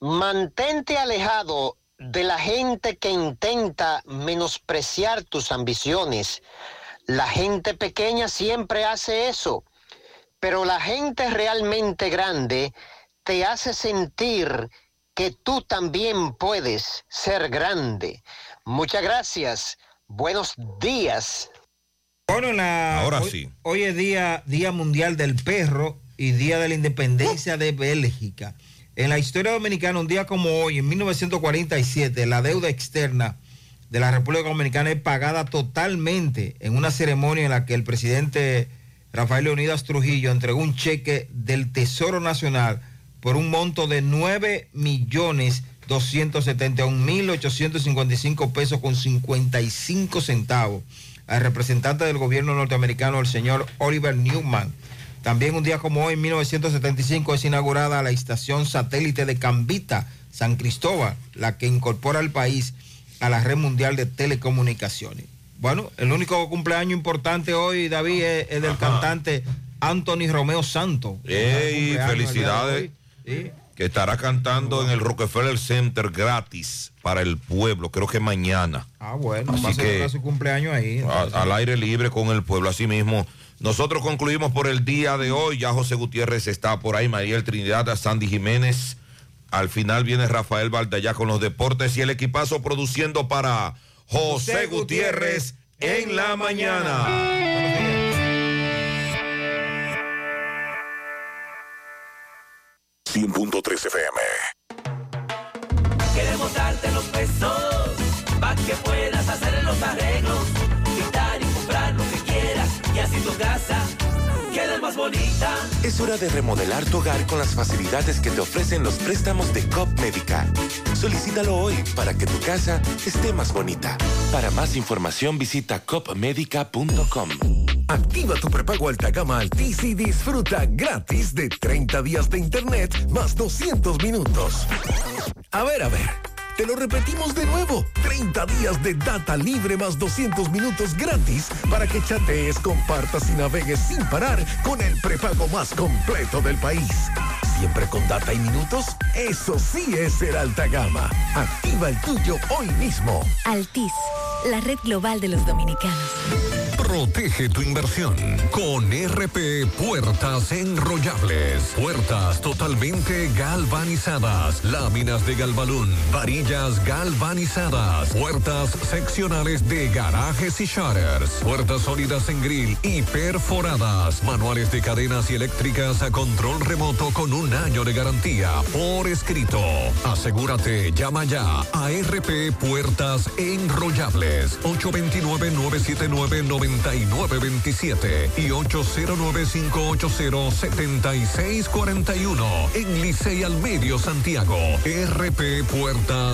Mantente alejado de la gente que intenta menospreciar tus ambiciones. La gente pequeña siempre hace eso, pero la gente realmente grande te hace sentir que tú también puedes ser grande. Muchas gracias. Buenos días. Bueno, la, Ahora hoy, sí. Hoy es día, día Mundial del Perro y Día de la Independencia de Bélgica. En la historia dominicana, un día como hoy, en 1947, la deuda externa de la República Dominicana es pagada totalmente en una ceremonia en la que el presidente Rafael Leonidas Trujillo entregó un cheque del Tesoro Nacional por un monto de 9 millones 271.855 pesos con 55 centavos al representante del gobierno norteamericano, el señor Oliver Newman. También un día como hoy, en 1975, es inaugurada la estación satélite de Cambita, San Cristóbal, la que incorpora al país a la red mundial de telecomunicaciones. Bueno, el único cumpleaños importante hoy, David, es, del cantante Anthony Romeo Santos. ¡Ey! Felicidades. Sí. Que estará cantando en el Rockefeller Center gratis para el pueblo, creo que mañana. Ah, bueno, Así va a que- su cumpleaños ahí. a- al aire libre con el pueblo. Así mismo, nosotros concluimos por el día de hoy. Ya José Gutiérrez está por ahí, Mariel Trinidad, Sandy Jiménez. Al final viene Rafael Valdallá con los deportes y el equipazo produciendo para José, José Gutiérrez, Gutiérrez en la mañana. Buenos días. 100.3 FM. Más bonita. Es hora de remodelar tu hogar con las facilidades que te ofrecen los préstamos de COP Médica. Solicítalo hoy para que tu casa esté más bonita. Para más información visita copmedica.com. Activa tu prepago alta gama Altis y disfruta gratis de 30 días de internet más 200 minutos. A ver, a ver. Te lo repetimos de nuevo. 30 días de data libre más 200 minutos gratis para que chatees, compartas y navegues sin parar con el prepago más completo del país. Siempre con data y minutos. Eso sí es ser alta gama. Activa el tuyo hoy mismo. Altis, la red global de los dominicanos. Protege tu inversión con RP Puertas Enrollables. Puertas totalmente galvanizadas. Láminas de galvalún. Varillas galvanizadas. Puertas seccionales de garajes y shutters. Puertas sólidas en grill y perforadas. Manuales de cadenas y eléctricas a control remoto con un año de garantía. Por escrito. Asegúrate. Llama ya a RP Puertas Enrollables. 829-979-9927 y 809-580-7641 en Licey al Medio Santiago. RP Puertas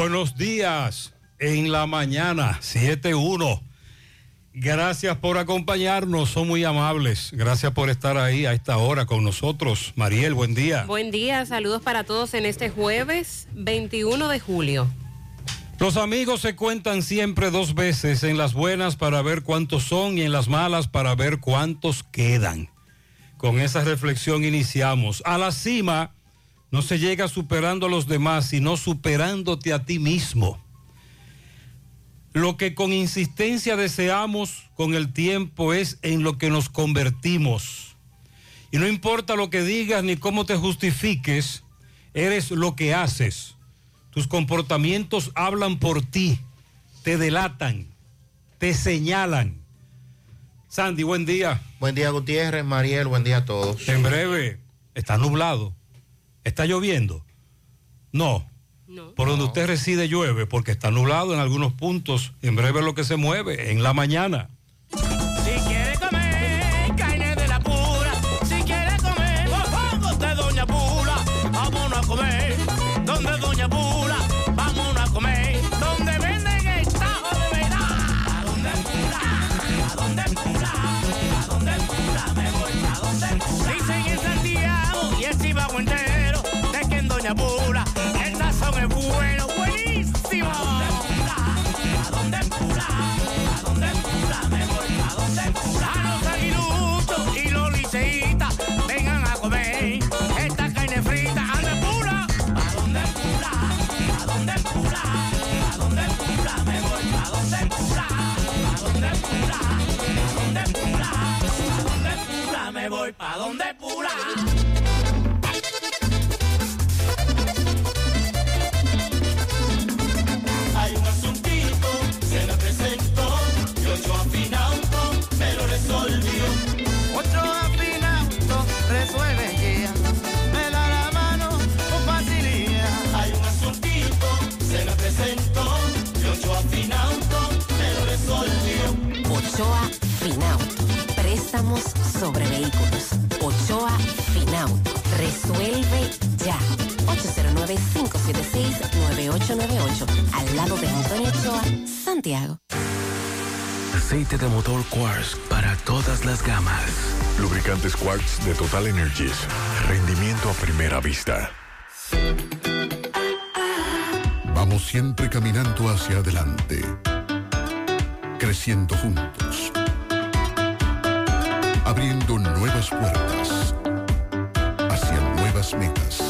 Buenos días en la mañana, 7-1. Gracias por acompañarnos, son muy amables. Gracias por estar ahí a esta hora con nosotros. Mariel, buen día. Buen día, saludos para todos en este jueves 21 de julio. Los amigos se cuentan siempre dos veces, en las buenas para ver cuántos son y en las malas para ver cuántos quedan. Con esa reflexión iniciamos. A la cima no se llega superando a los demás, sino superándote a ti mismo. Lo que con insistencia deseamos con el tiempo es en lo que nos convertimos. Y no importa lo que digas ni cómo te justifiques, eres lo que haces. Tus comportamientos hablan por ti, te delatan, te señalan. Sandy, buen día. Buen día, Gutiérrez, Mariel, buen día a todos. En breve, está nublado. ¿Está lloviendo? No. Por donde usted reside llueve, porque está nublado en algunos puntos. En breve lo que se mueve, en la mañana. Pula el sazón es bueno, buenísimo. ¿A dónde Pula? ¿A dónde Pula? Me voy a donde Pula. A los aguiluchos y los liceitas vengan a comer esta carne frita. ¿A dónde Pula? ¿A dónde Pula? ¿A dónde Pula? ¿A dónde Pula? Me voy a donde Pula. ¿A dónde Pula? ¿A dónde Pula? ¿A dónde Pula? Me voy pa' donde Pula. Hay 809-576-9898. Al lado de Antonio Ochoa, Santiago. Aceite de motor Quartz para todas las gamas. Lubricantes Quartz de Total Energies. Rendimiento a primera vista. Vamos siempre caminando hacia adelante, creciendo juntos, abriendo nuevas puertas hacia nuevas metas.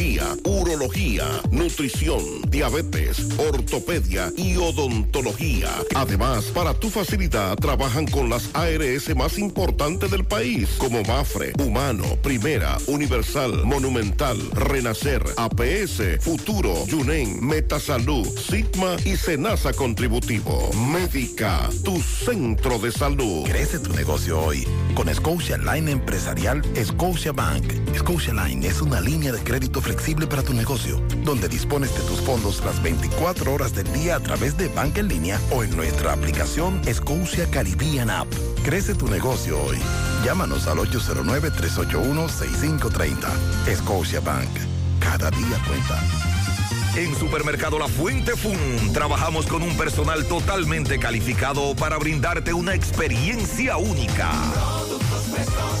urología, nutrición, diabetes, ortopedia y odontología. Además, para tu facilidad, trabajan con las ARS más importantes del país, como Mafre, Humano, Primera, Universal, Monumental, Renacer, APS, Futuro, Yunen, Metasalud, Sigma y Senasa Contributivo. Médica, tu centro de salud. Crece tu negocio hoy con Scotia Line Empresarial Scotia Bank. Scotia Line es una línea de crédito flexible para tu negocio, donde dispones de tus fondos las 24 horas del día a través de banca en línea o en nuestra aplicación Scotia Caribbean App. Crece tu negocio hoy. Llámanos al 809-381-6530. Scotia Bank. Cada día cuenta. En Supermercado La Fuente Fun trabajamos con un personal totalmente calificado para brindarte una experiencia única. Productos frescos,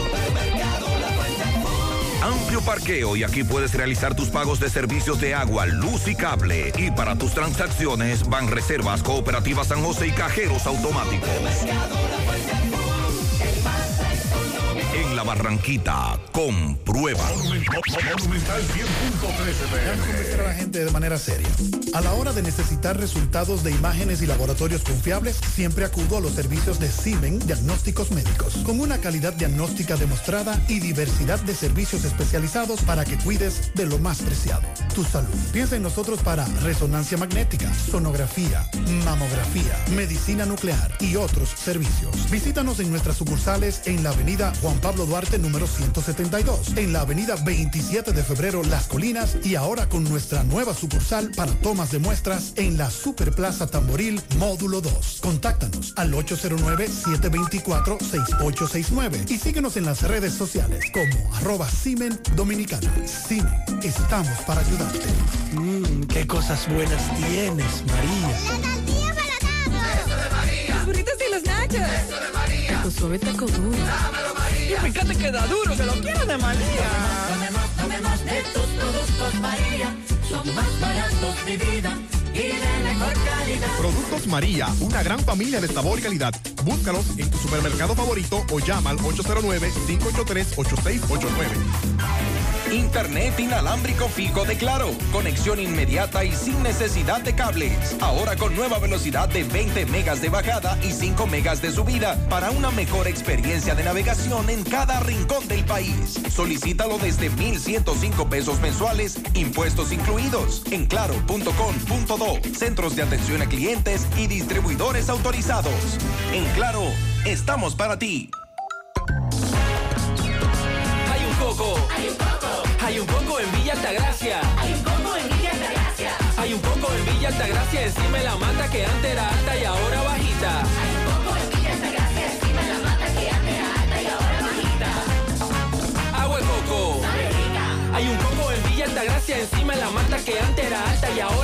Amplio parqueo y aquí puedes realizar tus pagos de servicios de agua, luz y cable. Y para tus transacciones van reservas cooperativas San José y cajeros automáticos. La Barranquita. Comprueba. Monumental 100.13 convencer a la gente de manera seria. A la hora de necesitar resultados de imágenes y laboratorios confiables, siempre acudo a los servicios de Simen Diagnósticos Médicos, con una calidad diagnóstica demostrada y diversidad de servicios especializados para que cuides de lo más preciado, tu salud. Piensa en nosotros para resonancia magnética, sonografía, mamografía, medicina nuclear y otros servicios. Visítanos en nuestras sucursales en la avenida Juan Pablo Duarte número 172, en la avenida 27 de febrero Las Colinas y ahora con nuestra nueva sucursal para tomas de muestras en la Superplaza Tamboril Módulo 2. Contáctanos al 809-724-6869 y síguenos en las redes sociales como arroba Simen Dominicana. Simen, estamos para ayudarte. Mmm, qué cosas buenas tienes, María. Los burritos y los nachos. Eso de María. Tu suave taco duro. Dámelo, María. Y fíjate que da duro, que lo quiero de María. Tomemos, tomemos de tus productos, María. Son más baratos de vida y de mejor calidad. Productos María, una gran familia de sabor y calidad. Búscalos en tu supermercado favorito o llama al 809-583-8689. Internet inalámbrico fijo de Claro. Conexión inmediata y sin necesidad de cables. Ahora con nueva velocidad de 20 megas de bajada y 5 megas de subida para una mejor experiencia de navegación en cada rincón del país. Solicítalo desde 1,105 pesos mensuales, impuestos incluidos, en claro.com.do, centros de atención a clientes y distribuidores autorizados. En Claro, estamos para ti. Hay un coco. Hay un coco. Hay un poco en Villa Altagracia. Hay un coco en Villa Altagracia. Hay un poco en Villa Altagracia encima de la mata que antes era alta y ahora bajita. Hay un coco en Villa Altagracia encima de la mata que antes era alta y ahora bajita. Agua de coco. Hay un poco en Villa Altagracia encima de la mata que antes era alta y ahora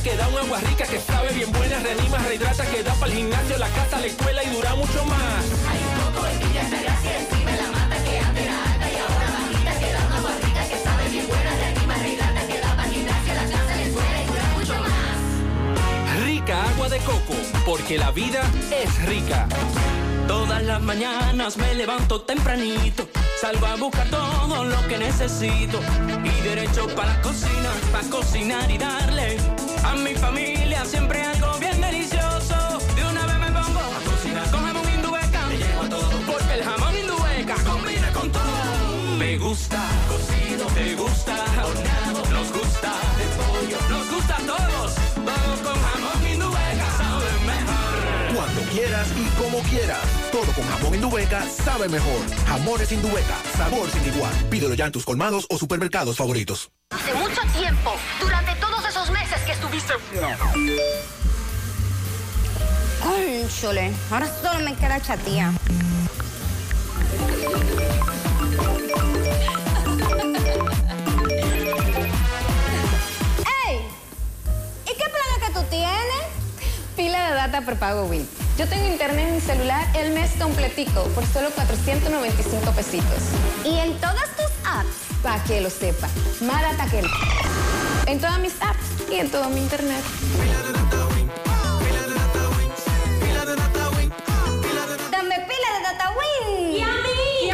Que da un agua rica que sabe bien buena, reanima, rehidrata, que da para el gimnasio, la casa, la escuela y dura mucho más. Hay un coco en Villa Altagracia encima de la mata que antes era alta y ahora bajita. Que da un agua rica que sabe bien buena, reanima, rehidrata, que da para el gimnasio, la casa, la escuela y dura mucho más. Rica agua de coco, porque la vida es rica. Todas las mañanas me levanto tempranito, salgo a buscar todo lo que necesito y derecho para la cocina, para cocinar y darle a mi familia siempre algo bien delicioso. De una vez me pongo a cocinar con jamón indubeca, me llevo a todo porque el jamón indubeca combina con todo. Me gusta cocido, te gusta horneado, nos gusta de pollo, nos gusta a todos. Vamos con jamón indubeca, sabe mejor. Cuando quieras y como quieras. Todo con jamón Indubeca sabe mejor. Jamones Indubeca, sabor sin igual. Pídelo ya en tus colmados o supermercados favoritos. Hace mucho tiempo, estuviste... Cónchole, ahora solo me queda chatía. ¡Ey! ¿Y qué planes que tú tienes? Pila de data por pago Win. Yo tengo internet en mi celular el mes completico por solo 495 pesitos. ¿Y en todas tus apps? Para que lo sepa. Más data que el... En todas mis apps y en todo mi internet.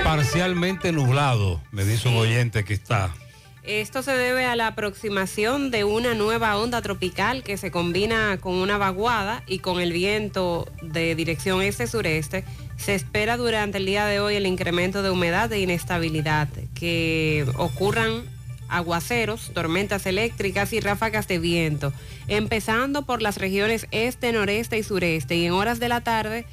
Parcialmente nublado, me dice un oyente que está. Esto se debe a la aproximación de una nueva onda tropical que se combina con una vaguada y con el viento de dirección este-sureste. Se espera durante el día de hoy el incremento de humedad e inestabilidad, que ocurran aguaceros, tormentas eléctricas y ráfagas de viento, empezando por las regiones este, noreste y sureste. Y en horas de la tarde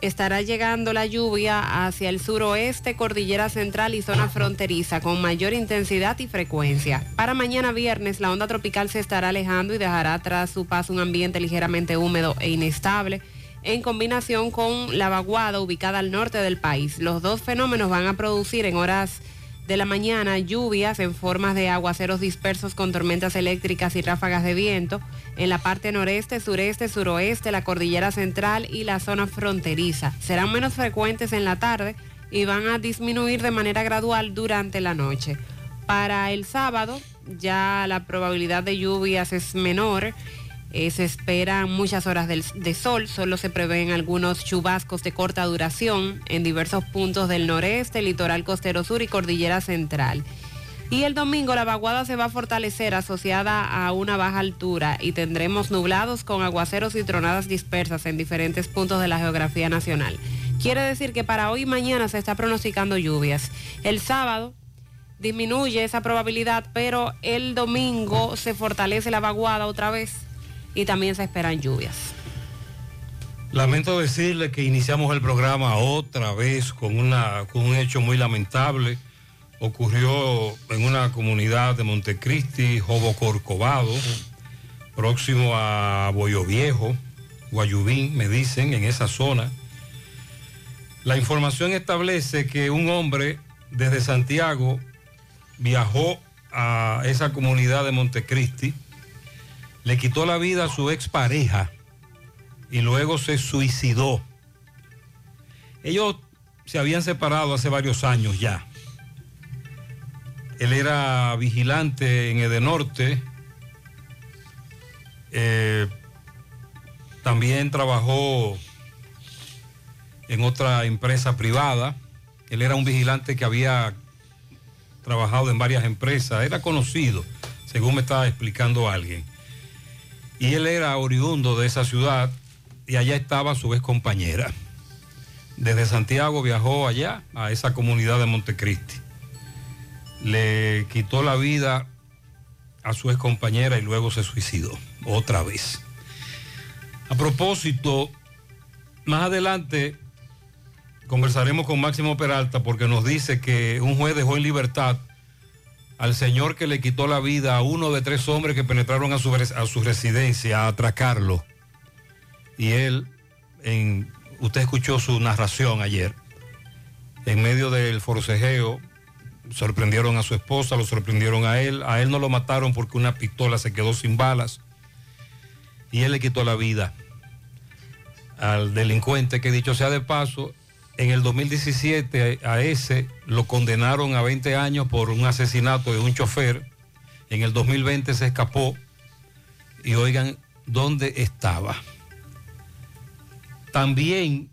estará llegando la lluvia hacia el suroeste, cordillera central y zona fronteriza con mayor intensidad y frecuencia. Para mañana viernes la onda tropical se estará alejando y dejará tras su paso un ambiente ligeramente húmedo e inestable en combinación con la vaguada ubicada al norte del país. Los dos fenómenos van a producir en horas de la mañana lluvias en formas de aguaceros dispersos con tormentas eléctricas y ráfagas de viento en la parte noreste, sureste, suroeste, la cordillera central y la zona fronteriza. Serán menos frecuentes en la tarde y van a disminuir de manera gradual durante la noche. Para el sábado ya la probabilidad de lluvias es menor Eh, se esperan muchas horas de sol, solo se prevén algunos chubascos de corta duración en diversos puntos del noreste, litoral costero sur y cordillera central. Y el domingo la vaguada se va a fortalecer asociada a una baja altura y tendremos nublados con aguaceros y tronadas dispersas en diferentes puntos de la geografía nacional. Quiere decir que para hoy y mañana se está pronosticando lluvias. El sábado disminuye esa probabilidad, pero el domingo se fortalece la vaguada otra vez y también se esperan lluvias. Lamento decirle que iniciamos el programa otra vez con, una, con un hecho muy lamentable. Ocurrió en una comunidad de Montecristi, Jobo Corcovado, próximo a Boyo Viejo, Guayubín, me dicen, en esa zona. La información establece que un hombre desde Santiago viajó a esa comunidad de Montecristi, le quitó la vida a su expareja y luego se suicidó. Ellos se habían separado hace varios años ya. Él era vigilante en Edenorte. Eh, también trabajó en otra empresa privada. Él era un vigilante que había trabajado en varias empresas. Era conocido, según me estaba explicando alguien. Y él era oriundo de esa ciudad y allá estaba su ex compañera. Desde Santiago viajó allá, a esa comunidad de Montecristi. Le quitó la vida a su ex compañera y luego se suicidó otra vez. A propósito, más adelante conversaremos con Máximo Peralta porque nos dice que un juez dejó en libertad al señor que le quitó la vida a uno de tres hombres que penetraron a su, a su residencia a atracarlo. Y él, en, usted escuchó su narración ayer, en medio del forcejeo, sorprendieron a su esposa, lo sorprendieron a él. A él no lo mataron porque una pistola se quedó sin balas. Y él le quitó la vida al delincuente que dicho sea de paso, en el 2017 a ese lo condenaron a 20 años por un asesinato de un chofer. En el 2020 se escapó y oigan dónde estaba. También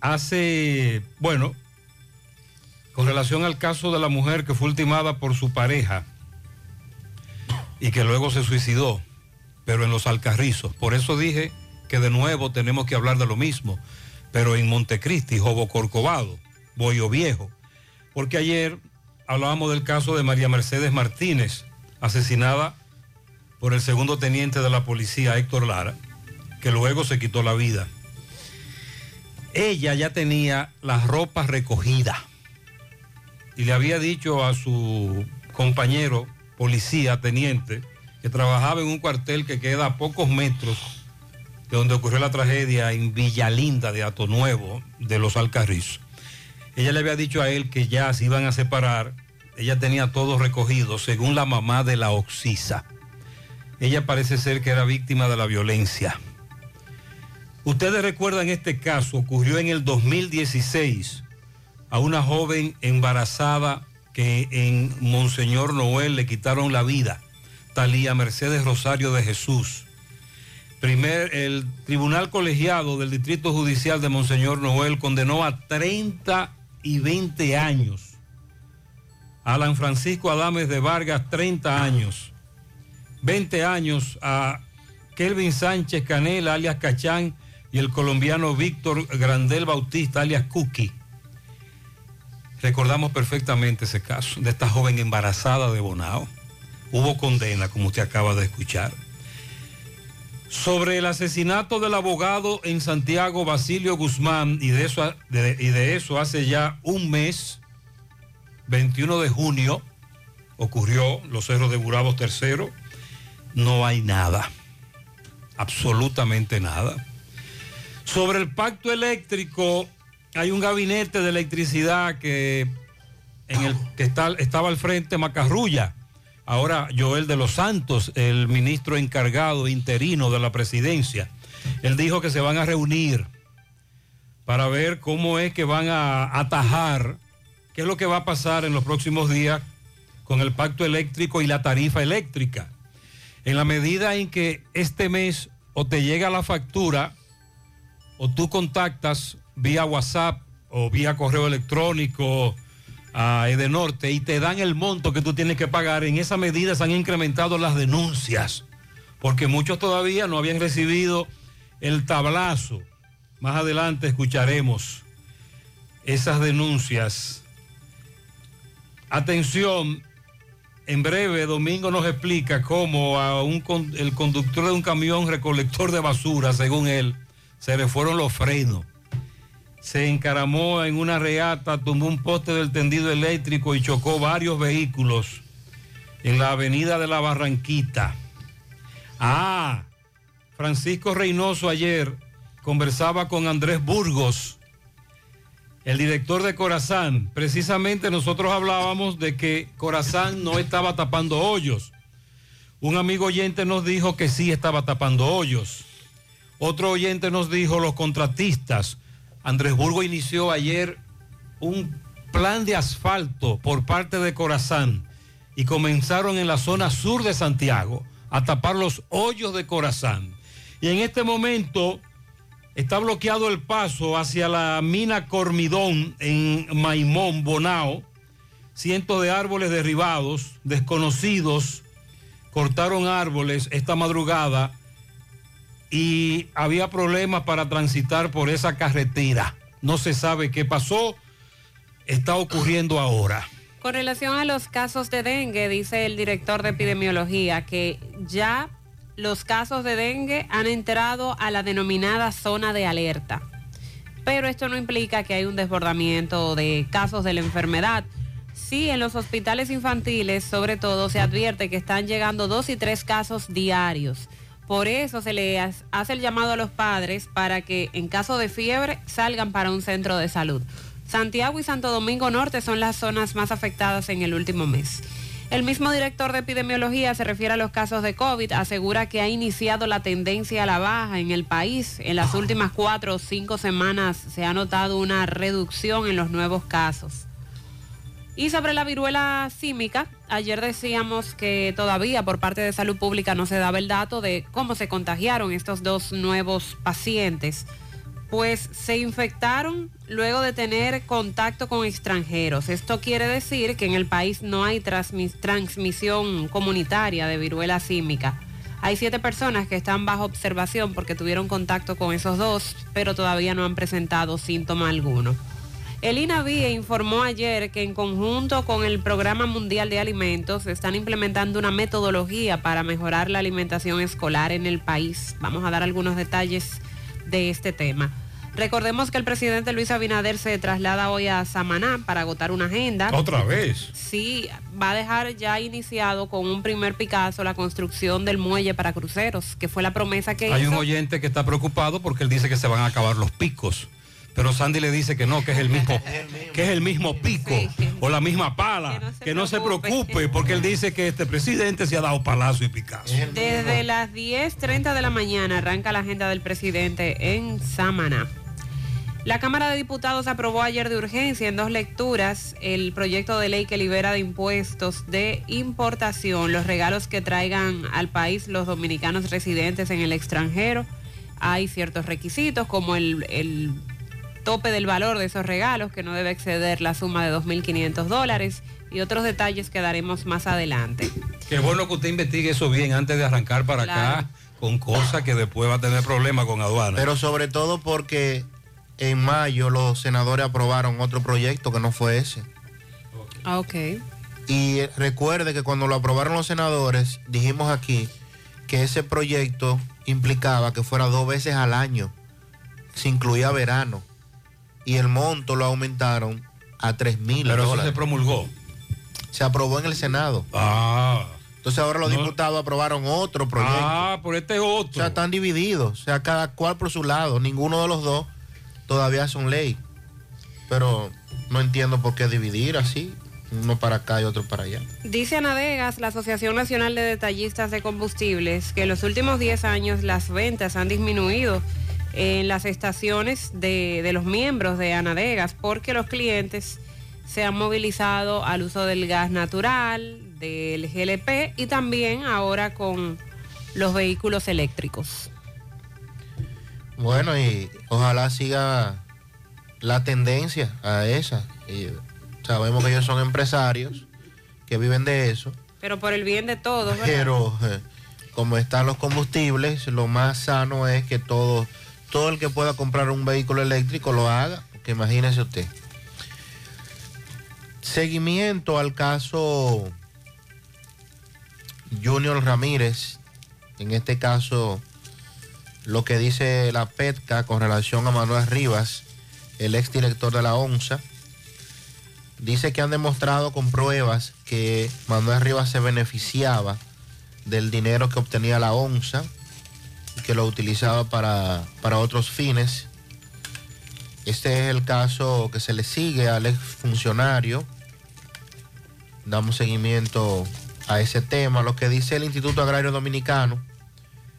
hace, bueno, con relación al caso de la mujer que fue ultimada por su pareja y que luego se suicidó, pero en los Alcarrizos. Por eso dije que de nuevo tenemos que hablar de lo mismo, pero en Montecristi, Jobo Corcovado, Boyo Viejo. Porque ayer hablábamos del caso de María Mercedes Martínez, asesinada por el segundo teniente de la policía, Héctor Lara, que luego se quitó la vida. Ella ya tenía las ropas recogidas y le había dicho a su compañero policía, teniente, que trabajaba en un cuartel que queda a pocos metros de donde ocurrió la tragedia en Villalinda de Ato Nuevo, de los Alcarrizos. Ella le había dicho a él que ya se iban a separar, ella tenía todo recogido, según la mamá de la Oxisa. Ella parece ser que era víctima de la violencia. Ustedes recuerdan este caso, ocurrió en el 2016 a una joven embarazada que en Monseñor Noel le quitaron la vida, Talía Mercedes Rosario de Jesús. El Tribunal Colegiado del Distrito Judicial de Monseñor Noel condenó a 30 y 20 años. Alan Francisco Adames de Vargas, 30 años. 20 años a Kelvin Sánchez Canela, alias Cachán, y el colombiano Víctor Grandel Bautista, alias Cookie. Recordamos perfectamente ese caso de esta joven embarazada de Bonao. Hubo condena, como usted acaba de escuchar. Sobre el asesinato del abogado en Santiago, Basilio Guzmán, y de eso, y de eso hace ya un mes, 21 de junio, ocurrió los cerros de Burabos III, no hay nada, absolutamente nada. Sobre el pacto eléctrico, hay un gabinete de electricidad que, en el, que está, estaba al frente Macarrulla. Ahora Joel de los Santos, el ministro encargado interino de la presidencia, él dijo que se van a reunir para ver cómo es que van a atajar, qué es lo que va a pasar en los próximos días con el pacto eléctrico y la tarifa eléctrica. En la medida en que este mes o te llega la factura o tú contactas vía WhatsApp o vía correo electrónico a Edenorte y te dan el monto que tú tienes que pagar, en esa medida se han incrementado las denuncias, porque muchos todavía no habían recibido el tablazo. Más adelante escucharemos esas denuncias. Atención, en breve Domingo nos explica cómo a un el conductor de un camión recolector de basura, según él, se le fueron los frenos. Se encaramó en una reata, tumbó un poste del tendido eléctrico y chocó varios vehículos en la avenida de la Barranquita. Ah, Francisco Reynoso ayer conversaba con Andrés Burgos, el director de Corazán. Precisamente nosotros hablábamos de que Corazán no estaba tapando hoyos. Un amigo oyente nos dijo que sí estaba tapando hoyos. Otro oyente nos dijo los contratistas. Andrés Burgo inició ayer un plan de asfalto por parte de Corazán y comenzaron en la zona sur de Santiago a tapar los hoyos de Corazán. Y en este momento está bloqueado el paso hacia la mina Cormidón en Maimón, Bonao. Cientos de árboles derribados, desconocidos, cortaron árboles esta madrugada y había problemas para transitar por esa carretera. No se sabe qué pasó, está ocurriendo ahora. Con relación a los casos de dengue, dice el director de epidemiología que ya los casos de dengue han entrado a la denominada zona de alerta. Pero esto no implica que hay un desbordamiento de casos de la enfermedad. Sí, en los hospitales infantiles, sobre todo, se advierte que están llegando dos y tres casos diarios. Por eso se le hace el llamado a los padres para que en caso de fiebre salgan para un centro de salud. Santiago y Santo Domingo Norte son las zonas más afectadas en el último mes. El mismo director de epidemiología se refiere a los casos de COVID, asegura que ha iniciado la tendencia a la baja en el país. En las últimas cuatro o cinco semanas se ha notado una reducción en los nuevos casos. Y sobre la viruela símica, ayer decíamos que todavía por parte de salud pública no se daba el dato de cómo se contagiaron estos dos nuevos pacientes. Pues se infectaron luego de tener contacto con extranjeros. Esto quiere decir que en el país no hay transmi- transmisión comunitaria de viruela símica. Hay siete personas que están bajo observación porque tuvieron contacto con esos dos, pero todavía no han presentado síntoma alguno. El INAVIE informó ayer que en conjunto con el Programa Mundial de Alimentos están implementando una metodología para mejorar la alimentación escolar en el país. Vamos a dar algunos detalles de este tema. Recordemos que el presidente Luis Abinader se traslada hoy a Samaná para agotar una agenda. ¿Otra vez? Sí, va a dejar ya iniciado con un primer Picasso la construcción del muelle para cruceros, que fue la promesa que Hay hizo. un oyente que está preocupado porque él dice que se van a acabar los picos. Pero Sandy le dice que no, que es el mismo, que es el mismo pico o la misma pala, que no se preocupe, porque él dice que este presidente se ha dado palazo y picazo. Desde las 10.30 de la mañana arranca la agenda del presidente en Samaná. La Cámara de Diputados aprobó ayer de urgencia en dos lecturas el proyecto de ley que libera de impuestos de importación los regalos que traigan al país los dominicanos residentes en el extranjero. Hay ciertos requisitos como el, el tope del valor de esos regalos que no debe exceder la suma de 2.500 dólares y otros detalles que daremos más adelante. Qué bueno que usted investigue eso bien antes de arrancar para acá con cosas que después va a tener problemas con aduana. Pero sobre todo porque en mayo los senadores aprobaron otro proyecto que no fue ese. Ah, ok. Y recuerde que cuando lo aprobaron los senadores, dijimos aquí que ese proyecto implicaba que fuera dos veces al año. Se incluía verano. Y el monto lo aumentaron a 3 mil Pero eso dólares. se promulgó. Se aprobó en el Senado. Ah. Entonces ahora los No. diputados aprobaron otro proyecto. Ah, por este otro. O sea, están divididos. O sea, cada cual por su lado. Ninguno de los dos todavía son ley. Pero no entiendo por qué dividir así. Uno para acá y otro para allá. Dice Anadegas, la Asociación Nacional de Detallistas de Combustibles, que en los últimos 10 años las ventas han disminuido en las estaciones de, de los miembros de Anadegas porque los clientes se han movilizado al uso del gas natural, del GLP y también ahora con los vehículos eléctricos. Bueno, y ojalá siga la tendencia a esa. Y sabemos que ellos son empresarios que viven de eso, Pero por el bien de todos, ¿verdad? pero eh, como están los combustibles, lo más sano es que todo, todo el que pueda comprar un vehículo eléctrico lo haga, porque imagínese usted. Seguimiento al caso Junior Ramírez, en este caso lo que dice la PETCA con relación a Manuel Rivas, el exdirector de la ONSA, dice que han demostrado con pruebas que Manuel Rivas se beneficiaba del dinero que obtenía la ONSA que lo utilizaba para, para otros fines. Este es el caso que se le sigue al exfuncionario. Damos seguimiento a ese tema. Lo que dice el Instituto Agrario Dominicano,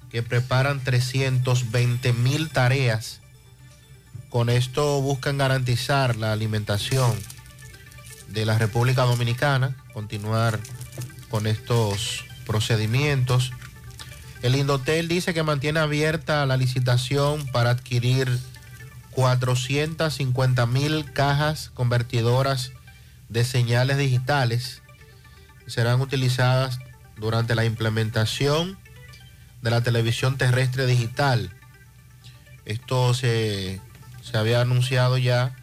que preparan 320 mil tareas. Con esto buscan garantizar la alimentación de la República Dominicana, continuar con estos procedimientos. El Indotel dice que mantiene abierta la licitación para adquirir 450 mil cajas convertidoras de señales digitales serán utilizadas durante la implementación de la televisión terrestre digital. Esto se, se había anunciado ya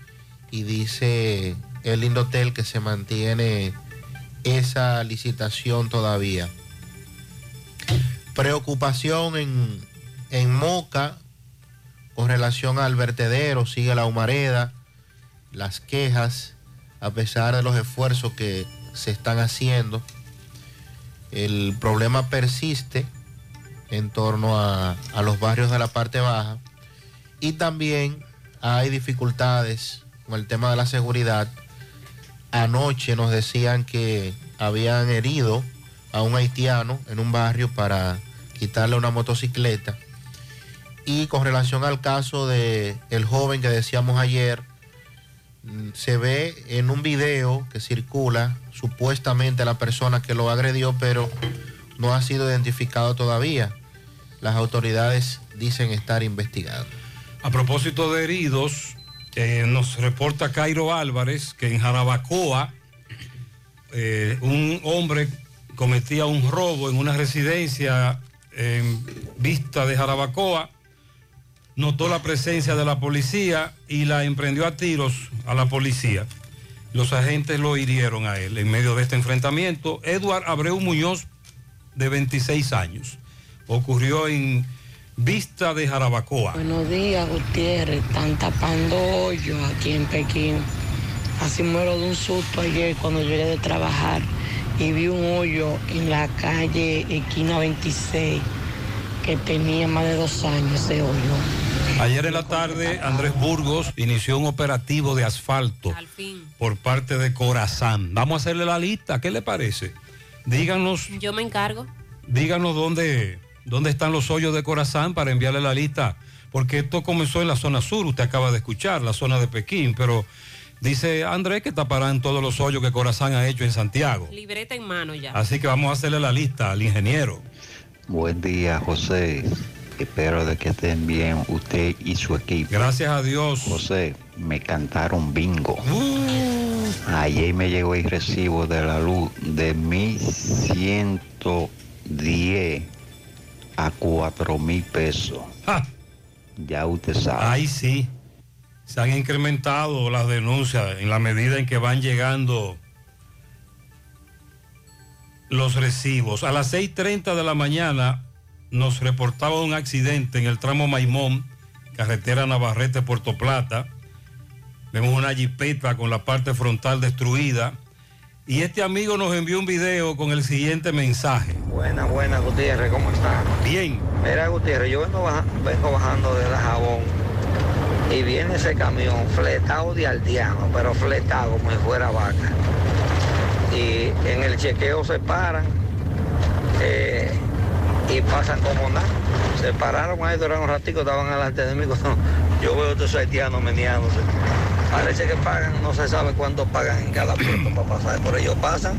y dice el Indotel que se mantiene esa licitación todavía. Preocupación en, en Moca con relación al vertedero, sigue la humareda, las quejas, a pesar de los esfuerzos que se están haciendo. El problema persiste en torno a, a los barrios de la parte baja y también hay dificultades con el tema de la seguridad. Anoche nos decían que habían herido a un haitiano en un barrio para quitarle una motocicleta. Y con relación al caso de el joven que decíamos ayer, mm, se ve en un video que circula supuestamente la persona que lo agredió, pero no ha sido identificado todavía. Las autoridades dicen estar investigando. A propósito de heridos, eh, nos reporta Cairo Álvarez que en Jarabacoa eh, un hombre cometía un robo en una residencia en vista de Jarabacoa, notó la presencia de la policía y la emprendió a tiros a la policía. Los agentes lo hirieron a él en medio de este enfrentamiento. Edward Abreu Muñoz, de 26 años. Ocurrió en vista de Jarabacoa. Buenos días, Gutiérrez. Están tapando hoyos aquí en Pekín. Así muero de un susto ayer cuando llegué de trabajar y vi un hoyo en la calle esquina 26 que tenía más de dos años ese hoyo. Ayer en la tarde, Andrés Burgos inició un operativo de asfalto por parte de Corazán. Vamos a hacerle la lista, ¿qué le parece? Díganos, Yo me encargo. díganos dónde, dónde están los hoyos de Corazán para enviarle la lista, porque esto comenzó en la zona sur, usted acaba de escuchar, la zona de Pekín, pero dice Andrés que taparán todos los hoyos que Corazán ha hecho en Santiago. Libreta en mano ya. Así que vamos a hacerle la lista al ingeniero. Buen día, José. Espero de que estén bien usted y su equipo. Gracias a Dios. José, me cantaron bingo. Ayer me llegó el recibo de la luz de 1110 a 4 mil pesos. Ya usted sabe. Ahí sí. Se han incrementado las denuncias en la medida en que van llegando los recibos. A las 6.30 de la mañana nos reportaba un accidente en el tramo Maimón, carretera Navarrete, Puerto Plata. Vemos una jipeta con la parte frontal destruida. Y este amigo nos envió un video con el siguiente mensaje. Buena, buena, Gutiérrez, ¿cómo está? Bien. Mira, Gutiérrez, yo vengo, baja- vengo bajando de la jabón y viene ese camión fletado de aldeano, pero fletado como si fuera vaca. Y en el chequeo se paran eh, y pasan como nada. Se pararon ahí durante un ratico, estaban delante de mí. cuando Yo veo a estos haitianos meneándose. Parece que pagan, no se sabe cuánto pagan en cada puerto para pasar, pero ellos pasan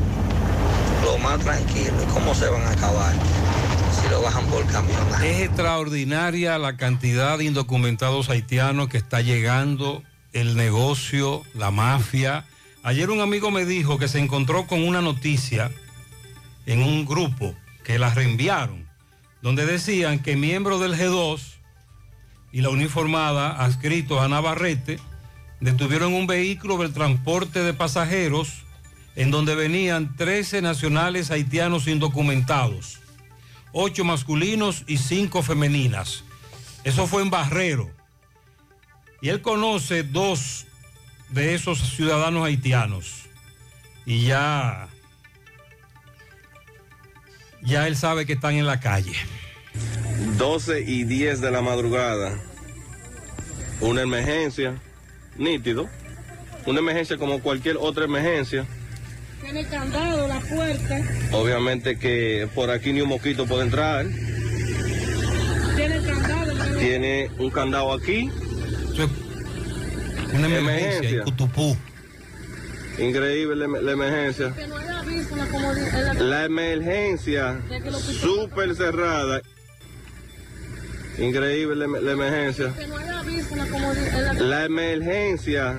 lo más tranquilo. ¿Y cómo se van a acabar? Bajan por. Es extraordinaria la cantidad de indocumentados haitianos que está llegando, el negocio, la mafia. Ayer un amigo me dijo que se encontró con una noticia en un grupo que la reenviaron, donde decían que miembros del G2 y la uniformada adscritos a Navarrete detuvieron un vehículo del transporte de pasajeros en donde venían 13 nacionales haitianos indocumentados, 8 masculinos y 5 femeninas. Eso fue en Barrero. Y él conoce dos de esos ciudadanos haitianos. Y ya, ya él sabe que están en la calle. 12 y 10 de la madrugada. Una emergencia, nítido. Una emergencia como cualquier otra emergencia. Tiene candado la puerta. Obviamente que por aquí ni un mosquito puede entrar. Tiene candado. Tiene un candado aquí. Una emergencia en Cutupú. Increíble la, la emergencia. Que no haya visto la comodidad. La emergencia súper cerrada. Increíble la, emergencia. La emergencia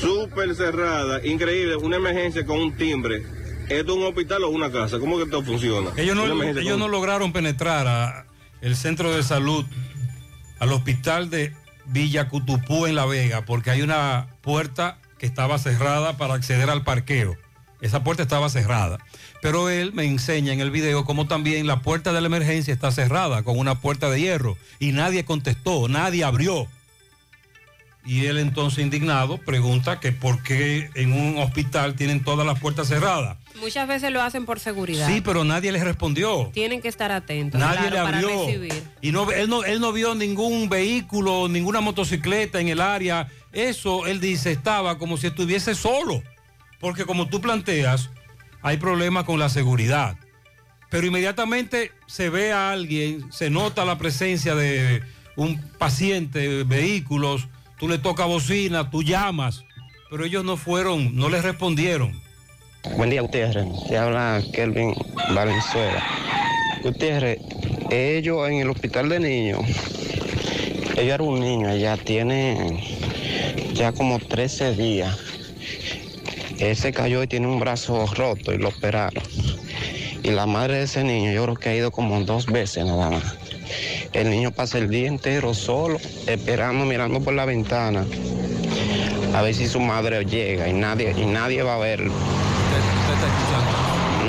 súper cerrada. Increíble, una emergencia con un timbre. ¿Esto es un hospital o una casa? ¿Cómo que esto funciona? Ellos no, ellos con- no lograron penetrar a el centro de salud, al hospital de Villa Cutupú en La Vega, porque hay una puerta que estaba cerrada para acceder al parqueo. Esa puerta estaba cerrada. Pero él me enseña en el video cómo también la puerta de la emergencia está cerrada con una puerta de hierro y nadie contestó, nadie abrió. Y él entonces indignado pregunta que por qué en un hospital tienen todas las puertas cerradas. Muchas veces lo hacen por seguridad. Sí, pero nadie les respondió. Tienen que estar atentos. Nadie claro, le para abrió. recibir. Y no, él, no, él no vio ningún vehículo, ninguna motocicleta en el área. Eso, él dice, estaba como si estuviese solo. Porque como tú planteas, hay problemas con la seguridad. Pero inmediatamente se ve a alguien, se nota la presencia de un paciente, vehículos, tú le tocas bocina, tú llamas. Pero ellos no fueron, no les respondieron. Buen día, Gutiérrez. Te habla Kelvin Valenzuela. Gutiérrez, ellos en el hospital de niños, ella era un niño, ella tiene ya como 13 días. Él se cayó y tiene un brazo roto y lo operaron. Y la madre de ese niño, yo creo que ha ido como dos veces nada más. El niño pasa el día entero solo, esperando, mirando por la ventana, a ver si su madre llega y nadie, y nadie va a verlo.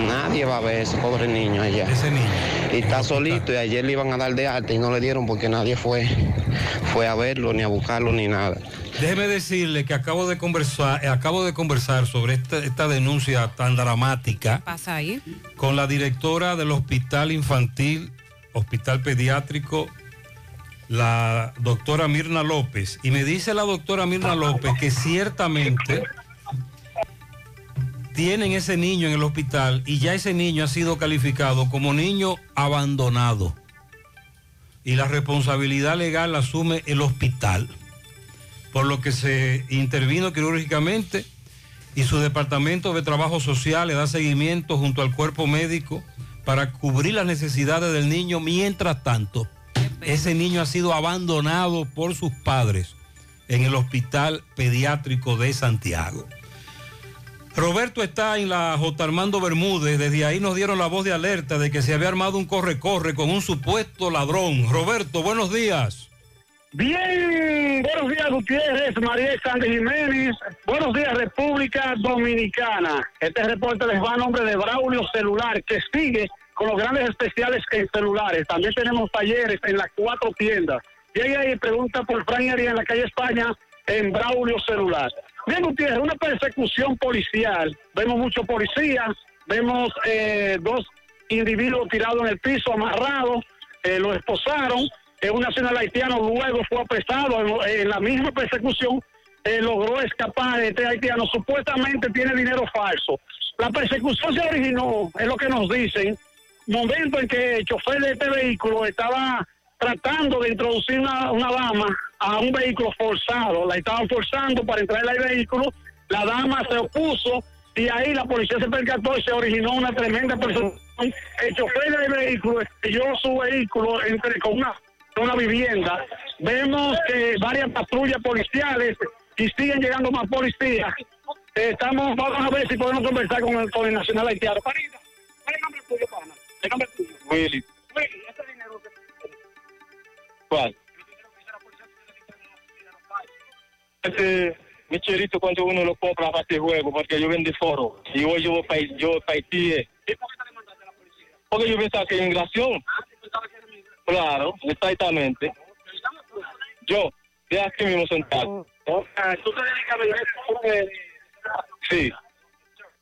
Nadie va a ver ese pobre niño allá. Ese niño. Y está solito y ayer le iban a dar de alta y no le dieron porque nadie fue, fue a verlo, ni a buscarlo, ni nada. Déjeme decirle que acabo de conversar, eh, acabo de conversar sobre esta, esta denuncia tan dramática Pasa ahí. con la directora del Hospital Infantil, Hospital Pediátrico, la doctora Mirna López. Y me dice la doctora Mirna López que ciertamente tienen ese niño en el hospital y ya ese niño ha sido calificado como niño abandonado. Y la responsabilidad legal la asume el hospital por lo que se intervino quirúrgicamente y su departamento de trabajo social le da seguimiento junto al cuerpo médico para cubrir las necesidades del niño. Mientras tanto, ese niño ha sido abandonado por sus padres en el Hospital Pediátrico de Santiago. Roberto está en la J. Armando Bermúdez. Desde ahí nos dieron la voz de alerta de que se había armado un corre-corre con un supuesto ladrón. Roberto, buenos días. Bien, buenos días Gutiérrez, María Sánchez Jiménez, buenos días República Dominicana. Este reporte les va a nombre de Braulio Celular, que sigue con los grandes especiales en celulares. También tenemos talleres en las cuatro tiendas. Llega y pregunta por Fran en la calle España en Braulio Celular. Bien Gutiérrez, una persecución policial. Vemos muchos policías, vemos eh, dos individuos tirados en el piso, amarrados, eh, lo esposaron. Un nacional haitiano luego fue apresado en, en la misma persecución, eh, logró escapar este haitiano. Supuestamente tiene dinero falso. La persecución se originó, es lo que nos dicen, momento en que el chofer de este vehículo estaba tratando de introducir una, una dama a un vehículo forzado. La estaban forzando para entrar al vehículo. La dama se opuso y ahí la policía se percató y se originó una tremenda persona. El chofer del vehículo estrelló su vehículo entre con una, una vivienda. Vemos que varias patrullas policiales y siguen llegando más policías. Eh, estamos, vamos a ver si podemos conversar con el, con el Nacional Haitiano. ¿cuál es el nombre tuyo, pana? El nombre tuyo. Willy. Willy, ese dinero que ¿Cuál? Este, mi chorito cuando uno lo compra para este juego, porque yo vendí foro. Y hoy yo voy para yo voy pa' Haití. eh. Porque yo pensaba que era inmigración. Claro, exactamente. Yo, de aquí mismo sentado. Ah, ¿Tú te dedicas a vender Sí.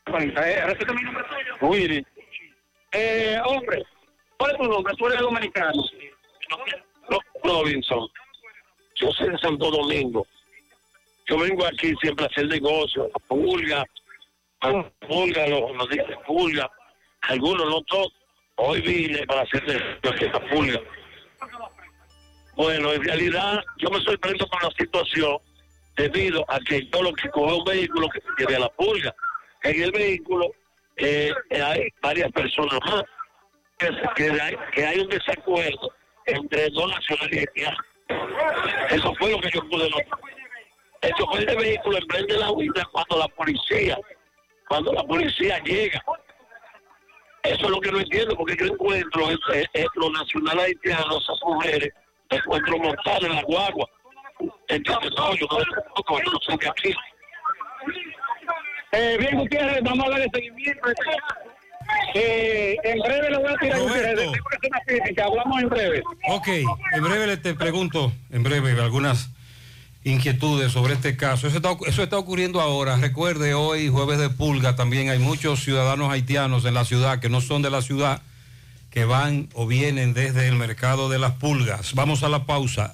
Repite mi nombre tuyo. Willy. Eh, hombre, ¿cuál es tu nombre? Tú eres dominicano. Robinson. Yo soy de Santo Domingo. Yo vengo aquí siempre a hacer negocio, a pulga, pulga, lo, lo dicen pulga. Algunos no todos. Hoy vine para hacer negocio a pulga. Bueno, en realidad yo me sorprendo con la situación debido a que yo lo que cojo un vehículo que tiene la pulga. En el vehículo eh, hay varias personas más. Que, que hay, que hay un desacuerdo entre dos nacionalidades. Eso fue lo que yo pude notar. El chofer de vehículo emprende la huida cuando la policía, cuando la policía llega. Eso es lo que no entiendo, porque yo encuentro es, es- es los nacionales haitianos, esas mujeres, me encuentro montadas en la guagua. Entonces, no, yo no, yo no sé qué aquí. Eh, bien, Gutiérrez, vamos a darle seguimiento. Eh, en breve le voy a tirar Gutiérrez. Tengo que hacer una crítica, hablamos en breve. Ok, en breve le te pregunto, en breve, algunas inquietudes sobre este caso. Eso está, eso está ocurriendo ahora. Recuerde, hoy, jueves de pulga, también hay muchos ciudadanos haitianos en la ciudad que no son de la ciudad, que van o vienen desde el mercado de las pulgas. Vamos a la pausa.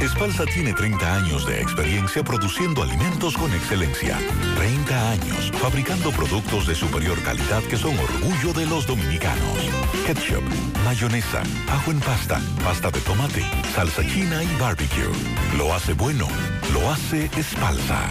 Espalsa tiene 30 años de experiencia produciendo alimentos con excelencia. 30 años fabricando productos de superior calidad que son orgullo de los dominicanos. Ketchup, mayonesa, ajo en pasta, pasta de tomate, salsa china y barbecue. Lo hace bueno, lo hace Espalsa.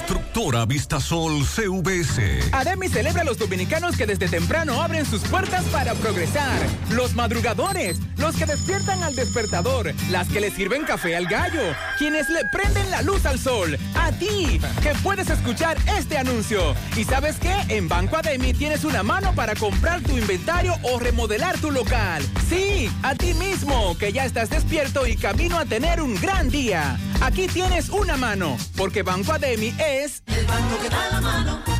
Constructora Vistasol CVS. Ademi celebra a los dominicanos que desde temprano abren sus puertas para progresar. Los madrugadores, los que despiertan al despertador, las que le sirven café al gallo, quienes le prenden la luz al sol. A ti, que puedes escuchar este anuncio. ¿Y sabes qué? En Banco Ademi tienes una mano para comprar tu inventario o remodelar tu local. Sí, a ti mismo, que ya estás despierto y camino a tener un gran día. Aquí tienes una mano, porque Banco Ademi es... El banco que da la mano.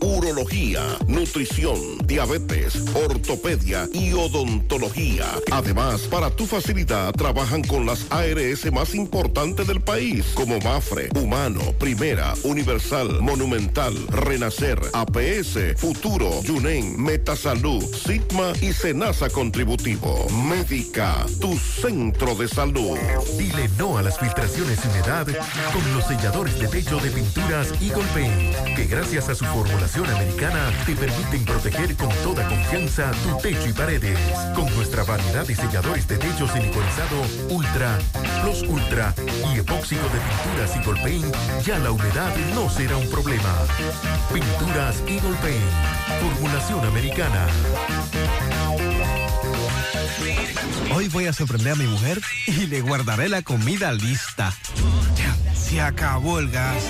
urología, nutrición, diabetes, ortopedia y odontología. Además, para tu facilidad trabajan con las ARS más importantes del país, como Mafre, Humano, Primera, Universal, Monumental, Renacer, APS, Futuro, Yunen, Metasalud, Sigma y Senasa Contributivo. Médica, tu centro de salud. Dile no a las filtraciones y humedad con los selladores de techo de pinturas Eagle Paint, que gracias a su formulación americana te permiten proteger con toda confianza tu techo y paredes. Con nuestra variedad de selladores de techo siliconizado Ultra, Plus Ultra y epóxico de pinturas Eagle Paint, ya la humedad no será un problema. Pinturas Eagle Paint, formulación americana. Hoy voy a sorprender a mi mujer y le guardaré la comida lista. Ya, se acabó el gas.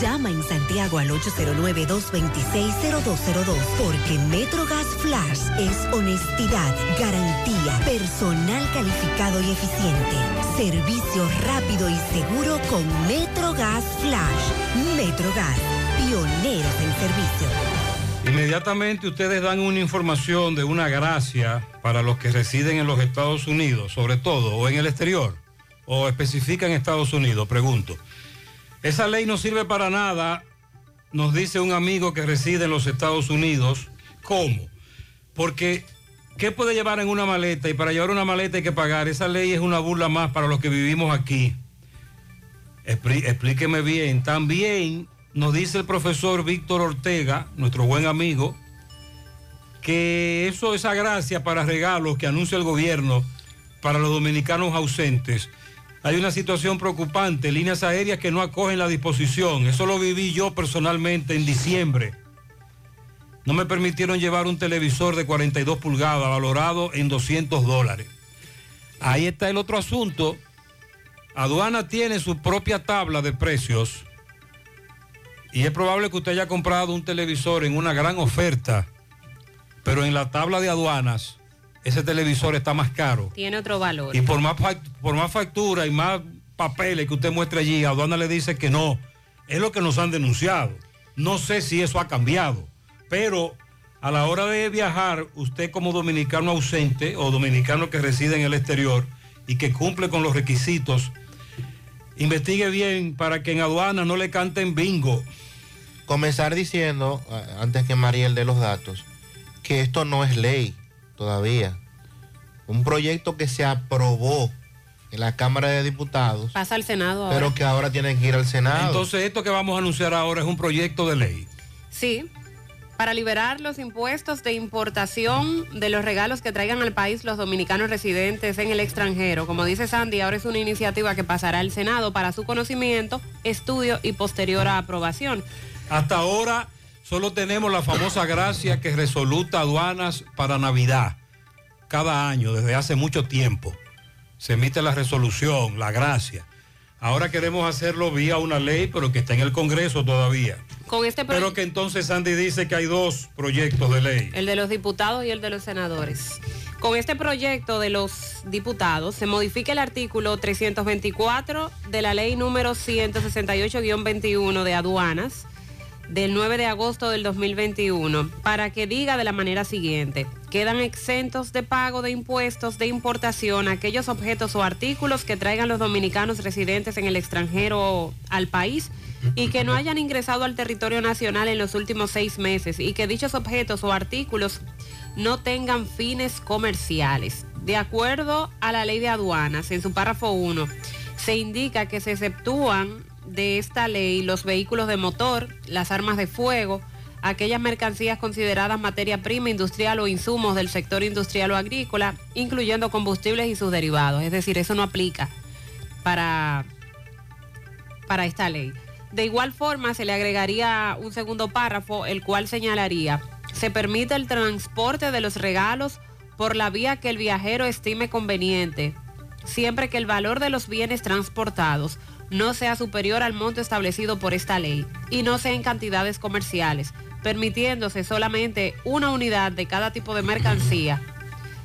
Llama en Santiago al 809-226-0202 porque MetroGas Flash es honestidad, garantía, personal calificado y eficiente, servicio rápido y seguro con MetroGas Flash. MetroGas, pioneros en servicio. Inmediatamente ustedes dan una información de una gracia para los que residen en los Estados Unidos, sobre todo, o en el exterior, o especifican Estados Unidos, pregunto. Esa ley no sirve para nada, nos dice un amigo que reside en los Estados Unidos. ¿Cómo? Porque, ¿qué puede llevar en una maleta? Y para llevar una maleta hay que pagar. Esa ley es una burla más para los que vivimos aquí. Explí- explíqueme bien. También nos dice el profesor Víctor Ortega, nuestro buen amigo, que eso, esa gracia para regalos que anuncia el gobierno para los dominicanos ausentes. Hay una situación preocupante, líneas aéreas que no acogen la disposición. Eso lo viví yo personalmente en diciembre. No me permitieron llevar un televisor de 42 pulgadas valorado en 200 dólares. Ahí está el otro asunto. Aduana tiene su propia tabla de precios y es probable que usted haya comprado un televisor en una gran oferta, pero en la tabla de aduanas ese televisor está más caro. Tiene otro valor. Y por más, por más factura y más papeles que usted muestre allí, aduana le dice que no. Es lo que nos han denunciado. No sé si eso ha cambiado, pero a la hora de viajar, usted como dominicano ausente o dominicano que reside en el exterior y que cumple con los requisitos, investigue bien para que en aduana no le canten bingo. Comenzar diciendo, antes que Mariel dé los datos, que esto no es ley todavía. Un proyecto que se aprobó en la Cámara de Diputados, Pasa al Senado ahora. pero que ahora tiene que ir al Senado. Entonces esto que vamos a anunciar ahora es un proyecto de ley. Sí, para liberar los impuestos de importación de los regalos que traigan al país los dominicanos residentes en el extranjero. Como dice Sandy, ahora es una iniciativa que pasará al Senado para su conocimiento, estudio y posterior a aprobación. Hasta ahora solo tenemos la famosa gracia que resoluta aduanas para Navidad. Cada año, desde hace mucho tiempo. Se emite la resolución, la gracia. Ahora queremos hacerlo vía una ley, pero que está en el Congreso todavía. Con este Pero que entonces Sandy dice que hay dos proyectos de ley. el de los diputados y el de los senadores. Con este proyecto de los diputados se modifica el artículo 324 de la ley número 168-21 de aduanas del 9 de agosto del 2021 para que diga de la manera siguiente, quedan exentos de pago de impuestos de importación aquellos objetos o artículos que traigan los dominicanos residentes en el extranjero al país y que no hayan ingresado al territorio nacional en los últimos seis meses y que dichos objetos o artículos no tengan fines comerciales. De acuerdo a la ley de aduanas, en su párrafo 1, se indica que se exceptúan de esta ley los vehículos de motor, las armas de fuego, aquellas mercancías consideradas materia prima industrial o insumos del sector industrial o agrícola, incluyendo combustibles y sus derivados. Es decir, eso no aplica para, para esta ley. De igual forma, se le agregaría un segundo párrafo, el cual señalaría, se permite el transporte de los regalos por la vía que el viajero estime conveniente, siempre que el valor de los bienes transportados no sea superior al monto establecido por esta ley y no sea en cantidades comerciales, permitiéndose solamente una unidad de cada tipo de mercancía,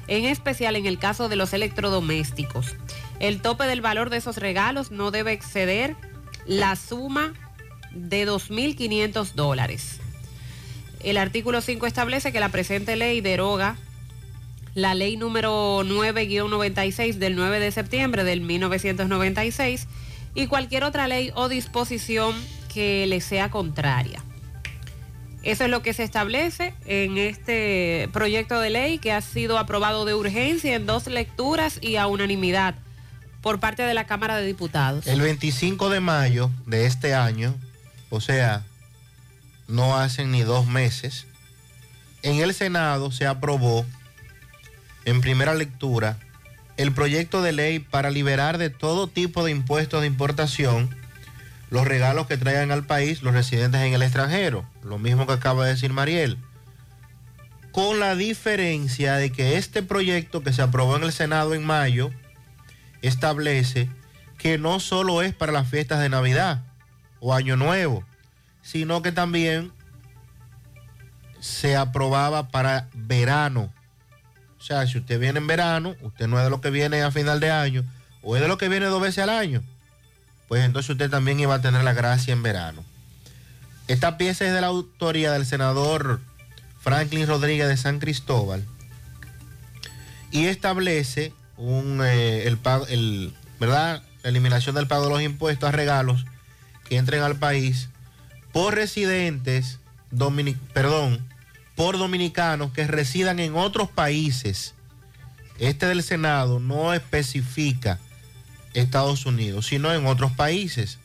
en especial en el caso de los electrodomésticos. El tope del valor de esos regalos no debe exceder la suma de 2.500 dólares. El artículo 5 establece que la presente ley deroga la ley número 9-96 del 9 de septiembre del 1996 y cualquier otra ley o disposición que le sea contraria. Eso es lo que se establece en este proyecto de ley que ha sido aprobado de urgencia en dos lecturas y a unanimidad por parte de la Cámara de Diputados. El 25 de mayo de este año, o sea, no hacen ni dos meses, en el Senado se aprobó en primera lectura el proyecto de ley para liberar de todo tipo de impuestos de importación los regalos que traigan al país los residentes en el extranjero, lo mismo que acaba de decir Mariel, con la diferencia de que este proyecto que se aprobó en el Senado en mayo establece que no solo es para las fiestas de Navidad o Año Nuevo, sino que también se aprobaba para verano. O sea, si usted viene en verano, usted no es de lo que viene a final de año, o es de lo que viene dos veces al año, pues entonces usted también iba a tener la gracia en verano. Esta pieza es de la autoría del senador Franklin Rodríguez de San Cristóbal y establece un, eh, el, ¿verdad? la eliminación del pago de los impuestos a regalos que entren al país por residentes, domini- perdón, por dominicanos que residan en otros países. Este del Senado no especifica Estados Unidos, sino en otros países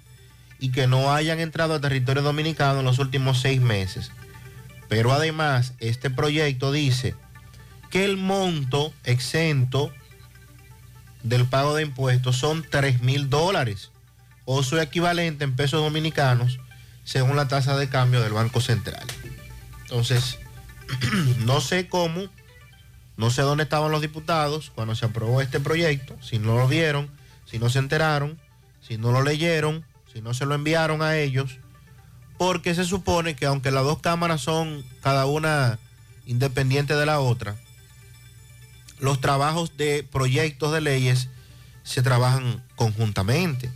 y que no hayan entrado a territorio dominicano en los últimos seis meses. Pero además, este proyecto dice que el monto exento del pago de impuestos son 3 mil dólares o su equivalente en pesos dominicanos según la tasa de cambio del Banco Central. Entonces, no sé cómo, no sé dónde estaban los diputados cuando se aprobó este proyecto, si no lo vieron, si no se enteraron, si no lo leyeron, si no se lo enviaron a ellos, porque se supone que aunque las dos cámaras son cada una independiente de la otra, los trabajos de proyectos de leyes se trabajan conjuntamente.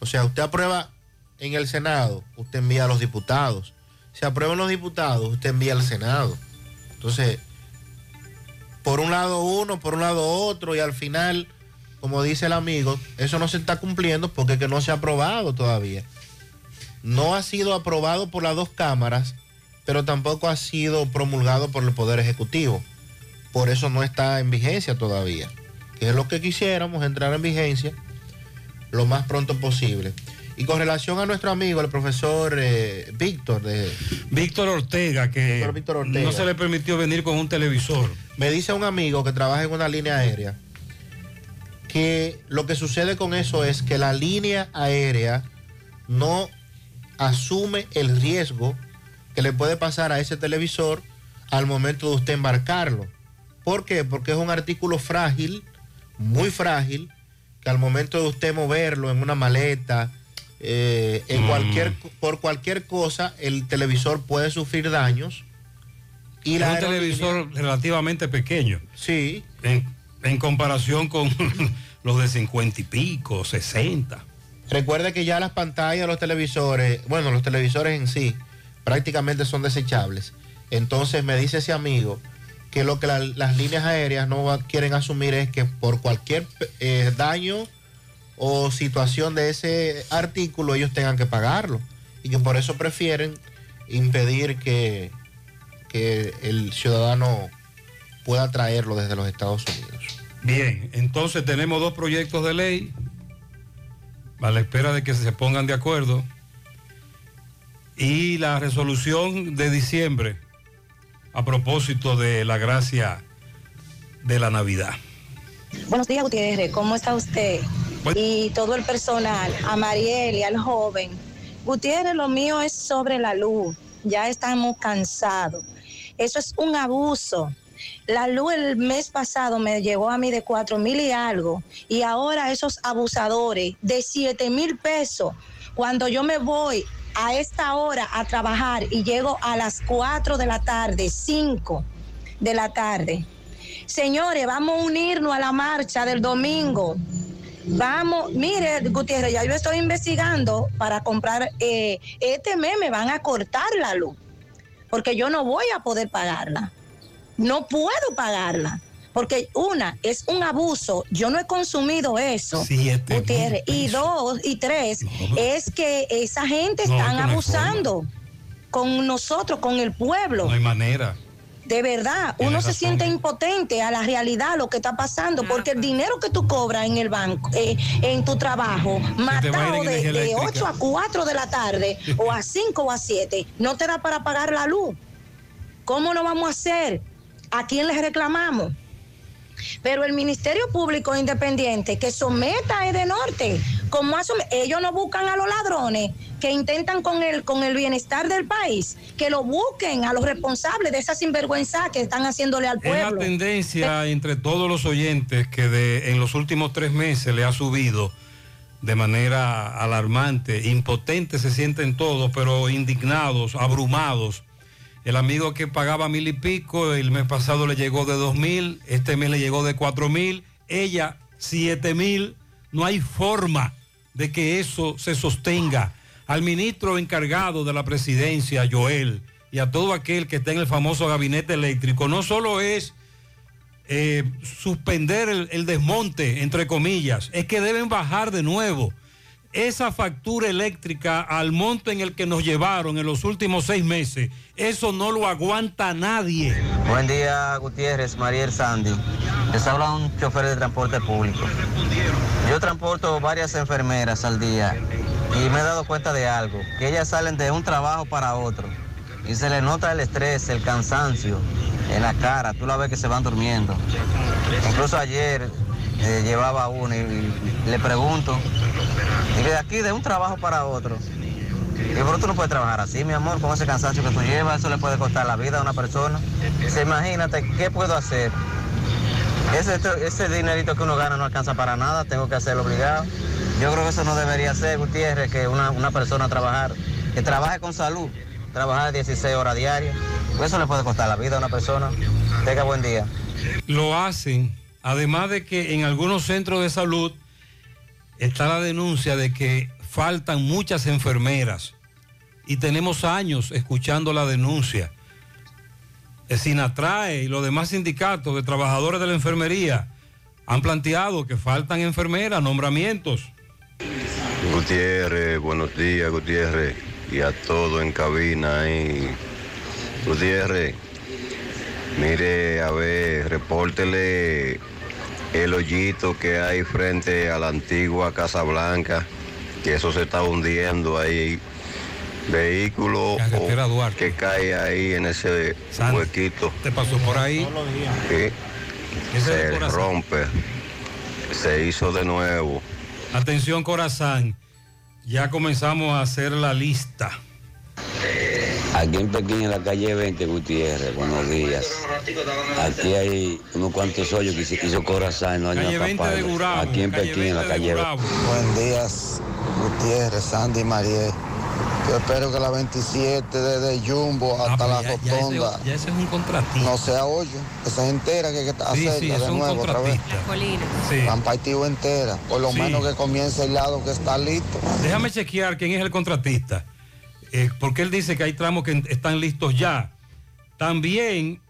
O sea, usted aprueba en el Senado, usted envía a los diputados. Se aprueban los diputados, usted envía al Senado. Entonces, por un lado uno, por un lado otro, y al final, como dice el amigo, eso no se está cumpliendo porque es que no se ha aprobado todavía. No ha sido aprobado por las dos cámaras, pero tampoco ha sido promulgado por el Poder Ejecutivo. Por eso no está en vigencia todavía. Que es lo que quisiéramos, entrar en vigencia lo más pronto posible. Y con relación a nuestro amigo, el profesor eh, Víctor de... Víctor Ortega, que Doctor Víctor Ortega. no se le permitió venir con un televisor. Me dice un amigo que trabaja en una línea aérea que lo que sucede con eso es que la línea aérea no asume el riesgo que le puede pasar a ese televisor al momento de usted embarcarlo. ¿Por qué? Porque es un artículo frágil, muy frágil, que al momento de usted moverlo en una maleta, eh, en Mm. cualquier, por cualquier cosa, el televisor puede sufrir daños. Y es un televisor relativamente pequeño. Sí. En, en comparación con los de 50 y pico, 60. Recuerde que ya las pantallas de los televisores, bueno, los televisores en sí, prácticamente son desechables. Entonces me dice ese amigo que lo que la- las líneas aéreas no quieren asumir es que por cualquier eh, daño o situación de ese artículo ellos tengan que pagarlo. Y que por eso prefieren impedir que, que el ciudadano pueda traerlo desde los Estados Unidos. Bien, entonces tenemos dos proyectos de ley. a la espera de que se pongan de acuerdo. Y la resolución de diciembre a propósito de la gracia de la Navidad. Buenos días, Gutiérrez. ¿Cómo está usted? Y todo el personal, a Mariel y al joven. Gutiérrez, lo mío es sobre la luz. Ya estamos cansados. Eso es un abuso. La luz el mes pasado me llegó a mí de cuatro mil y algo. Y ahora esos abusadores de siete mil pesos. Cuando yo me voy a esta hora a trabajar y llego a las 4 de la tarde, 5 de la tarde. Señores, vamos a unirnos a la marcha del domingo. Vamos, mire, Gutiérrez, ya yo estoy investigando para comprar, eh, este mes me van a cortar la luz, porque yo no voy a poder pagarla. No puedo pagarla. Porque una, es un abuso, yo no he consumido eso, Siete Gutiérrez. Y dos, y tres, es que esa gente No, están abusando con nosotros, con el pueblo. No hay manera. De verdad, uno se siente impotente a la realidad, lo que está pasando, porque el dinero que tú cobras en el banco, eh, en tu trabajo, a matado de, de eléctrica. 8 a 4 de la tarde, o a 5 o a 7, no te da para pagar la luz. ¿Cómo lo vamos a hacer? ¿A quién les reclamamos? Pero el Ministerio Público Independiente que someta a Edenorte, como ellos no buscan a los ladrones que intentan con el, con el bienestar del país, que lo busquen a los responsables de esa sinvergüenza que están haciéndole al Es la pueblo. tendencia entre todos los oyentes que de, en los últimos tres meses le ha subido de manera alarmante, impotentes se sienten todos, pero indignados, abrumados. El amigo que pagaba mil y pico, el mes pasado le llegó de dos mil, este mes le llegó de cuatro mil, ella siete mil. No hay forma de que eso se sostenga. Al ministro encargado de la presidencia, Joel, y a todo aquel que está en el famoso gabinete eléctrico, no solo es eh, suspender el, el desmonte, entre comillas, es que deben bajar de nuevo esa factura eléctrica al monto en el que nos llevaron en los últimos seis meses. Eso no lo aguanta nadie. Buen día, Gutiérrez, Mariel Sandy. Les habla un chofer de transporte público. Yo transporto varias enfermeras al día y me he dado cuenta de algo, que ellas salen de un trabajo para otro y se les nota el estrés, el cansancio en la cara, tú la ves que se van durmiendo. Incluso ayer llevaba uno y, le pregunto, y de aquí de un trabajo para otro. Y pero tú no puedes trabajar así, mi amor, con ese cansancio que tú llevas, eso le puede costar la vida a una persona. Dice, imagínate, ¿qué puedo hacer? Ese, ese dinerito que uno gana no alcanza para nada, tengo que hacerlo obligado. Yo creo que eso no debería ser, Gutiérrez, que una, una persona trabajar, que trabaje con salud, trabajar 16 horas diarias. Eso le puede costar la vida a una persona. Tenga buen día. Lo hacen, además de que en algunos centros de salud está la denuncia de que faltan muchas enfermeras y tenemos años escuchando la denuncia. El SINATRAE y los demás sindicatos de trabajadores de la enfermería han planteado que faltan enfermeras, nombramientos. Gutiérrez, buenos días, Gutiérrez, y a todo en cabina ahí. Gutiérrez, mire, a ver, repórtele el hoyito que hay frente a la antigua Casa Blanca, que eso se está hundiendo ahí. Vehículo o- que cae ahí en ese huequito. ¿Te pasó por ahí? Sí. Se rompe. Se hizo de nuevo. Atención Corazán, ya comenzamos a hacer la lista. Aquí en Pekín, en la calle 20, Gutiérrez, buenos días. Aquí hay unos cuantos hoyos que hizo- hizo Corazán, hay 20 de tapada. Gurabo, Aquí en Pekín, en la 20 calle Gurabo. Buen días, Gutiérrez, Sandy y Mariel. Yo espero que la 27 desde Jumbo hasta la Ah, ya, ya ese, rotonda ya ese es un contratista. no sea hoyo, que se entera que, que está Sí, cerca sí, de es nuevo otra vez. contratista. Han partido entera, por lo Sí. menos que comience el lado que está listo. Déjame chequear quién es el contratista, eh, porque él dice que hay tramos que están listos ya. También,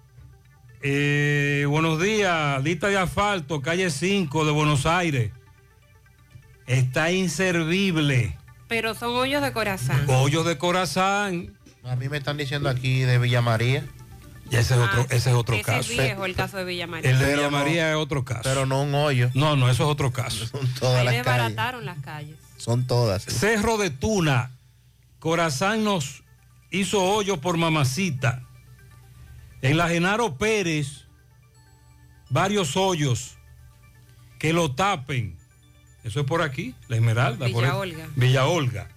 eh, buenos días, lista de asfalto, calle 5 de Buenos Aires. Está inservible. Pero son hoyos de corazón. Hoyo de Corazán. A mí me están diciendo aquí de Villa María. Y ese es otro, ese es otro Ese caso. es viejo el caso de Villa María. El de Villa María es otro caso. Pero no un hoyo. No, no, eso es otro caso. Son todas Ahí las calles. desbarataron las calles. Son todas. Cerro de Tuna. Corazán nos hizo hoyo por mamacita. En la Genaro Pérez, varios hoyos. Que lo tapen. Eso es por aquí, la Esmeralda. por Villa ahí. Olga. Villa Olga.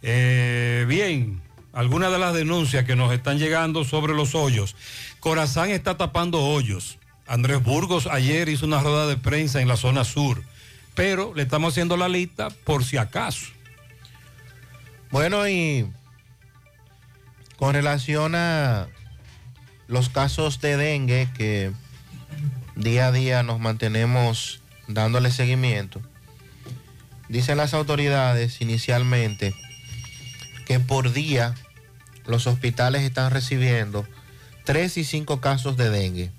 Eh, bien, algunas de las denuncias que nos están llegando sobre los hoyos. Corazán está tapando hoyos. Andrés Burgos ayer hizo una rueda de prensa en la zona sur, pero le estamos haciendo la lista por si acaso. Bueno, y con relación a los casos de dengue que día a día nos mantenemos dándole seguimiento, dicen las autoridades inicialmente que por día los hospitales están recibiendo 3 y 5 casos de dengue.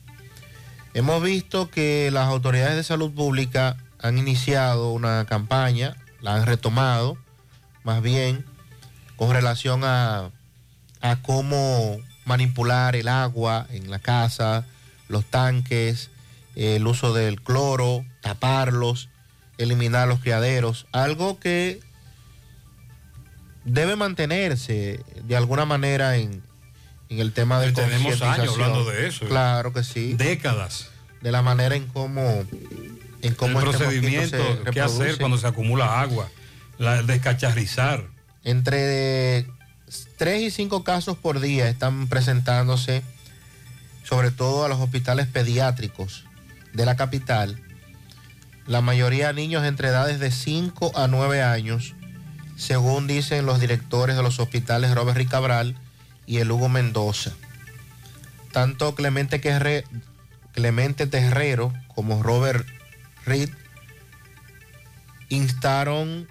Hemos visto que las autoridades de salud pública han iniciado una campaña, la han retomado, más bien con relación a, a cómo manipular el agua en la casa, los tanques, el uso del cloro, taparlos, eliminar los criaderos, algo que debe mantenerse de alguna manera en, en el tema de Tenemos años hablando de eso. Claro que sí. Décadas. De la manera en cómo en cómo el este procedimiento, se qué hacer cuando se acumula agua, la, descacharrizar. Entre 3 y 5 casos por día están presentándose, sobre todo a los hospitales pediátricos de la capital. La mayoría niños entre edades de 5 a 9 años, según dicen los directores de los hospitales Robert Ricabral y el Hugo Mendoza. Tanto Clemente, Querre- Clemente Terrero como Robert Reed instaron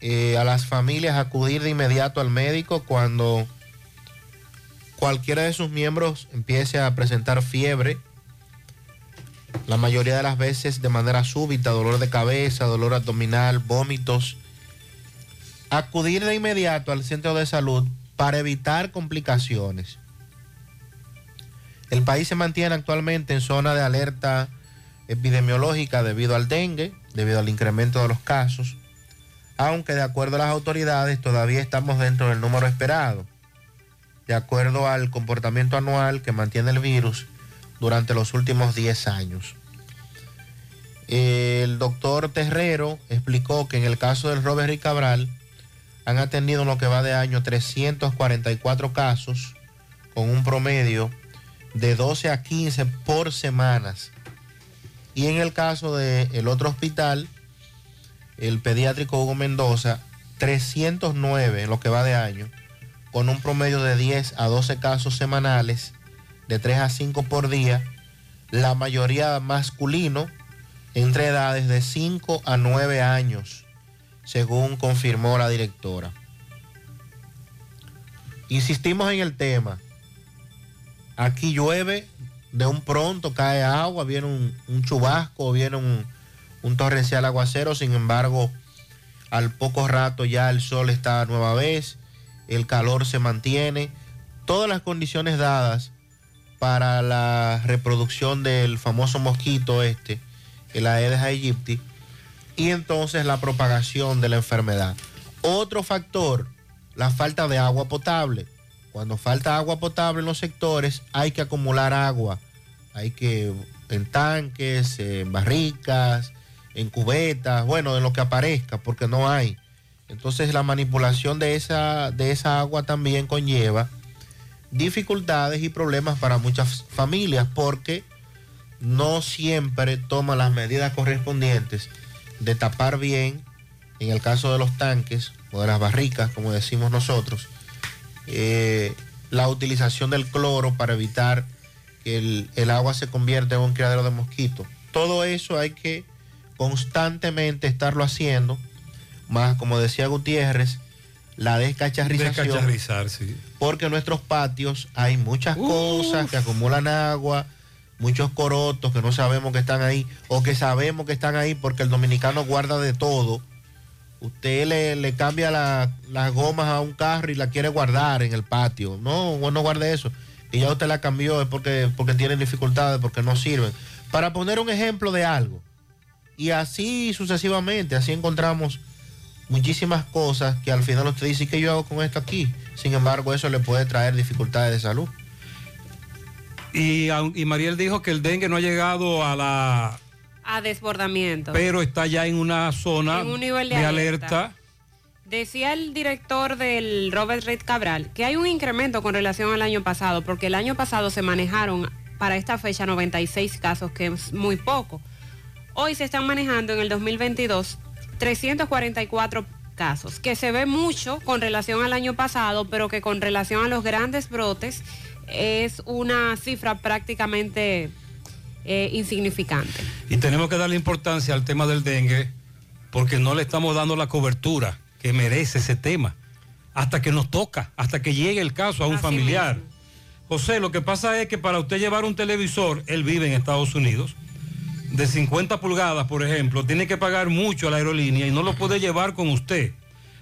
eh, a las familias acudir de inmediato al médico cuando cualquiera de sus miembros empiece a presentar fiebre, la mayoría de las veces de manera súbita, dolor de cabeza, dolor abdominal, vómitos. Acudir de inmediato al centro de salud para evitar complicaciones. El país se mantiene actualmente en zona de alerta epidemiológica debido al dengue, debido al incremento de los casos, aunque de acuerdo a las autoridades todavía estamos dentro del número esperado, de acuerdo al comportamiento anual que mantiene el virus durante los últimos 10 años. El doctor Terrero explicó que en el caso del Robert Cabral han atendido en lo que va de año 344 casos con un promedio de 12 a 15 por semanas. Y en el caso del otro hospital, el pediátrico Hugo Mendoza, 309 en lo que va de año, con un promedio de 10 a 12 casos semanales, de 3 a 5 por día, la mayoría masculino, entre edades de 5 a 9 años, según confirmó la directora. Insistimos en el tema. Aquí llueve, de un pronto cae agua, viene un, un chubasco, viene un, un torrencial aguacero, sin embargo, al poco rato ya el sol está nueva vez, el calor se mantiene, todas las condiciones dadas para la reproducción del famoso mosquito este, el Aedes aegypti, y entonces la propagación de la enfermedad. Otro factor, la falta de agua potable. Cuando falta agua potable en los sectores, hay que acumular agua. Hay que en tanques, en barricas, en cubetas, bueno, en lo que aparezca, porque no hay. Entonces la manipulación de esa, de esa agua también conlleva dificultades y problemas para muchas familias porque no siempre toman las medidas correspondientes de tapar bien, en el caso de los tanques o de las barricas, como decimos nosotros, eh, la utilización del cloro para evitar que el, el agua se convierta en un criadero de mosquitos. Todo eso hay que constantemente estarlo haciendo, más como decía Gutiérrez, la descacharrización. Descacharrizar, sí. Porque en nuestros patios hay muchas cosas que acumulan agua, muchos corotos que no sabemos que están ahí, o que sabemos que están ahí porque el dominicano guarda de todo. Usted le, le cambia la- las gomas a un carro y la quiere guardar en el patio. No, no guarde eso. y ya usted la cambió es porque, porque tienen dificultades, porque no sirven. Para poner un ejemplo de algo. Y así sucesivamente, así encontramos muchísimas cosas que al final usted dice, ¿qué yo hago con esto aquí? Sin embargo, eso le puede traer dificultades de salud. Y, y Mariel dijo que el dengue no ha llegado a la... A desbordamiento. pero está ya en una zona En un nivel de alerta. Decía el director del Robert Reid Cabral que hay un incremento con relación al año pasado, porque el año pasado se manejaron para esta fecha 96 casos, que es muy poco. Hoy se están manejando en el 2022 344 casos, que se ve mucho con relación al año pasado, pero que con relación a los grandes brotes es una cifra prácticamente eh, insignificante. Y tenemos que darle importancia al tema del dengue porque no le estamos dando la cobertura que merece ese tema. Hasta que nos toca, hasta que llegue el caso a un familiar. José, lo que pasa es que para usted llevar un televisor, él vive en Estados Unidos, de 50 pulgadas, por ejemplo, tiene que pagar mucho a la aerolínea y no lo puede llevar con usted.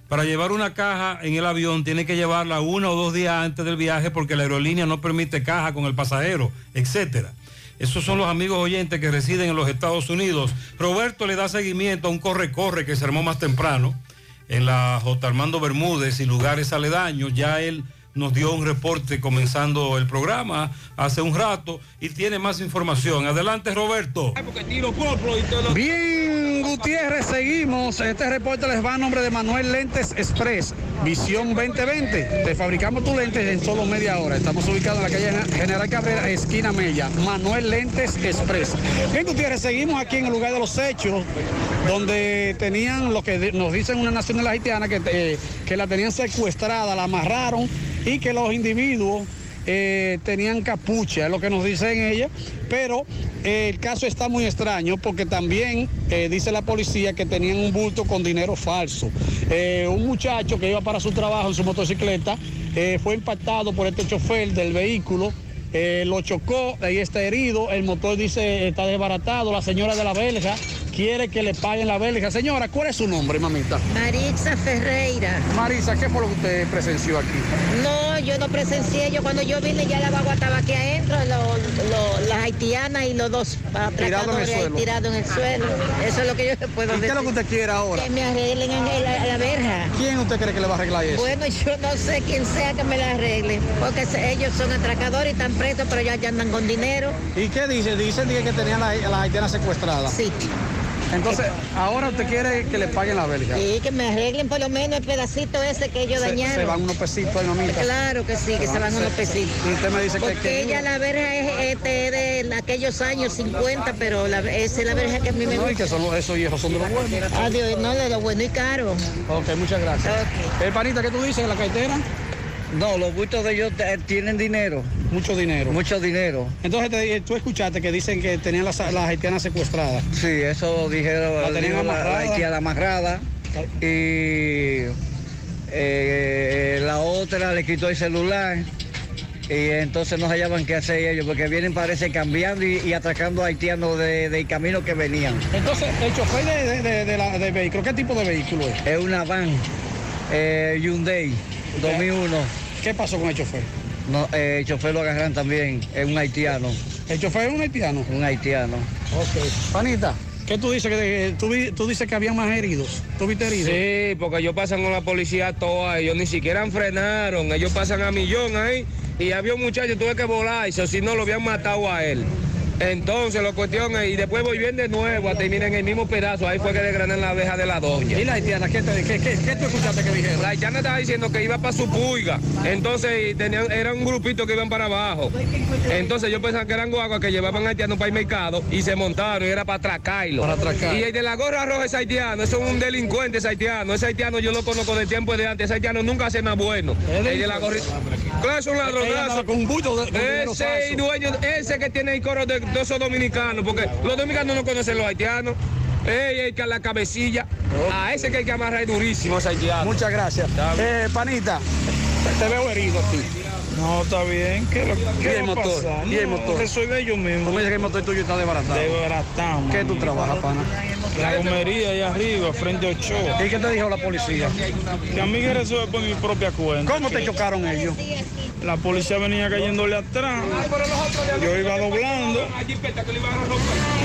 Para llevar una caja en el avión tiene que llevarla uno o dos días antes del viaje porque la aerolínea no permite caja con el pasajero, etcétera. Esos son los amigos oyentes que residen en los Estados Unidos. Roberto le da seguimiento a un corre-corre que se armó más temprano en la J. Armando Bermúdez y lugares aledaños. Ya él nos dio un reporte comenzando el programa hace un rato y tiene más información. Adelante, Roberto. Bien, Gutiérrez, seguimos. Este reporte les va a nombre de Manuel Lentes Express, Visión 2020. Te fabricamos tus lentes en solo media hora. Estamos ubicados en la calle General Cabrera, esquina Mella. Manuel Lentes Express. Bien, Gutiérrez, seguimos aquí en el lugar de los hechos, donde tenían lo que nos dicen una nacional haitiana que, eh, que la tenían secuestrada, la amarraron y que los individuos eh, tenían capucha, es lo que nos dicen ellas, pero eh, el caso está muy extraño porque también eh, dice la policía que tenían un bulto con dinero falso. Un muchacho que iba para su trabajo en su motocicleta fue impactado por este chofer del vehículo. eh, lo chocó, ahí está herido, el motor dice está desbaratado, la señora de la belga quiere que le paguen la belga. Señora, ¿cuál es su nombre, mamita? Maritza Ferreira. Marisa, ¿qué fue lo que usted presenció aquí? No, yo no presencié. Yo cuando yo vine ya la bagua estaba aquí adentro, lo- lo- las haitianas y los dos Tirado atracadores suelo. tirados en el suelo. Eso es lo que yo le puedo ¿Y decir. qué es lo que usted quiere ahora? Que me arreglen en el- a la verja. ¿Quién usted cree que le va a arreglar eso? Bueno, yo no sé quién sea que me la arregle, porque ellos son atracadores y están presos, pero ya, ya andan con dinero. ¿Y qué dice? Dicen que tenían a las haitianas secuestradas. Sí. Entonces, ahora usted quiere que le paguen la belga. Sí, que me arreglen por lo menos el pedacito ese que ellos Se- dañaron. se van unos pesitos ahí, mamita. Claro que sí, que se van unos pesitos. Y usted me dice que- Porque que- ella la verja es este, de aquellos años 50, pero la, esa es la verja que a mí me No, y gusta. que son los- esos hierros son de los buenos. Adiós, no, de lo bueno y caro. Ok, muchas gracias. Eh, panita, ¿qué tú dices de la cartera? No, los bultos de ellos eh, tienen dinero. Mucho dinero. Mucho dinero. Entonces, te- tú escuchaste que dicen que tenían las, las haitianas secuestradas. Sí, eso dijeron La tenían dijo la, la amarrada. haitiana amarrada. Y eh, la otra le quitó el celular. Y entonces no hallaban qué hacer ellos, porque vienen, parece, cambiando y, y atracando a haitianos de- del camino que venían. Entonces, el chofer de, de- la- vehículo, ¿qué tipo de vehículo es? Es una van eh, Hyundai 2001. ¿Qué pasó con el chofer? No, eh, el chofer lo agarran también, es un haitiano. ¿El chofer es un haitiano? Un haitiano. Ok. Panita, ¿qué tú dices? Que, tú, vi- tú dices que había más heridos. ¿Tú viste heridos? Sí, porque ellos pasan con la policía toda, ellos ni siquiera frenaron, ellos pasan a millón ahí y había un muchacho tuve que volar, eso si no lo habían matado a él. Entonces la cuestión es, y después volvían de nuevo hasta terminar en el mismo pedazo, ahí fue que desgranan la abeja de la doña. ¿Y la haitiana? ¿Qué, te- qué- qué- qué tú escuchaste que dijeron? La haitiana estaba diciendo que iba para su pulga, entonces y tenían, era un grupito que iban para abajo. Entonces yo pensaba que eran guaguas que llevaban haitianos para el mercado y se montaron y era para atracarlo. Para atracar. Y el de la gorra roja es haitiano, eso es un delincuente ese haitiano. Ese haitiano yo lo conozco del tiempo de antes, ese haitiano nunca hace nada bueno. El de la gorra. Claro, es un ladronazo. con bulto de- Ese dueño, ese que tiene el coro de, de esos dominicanos, porque los dominicanos no conocen los haitianos. Ey, el que a la cabecilla. A ese que hay que amarrar durísimo, ese haitiano. Muchas gracias. Eh, panita, te veo herido aquí. No, está bien. ¿Qué, lo, ¿Y qué el va a motor? pasar? ¿Y el No, motor? Resuelve ellos mismos. Tú me dices que el motor tuyo está desbaratado. Desbaratado. ¿Qué tú trabajas, pana? La gomería allá arriba, frente a Ochoa. ¿Y qué te dijo la policía? Que a mí que resuelve por mi propia cuenta. ¿Cómo te chocaron ellos? la policía venía cayéndole atrás. Yo iba doblando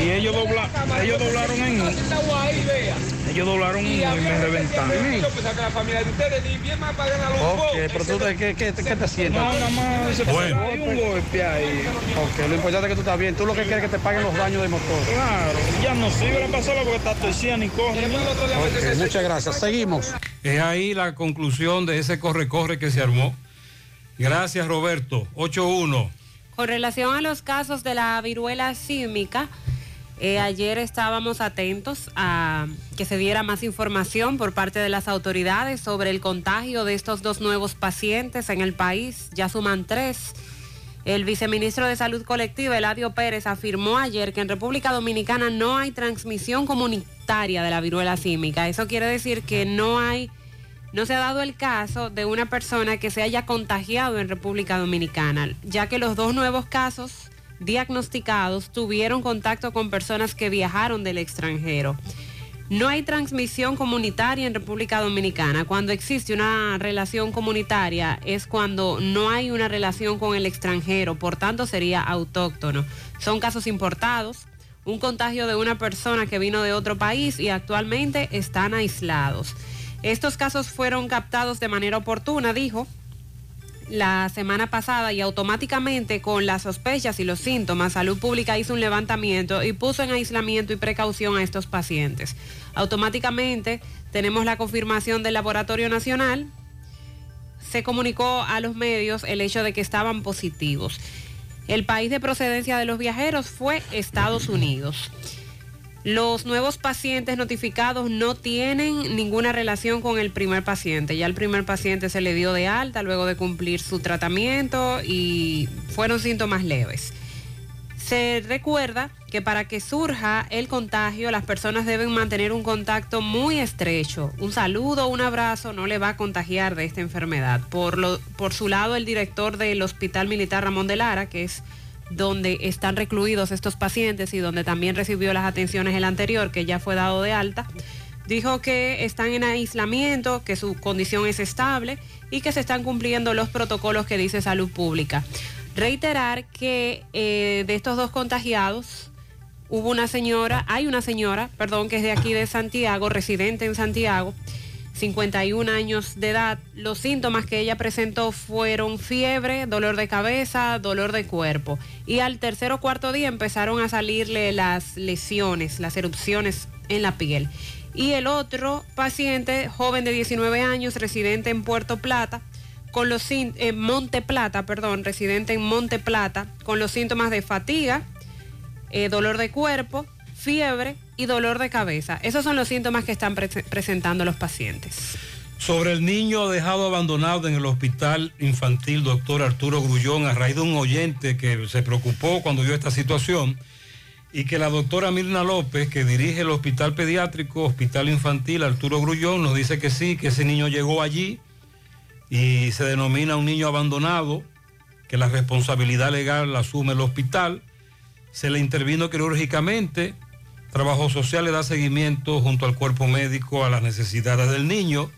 y ellos, dobla, ellos doblaron en uno. Ellos doblaron uno y me reventaron. Ok, pero tú, ¿qué, qué, qué te sientes? No, nada más Bueno. hay un golpe ahí. Ok, lo importante es que tú estás bien. Tú lo que quieres es que te paguen los daños de motor. Claro, ya no sirve la pasola porque está torcida ni corre. Ok, muchas gracias. Seguimos. Es ahí la conclusión de ese corre-corre que se armó. Gracias, Roberto. 8-1. Con relación a los casos de la viruela símica, eh, ayer estábamos atentos a que se diera más información por parte de las autoridades sobre el contagio de estos dos nuevos pacientes en el país. Ya suman tres. El viceministro de Salud Colectiva, Eladio Pérez, afirmó ayer que en República Dominicana no hay transmisión comunitaria de la viruela símica. Eso quiere decir que no hay, no se ha dado el caso de una persona que se haya contagiado en República Dominicana, ya que los dos nuevos casos diagnosticados tuvieron contacto con personas que viajaron del extranjero. No hay transmisión comunitaria en República Dominicana. Cuando existe una relación comunitaria es cuando no hay una relación con el extranjero, por tanto sería autóctono. Son casos importados, un contagio de una persona que vino de otro país y actualmente están aislados. Estos casos fueron captados de manera oportuna, dijo, la semana pasada y automáticamente con las sospechas y los síntomas, Salud Pública hizo un levantamiento y puso en aislamiento y precaución a estos pacientes. Automáticamente tenemos la confirmación del Laboratorio Nacional. Se comunicó a los medios el hecho de que estaban positivos. El país de procedencia de los viajeros fue Estados Unidos. Los nuevos pacientes notificados no tienen ninguna relación con el primer paciente. Ya el primer paciente se le dio de alta luego de cumplir su tratamiento y fueron síntomas leves. Se recuerda que para que surja el contagio las personas deben mantener un contacto muy estrecho. Un saludo, un abrazo no le va a contagiar de esta enfermedad. Por, lo- por su lado, el director del Hospital Militar Ramón de Lara, que es donde están recluidos estos pacientes y donde también recibió las atenciones el anterior, que ya fue dado de alta, dijo que están en aislamiento, que su condición es estable y que se están cumpliendo los protocolos que dice Salud Pública. Reiterar que eh, de estos dos contagiados hubo una señora, hay una señora, perdón, que es de aquí de Santiago, residente en Santiago, 51 años de edad. Los síntomas que ella presentó fueron fiebre, dolor de cabeza, dolor de cuerpo. Y al tercer o cuarto día empezaron a salirle las lesiones, las erupciones en la piel. Y el otro paciente, joven de 19 años, residente en Puerto Plata, con los en Monte Plata, perdón, residente en Monte Plata, con los síntomas de fatiga, eh, dolor de cuerpo, fiebre y dolor de cabeza. Esos son los síntomas que están prese- presentando los pacientes. Sobre el niño dejado abandonado en el hospital infantil, doctor Arturo Grullón, a raíz de un oyente que se preocupó cuando vio esta situación y que la doctora Mirna López, que dirige el hospital pediátrico, hospital infantil Arturo Grullón, nos dice que sí, que ese niño llegó allí y se denomina un niño abandonado, que la responsabilidad legal la asume el hospital, se le intervino quirúrgicamente, Trabajo Social le da seguimiento junto al cuerpo médico a las necesidades del niño.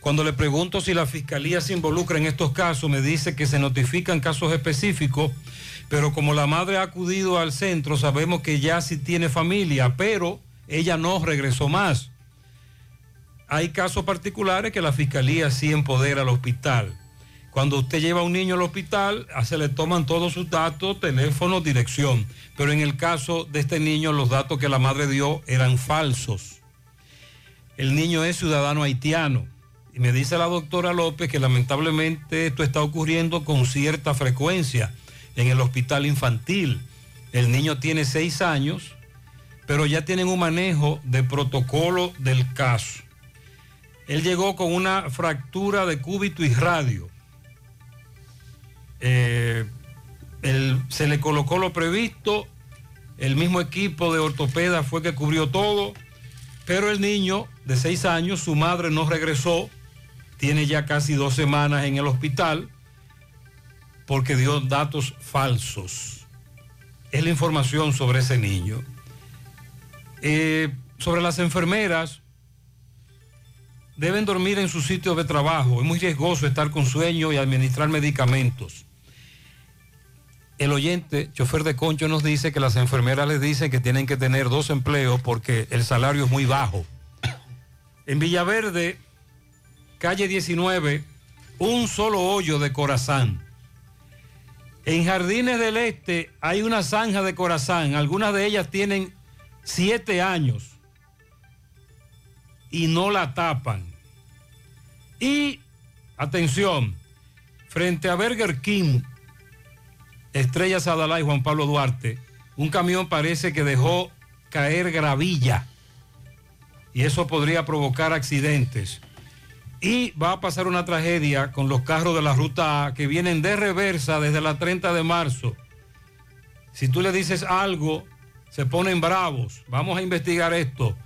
Cuando le pregunto si la fiscalía se involucra en estos casos, me dice que se notifican casos específicos, pero como la madre ha acudido al centro, sabemos que ya sí tiene familia, pero ella no regresó más. Hay casos particulares que la fiscalía sí empodera al hospital. Cuando usted lleva a un niño al hospital, se le toman todos sus datos, teléfono, dirección. Pero en el caso de este niño, los datos que la madre dio eran falsos. El niño es ciudadano haitiano. Y me dice la doctora López que lamentablemente esto está ocurriendo con cierta frecuencia en el hospital infantil. El niño tiene seis años, pero ya tienen un manejo de protocolo del caso. Él llegó con una fractura de cúbito y radio. Eh, se le colocó lo previsto, el mismo equipo de ortopeda fue que cubrió todo, pero el niño de seis años, su madre no regresó, tiene ya casi dos semanas en el hospital porque dio datos falsos. Es la información sobre ese niño. Eh, sobre las enfermeras, deben dormir en sus sitios de trabajo. Es muy riesgoso estar con sueño y administrar medicamentos. El oyente, chofer de concho, nos dice que las enfermeras les dicen que tienen que tener dos empleos porque el salario es muy bajo. En Villaverde, calle 19, un solo hoyo de corazón. En Jardines del Este hay una zanja de corazón. Algunas de ellas tienen siete años y no la tapan. Y, atención, frente a Burger King, Estrella Sadalá y Juan Pablo Duarte, un camión parece que dejó caer gravilla y eso podría provocar accidentes. Y va a pasar una tragedia con los carros de la ruta A que vienen de reversa desde la 30 de marzo. Si tú le dices algo, se ponen bravos. Vamos a investigar esto.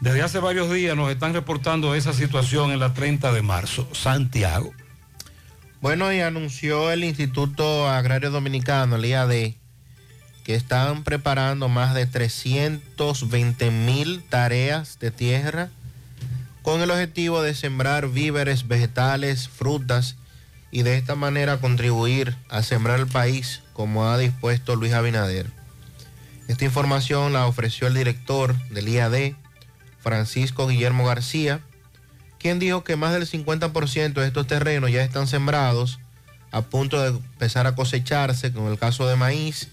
Desde hace varios días nos están reportando esa situación en la 30 de marzo. Santiago. Bueno, y anunció el Instituto Agrario Dominicano, el IAD, que están preparando más de 320 mil tareas de tierra con el objetivo de sembrar víveres, vegetales, frutas y de esta manera contribuir a sembrar el país como ha dispuesto Luis Abinader. Esta información la ofreció el director del IAD, Francisco Guillermo García, quien dijo que más del 50% de estos terrenos ya están sembrados a punto de empezar a cosecharse, como el caso de maíz,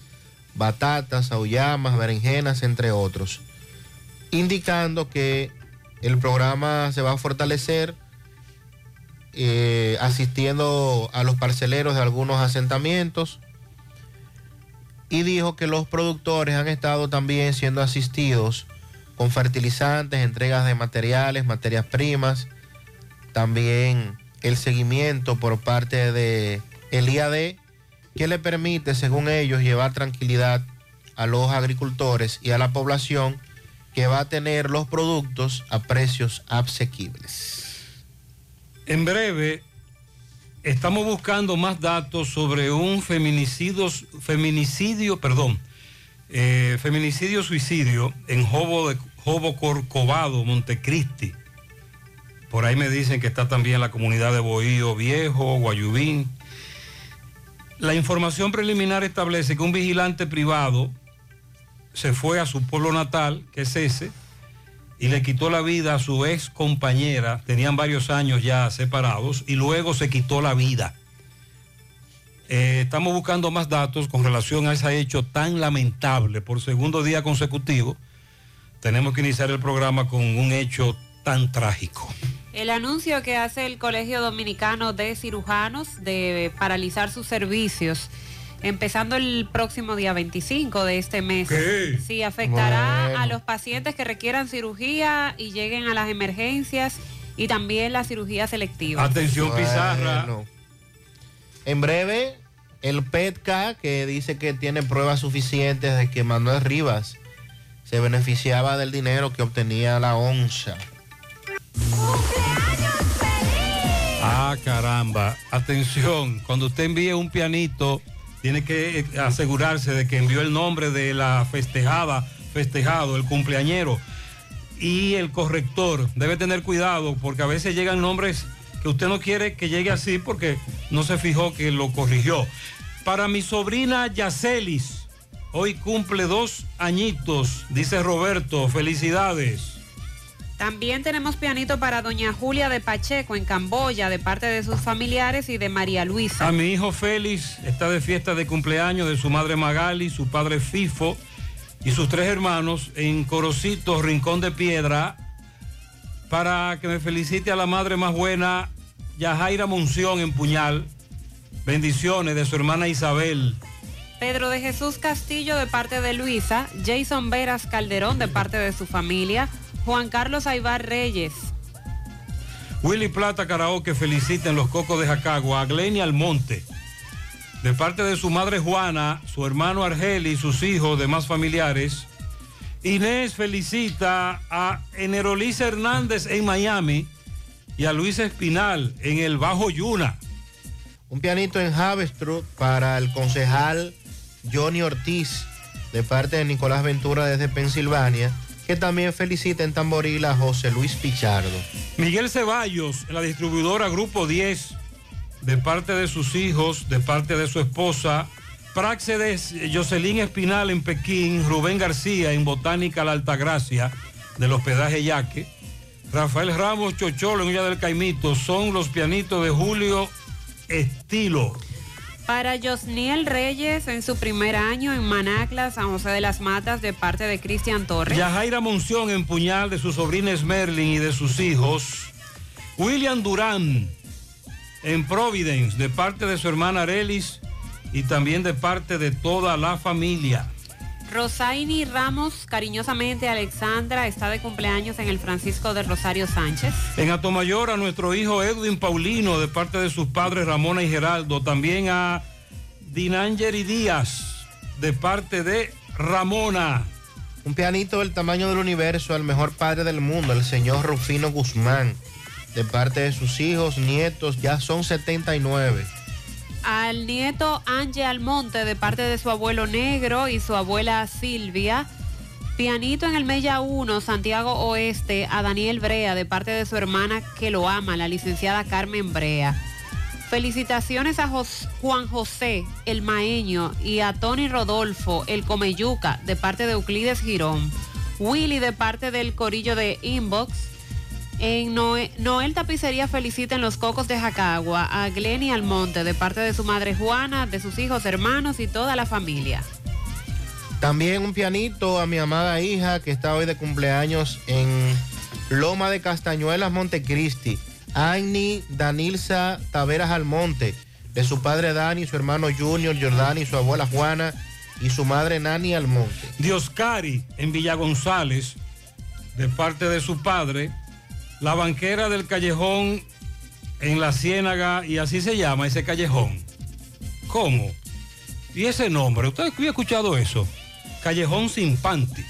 batatas, auyamas, berenjenas, entre otros, indicando que el programa se va a fortalecer eh, asistiendo a los parceleros de algunos asentamientos. Y dijo que los productores han estado también siendo asistidos con fertilizantes, entregas de materiales, materias primas, también el seguimiento por parte de el IAD que le permite, según ellos, llevar tranquilidad a los agricultores y a la población que va a tener los productos a precios asequibles. En breve, estamos buscando más datos sobre un feminicidio, feminicidio, perdón, eh, feminicidio suicidio en Jobo, de, Jobo Corcovado, Montecristi. Por ahí me dicen que está también la comunidad de Bohío Viejo, Guayubín. La información preliminar establece que un vigilante privado se fue a su pueblo natal, que es ese, y le quitó la vida a su ex compañera, tenían varios años ya separados, y luego se quitó la vida. Eh, estamos buscando más datos con relación a ese hecho tan lamentable por segundo día consecutivo. Tenemos que iniciar el programa con un hecho tan trágico. El anuncio que hace el Colegio Dominicano de Cirujanos de paralizar sus servicios empezando el próximo día 25 de este mes. ¿Qué? Sí, afectará Bueno. a los pacientes que requieran cirugía y lleguen a las emergencias y también la cirugía selectiva. Atención, Pizarra. En breve, el PETCA, que dice que tiene pruebas suficientes de que Manuel Rivas se beneficiaba del dinero que obtenía la onza. Ah, caramba. Atención, cuando usted envíe un pianito, tiene que eh, asegurarse de que envió el nombre de la festejada, festejado, el cumpleañero. Y el corrector debe tener cuidado porque a veces llegan nombres que usted no quiere que llegue así porque no se fijó que lo corrigió. Para mi sobrina Yacelis, hoy cumple dos añitos, dice Roberto, felicidades. También tenemos pianito para doña Julia de Pacheco en Camboya de parte de sus familiares y de María Luisa. A mi hijo Félix está de fiesta de cumpleaños de su madre Magali, su padre Fifo y sus tres hermanos en Corocito, Rincón de Piedra, para que me felicite a la madre más buena, Yajaira Monción en Puñal. Bendiciones de su hermana Isabel. Pedro de Jesús Castillo de parte de Luisa, Jason Veras Calderón de parte de su familia, Juan Carlos Aibar Reyes. Willy Plata Karaoke felicita en los Cocos de Jacagua a Glenia Almonte. De parte de su madre Juana, su hermano Argeli y sus hijos, demás familiares. Inés felicita a Enerolisa Hernández en Miami y a Luis Espinal en el Bajo Yuna. Un pianito en Havestrup para el concejal Johnny Ortiz, de parte de Nicolás Ventura desde Pensilvania, que también felicita en Tamboril a José Luis Pichardo. Miguel Ceballos, la distribuidora Grupo 10, de parte de sus hijos, de parte de su esposa, Praxedes Jocelyn Espinal en Pekín, Rubén García en Botánica La Altagracia, del hospedaje Yaque, Rafael Ramos Chocholo en Villa del Caimito, son los pianitos de Julio Estilo. Para Josniel Reyes en su primer año en Manacla, San José de las Matas, de parte de Cristian Torres. Yajaira Monción en Puñal de su sobrina Smerlin y de sus hijos. William Durán en Providence de parte de su hermana Arelis y también de parte de toda la familia. Rosaini Ramos, cariñosamente Alexandra, está de cumpleaños en el Francisco de Rosario Sánchez. En Atomayor a nuestro hijo Edwin Paulino de parte de sus padres Ramona y Geraldo. También a Dinangeri Díaz de parte de Ramona. Un pianito del tamaño del universo al mejor padre del mundo, el señor Rufino Guzmán, de parte de sus hijos, nietos, ya son 79. Al nieto Ángel Almonte de parte de su abuelo negro y su abuela Silvia. Pianito en el Mella 1, Santiago Oeste, a Daniel Brea de parte de su hermana que lo ama, la licenciada Carmen Brea. Felicitaciones a Juan José, el maeño, y a Tony Rodolfo, el comeyuca, de parte de Euclides Girón. Willy de parte del corillo de Inbox. En Noe- Noel Tapicería felicita en los Cocos de Jacagua a Glenny Almonte de parte de su madre Juana, de sus hijos, hermanos y toda la familia. También un pianito a mi amada hija que está hoy de cumpleaños en Loma de Castañuelas, Montecristi. Agni Danilza Taveras Almonte, de su padre Dani, su hermano Junior, Jordani, su abuela Juana y su madre Nani Almonte. Dioscari en Villa González, de parte de su padre, la banquera del callejón en la Ciénaga, y así se llama ese callejón. ¿Cómo? ¿Y ese nombre? ¿Usted había escuchado eso? Callejón sin panty.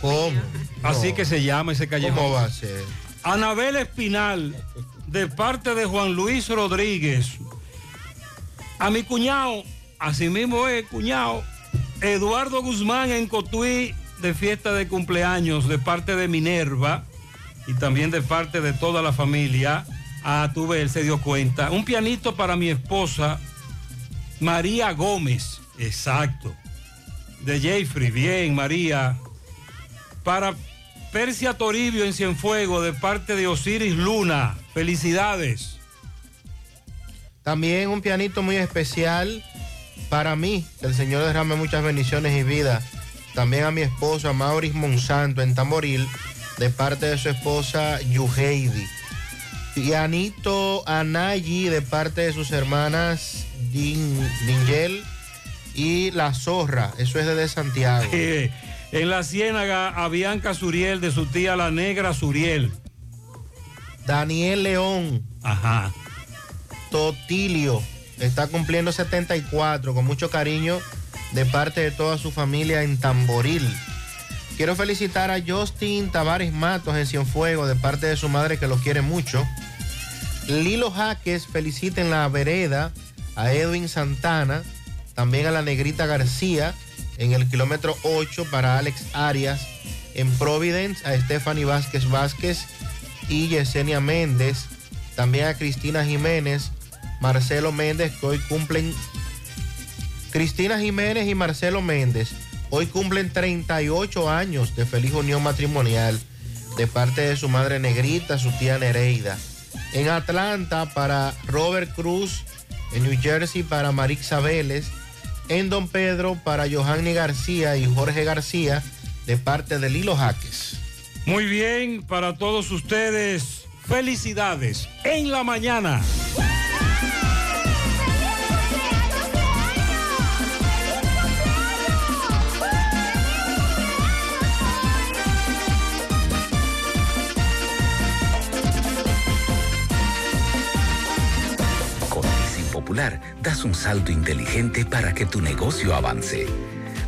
¿Cómo? Así No. que se llama ese callejón. ¿Cómo va a ser? Anabel Espinal, de parte de Juan Luis Rodríguez. A mi cuñado, así mismo es, cuñado, Eduardo Guzmán en Cotuí, de fiesta de cumpleaños, de parte de Minerva y también de parte de toda la familia. A tu vez, él se dio cuenta. Un pianito para mi esposa, María Gómez. Exacto. De Jeffrey, bien, María. Para Persia Toribio en Cienfuego, de parte de Osiris Luna. Felicidades. También un pianito muy especial para mí, el Señor derrame muchas bendiciones y vida. También a mi esposa Mauris Monsanto en Tamboril, de parte de su esposa Yuheidi. Pianito Anayi, de parte de sus hermanas Din, Dingel y La Zorra, eso es desde Santiago. en la Ciénaga a Bianca Suriel, de su tía la negra Suriel. Daniel León. Ajá. Totilio. Está cumpliendo 74 con mucho cariño de parte de toda su familia en Tamboril. Quiero felicitar a Justin Tavares Matos en Cienfuego de parte de su madre que lo quiere mucho. Lilo Jaques felicita en la vereda a Edwin Santana, también a la Negrita García en el kilómetro 8 para Alex Arias en Providence, a Stephanie Vázquez Vázquez y Yesenia Méndez, también a Cristina Jiménez, Marcelo Méndez, que hoy cumplen, Cristina Jiménez y Marcelo Méndez, hoy cumplen 38 años de feliz unión matrimonial de parte de su madre Negrita, su tía Nereida. En Atlanta para Robert Cruz, en New Jersey para Marixa Vélez, en Don Pedro para Johanny García y Jorge García de parte de Lilo Jaques. Muy bien, para todos ustedes, felicidades en la mañana. Das un salto inteligente para que tu negocio avance.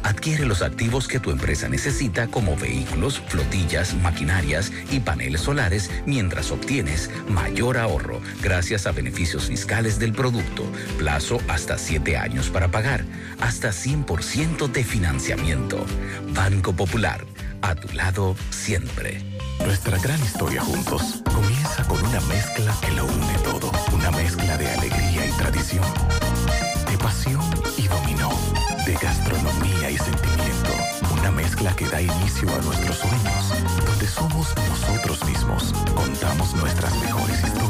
Adquiere los activos que tu empresa necesita como vehículos, flotillas, maquinarias y paneles solares mientras obtienes mayor ahorro gracias a beneficios fiscales del producto, plazo hasta 7 años para pagar, hasta 100% de financiamiento. Banco Popular, a tu lado siempre. Nuestra gran historia juntos comienza con una mezcla que lo une todo. Una mezcla de alegría tradición, de pasión y dominó, de gastronomía y sentimiento. Una mezcla que da inicio a nuestros sueños, donde somos nosotros mismos, contamos nuestras mejores historias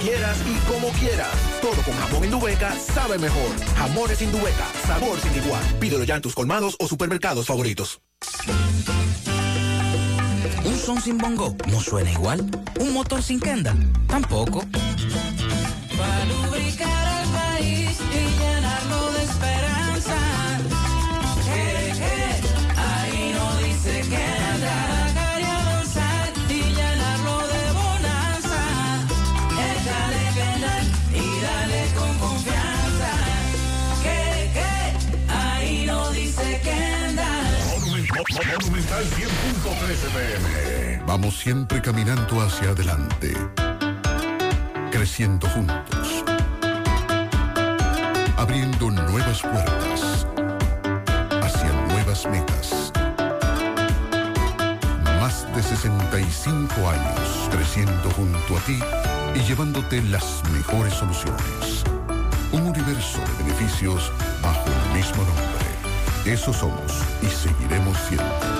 quieras y como quieras. Todo con jamón Indubeca sabe mejor. Jamones Indubeca, sabor sin igual. Pídelo ya en tus colmados o supermercados favoritos. Un son sin bongo no suena igual. Un motor sin kenda tampoco. Para Vamos siempre caminando hacia adelante. Creciendo juntos. Abriendo nuevas puertas. Hacia nuevas metas. Más de 65 años creciendo junto a ti y llevándote las mejores soluciones. Un universo de beneficios bajo el mismo nombre. Eso somos y seguiremos siendo.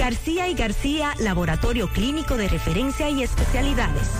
García y García, laboratorio clínico de referencia y especialidades.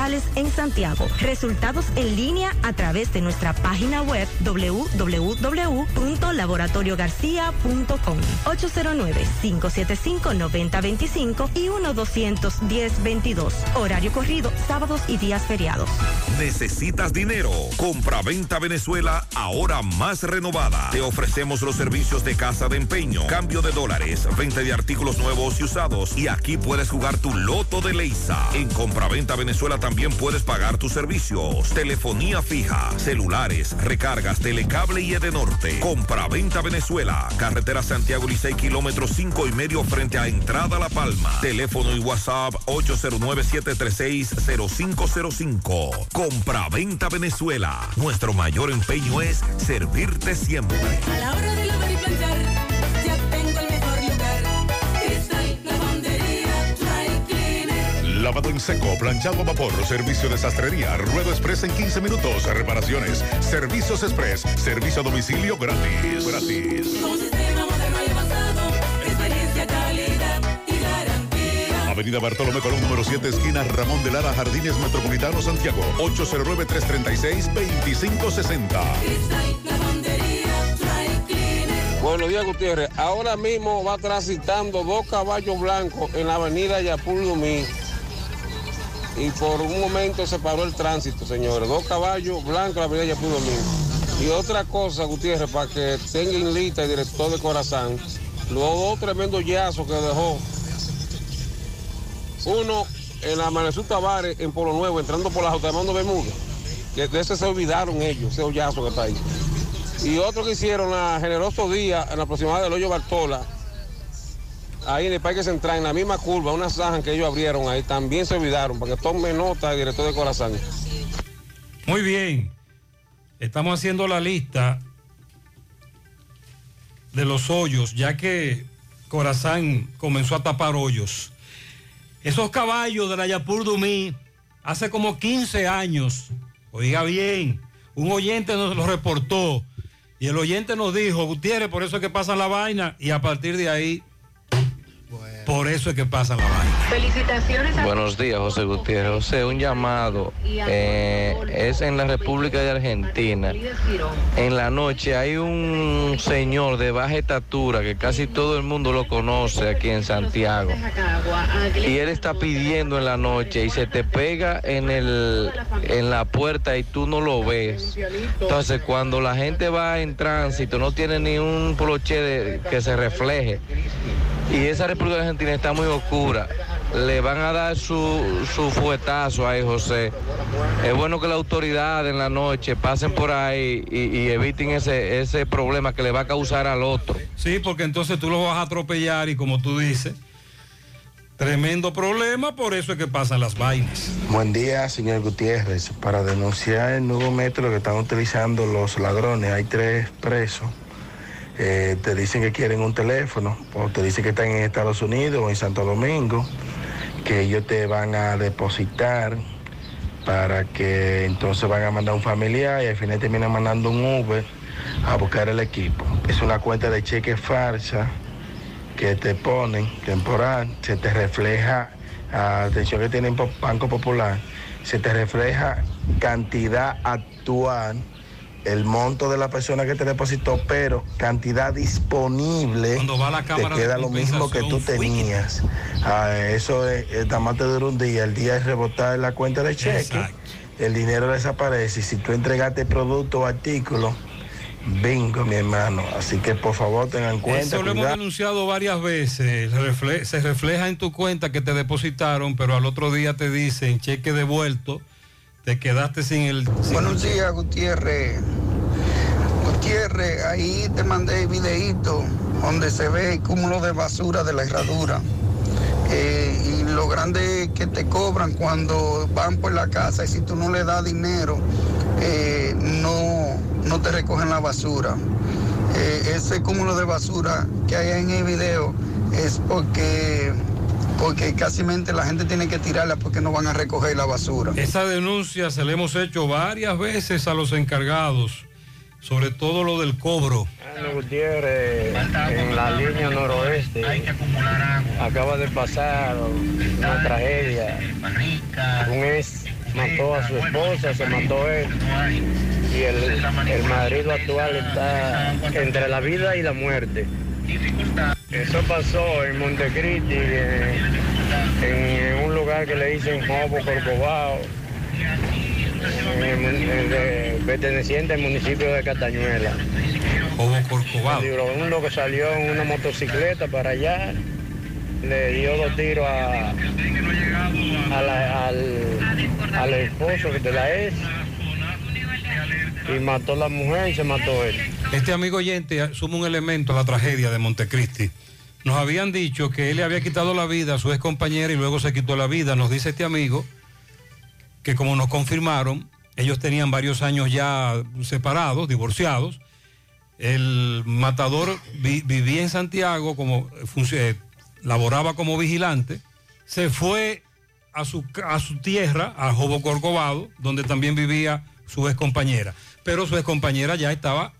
en Santiago. Resultados en línea a través de nuestra página web www.laboratoriogarcia.com 809-575-9025 y 1-210-22. Horario corrido, sábados y días feriados. ¿Necesitas dinero? Compra-venta Venezuela ahora más renovada. Te ofrecemos los servicios de casa de empeño, cambio de dólares, venta de artículos nuevos y usados. Y aquí puedes jugar tu loto de Leisa. En Compra-venta Venezuela también puedes pagar tus servicios. Telefonía fija, celulares, recargas, telecable y Edenorte. Compra-venta Venezuela. Carretera Santiago Licey, kilómetro 5 y medio frente a Entrada La Palma. Teléfono y WhatsApp 809-736-0505. Compra-venta Venezuela. Nuestro mayor empeño es servirte siempre. A la hora de lavar y Lavado en seco, planchado a vapor, servicio de sastrería, ruedo express en 15 minutos, reparaciones, servicios express, servicio a domicilio gratis. Gratis. Avenida Bartolomé Colón, número 7, esquina Ramón de Lara, Jardines Metropolitano, Santiago. 809-336-2560. Cristal Lavandería Dry Cleaner. Buenos días, Gutiérrez. Ahora mismo va transitando dos caballos blancos en la avenida Yapul Dumí. Y por un momento se paró el tránsito, señores. Dos caballos blancos en la avenida Yapul Dumí. Y otra cosa, Gutiérrez, para que tengan lista el director de Corazán, los dos tremendos yazos que dejó. Uno en la Manesú Tavares, en Polo Nuevo, entrando por la Jotamando Bermúdez. Que de ese se olvidaron ellos, ese hoyazo que está ahí. Y otro que hicieron a Generoso Día, en la aproximada del Hoyo Bartola, ahí en el Parque Central, en la misma curva, una zanja que ellos abrieron ahí, también se olvidaron, para que tome nota el director de Corazán. Muy bien. Estamos haciendo la lista de los hoyos, ya que Corazán comenzó a tapar hoyos. Esos caballos de la Yapur Dumí, hace como 15 años, oiga bien, un oyente nos lo reportó y el oyente nos dijo, Gutiérrez, por eso es que pasa la vaina y a partir de ahí, por eso es que pasa la vaina. Felicitaciones Buenos días, José Gutiérrez. José, un llamado. eh, es en la República de Argentina. En la noche hay un señor de baja estatura que casi todo el mundo lo conoce aquí en Santiago. Y él está pidiendo en la noche y se te pega en, el, en la puerta y tú no lo ves. Entonces, cuando la gente va en tránsito, no tiene ni un poloche de- que se refleje. Y esa República de Argentina está muy oscura. Le van a dar su, su fuetazo ahí, José. Es bueno que la autoridad en la noche pasen por ahí y, y eviten ese, ese problema que le va a causar al otro. Sí, porque entonces tú lo vas a atropellar y como tú dices, tremendo problema, por eso es que pasan las vainas. Buen día, señor Gutiérrez. Para denunciar el nuevo método que están utilizando los ladrones, hay tres presos. Eh, te dicen que quieren un teléfono, o te dicen que están en Estados Unidos o en Santo Domingo, que ellos te van a depositar para que entonces van a mandar un familiar y al final terminan mandando un Uber a buscar el equipo. Es una cuenta de cheque falsa que te ponen temporal, se te refleja, atención que tienen Banco Popular, se te refleja cantidad actual, el monto de la persona que te depositó, pero cantidad disponible la te queda lo mismo que tú tenías. Ah, eso es, nada más te dura un día, el día es rebotar la cuenta de cheque, el dinero desaparece y si tú entregaste producto o artículo, bingo mi hermano. Así que por favor tengan en cuenta. Eso lo hemos denunciado varias veces. Se refleja en tu cuenta que te depositaron, pero al otro día te dicen cheque devuelto, te quedaste sin el... sin Buenos el- días, Gutiérrez. Gutiérrez, ahí te mandé el videíto donde se ve el cúmulo de basura de la herradura. Eh, y lo grande que te cobran cuando van por la casa y si tú no le das dinero, eh, no, no te recogen la basura. Eh, ese cúmulo de basura que hay en el video es porque, porque casi la gente tiene que tirarla porque no van a recoger la basura. Esa denuncia se le hemos hecho varias veces a los encargados sobre todo lo del cobro. Gutiérrez, en la línea noroeste, acaba de pasar una tragedia. Un ex mató a su esposa, se mató él. Y el, el marido actual está entre la vida y la muerte. Eso pasó en Montecristi, en, en un lugar que le dicen Jobo Corcovado, perteneciente al municipio de Catañuela. Jobo Corcovado. El uno que salió en una motocicleta para allá, le dio dos tiros a, a la- al, al esposo de la ex y mató a la mujer y se mató él. Este amigo oyente suma un elemento a la tragedia de Montecristi. Nos habían dicho que él le había quitado la vida a su ex compañera y luego se quitó la vida. Nos dice este amigo que como nos confirmaron, ellos tenían varios años ya separados, divorciados. El matador vi- vivía en Santiago, como eh, laboraba como vigilante, se fue a su, a su tierra, a Jobo Corcovado, donde también vivía su ex compañera. Pero su ex compañera ya estaba,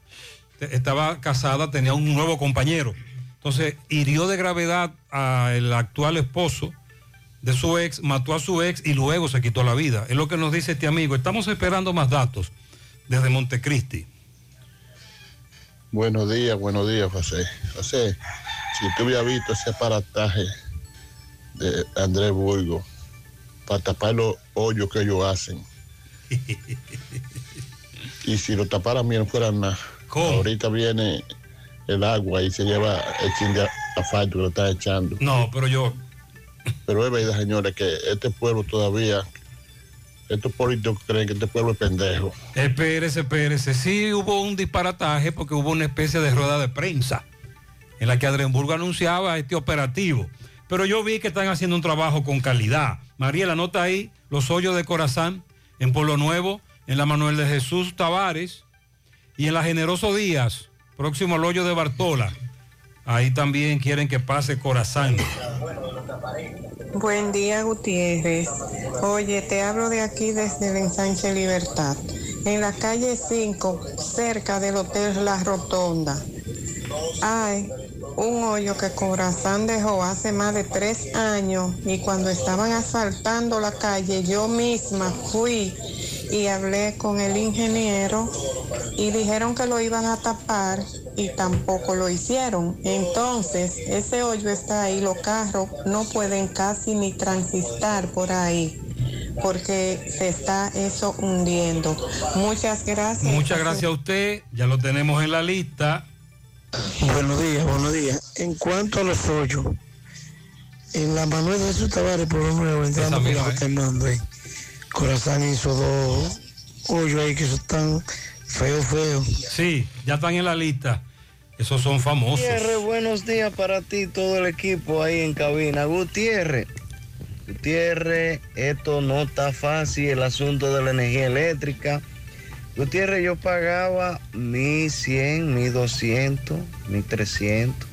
estaba casada, tenía un nuevo compañero. Entonces hirió de gravedad al actual esposo de su ex, mató a su ex y luego se quitó la vida. Es lo que nos dice este amigo. Estamos esperando más datos desde Montecristi. Buenos días, buenos días, José. José, si tú hubieras visto ese aparataje de Andrés Burgo para tapar los hoyos que ellos hacen. y si lo taparan bien, no fueran nada. Ahorita viene el agua y se lleva el chin de asfalto que lo está echando. No, pero yo. Pero es verdad, señores, que este pueblo todavía, estos políticos creen que este pueblo es pendejo. Espérese, espérese. Sí hubo un disparataje porque hubo una especie de rueda de prensa en la que Adrenburgo anunciaba este operativo. Pero yo vi que están haciendo un trabajo con calidad. Mariela, nota ahí los hoyos de Corazán en Pueblo Nuevo, en la Manuel de Jesús Tavares y en la Generoso Díaz, próximo al hoyo de Bartola. Ahí también quieren que pase Corazán. Buen día, Gutiérrez. Oye, te hablo de aquí desde el ensanche Libertad, en la calle 5, cerca del Hotel La Rotonda. Hay un hoyo que Corazán dejó hace más de tres años y cuando estaban asfaltando la calle, yo misma fui y hablé con el ingeniero y dijeron que lo iban a tapar y tampoco lo hicieron. Entonces, ese hoyo está ahí, los carros no pueden casi ni transistar por ahí porque se está eso hundiendo. Muchas gracias. Muchas gracias a usted, ya lo tenemos en la lista. Buenos días, buenos días. En cuanto a los hoyos, en la Manuel de Jesús Tavares, por lo nuevo, entrando por la Corazán hizo dos hoyos ahí que son tan feos, feos. Sí, ya están en la lista. Esos son famosos. Gutiérrez, buenos días para ti, todo el equipo ahí en cabina. Gutiérrez, Gutiérrez, esto no está fácil, el asunto de la energía eléctrica. Gutiérrez, yo pagaba 1100, 1200, 1300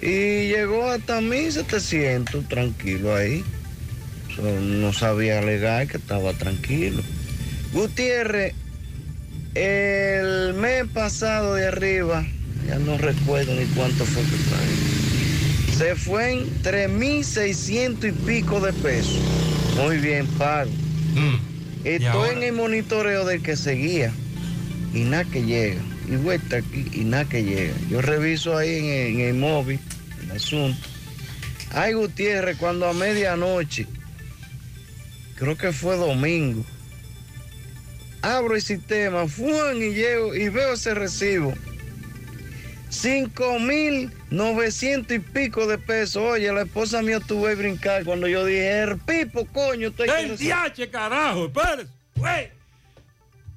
y llegó hasta 1700, tranquilo ahí. No sabía legal que estaba tranquilo. Gutiérrez, el mes pasado de arriba, ya no recuerdo ni cuánto fue que pagué. Se fue en 3.600 y pico de pesos. Muy bien, pago. Estoy en el monitoreo del que seguía y nada que llega. Y vuelta aquí y nada que llega. Yo reviso ahí en el, en el móvil el asunto. Ay, Gutiérrez, cuando a medianoche, creo que fue domingo, abro el sistema, ¡fuan! y llego y veo ese recibo. 5.900 y pico de pesos. Oye, la esposa mía tuve que brincar cuando yo dije, el pipo, coño, estoy ¡El diache, carajo! Espérese.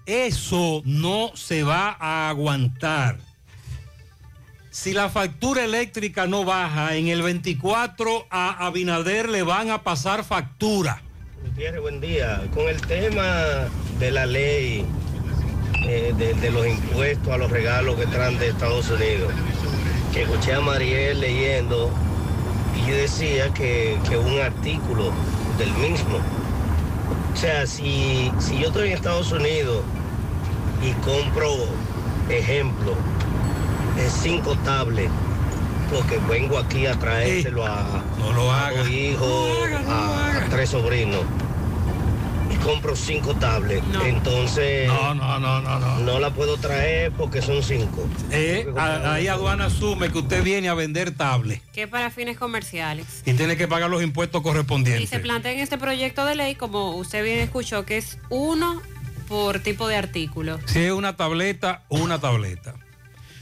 Eso no se va a aguantar. Si la factura eléctrica no baja, en el 24 a Abinader le van a pasar factura. Gutiérrez, buen día. Con el tema de la ley eh, de, de los impuestos a los regalos que traen de Estados Unidos, que escuché a Mariel leyendo y decía que, que un artículo del mismo. O sea, si, si yo estoy en Estados Unidos y compro ejemplo, cinco tablets, porque vengo aquí a traérselo a, a dos hijos, a, a tres sobrinos. Y compro cinco tablets. Entonces. No, no, no, no, no. No la puedo traer porque son cinco. Eh, a- ahí aduana asume que usted viene a vender tablet Que para fines comerciales. y tiene que pagar los impuestos Y correspondientes. se plantea en este proyecto de ley, como usted bien escuchó, que es uno por tipo de artículo. Si es una tableta, una tableta.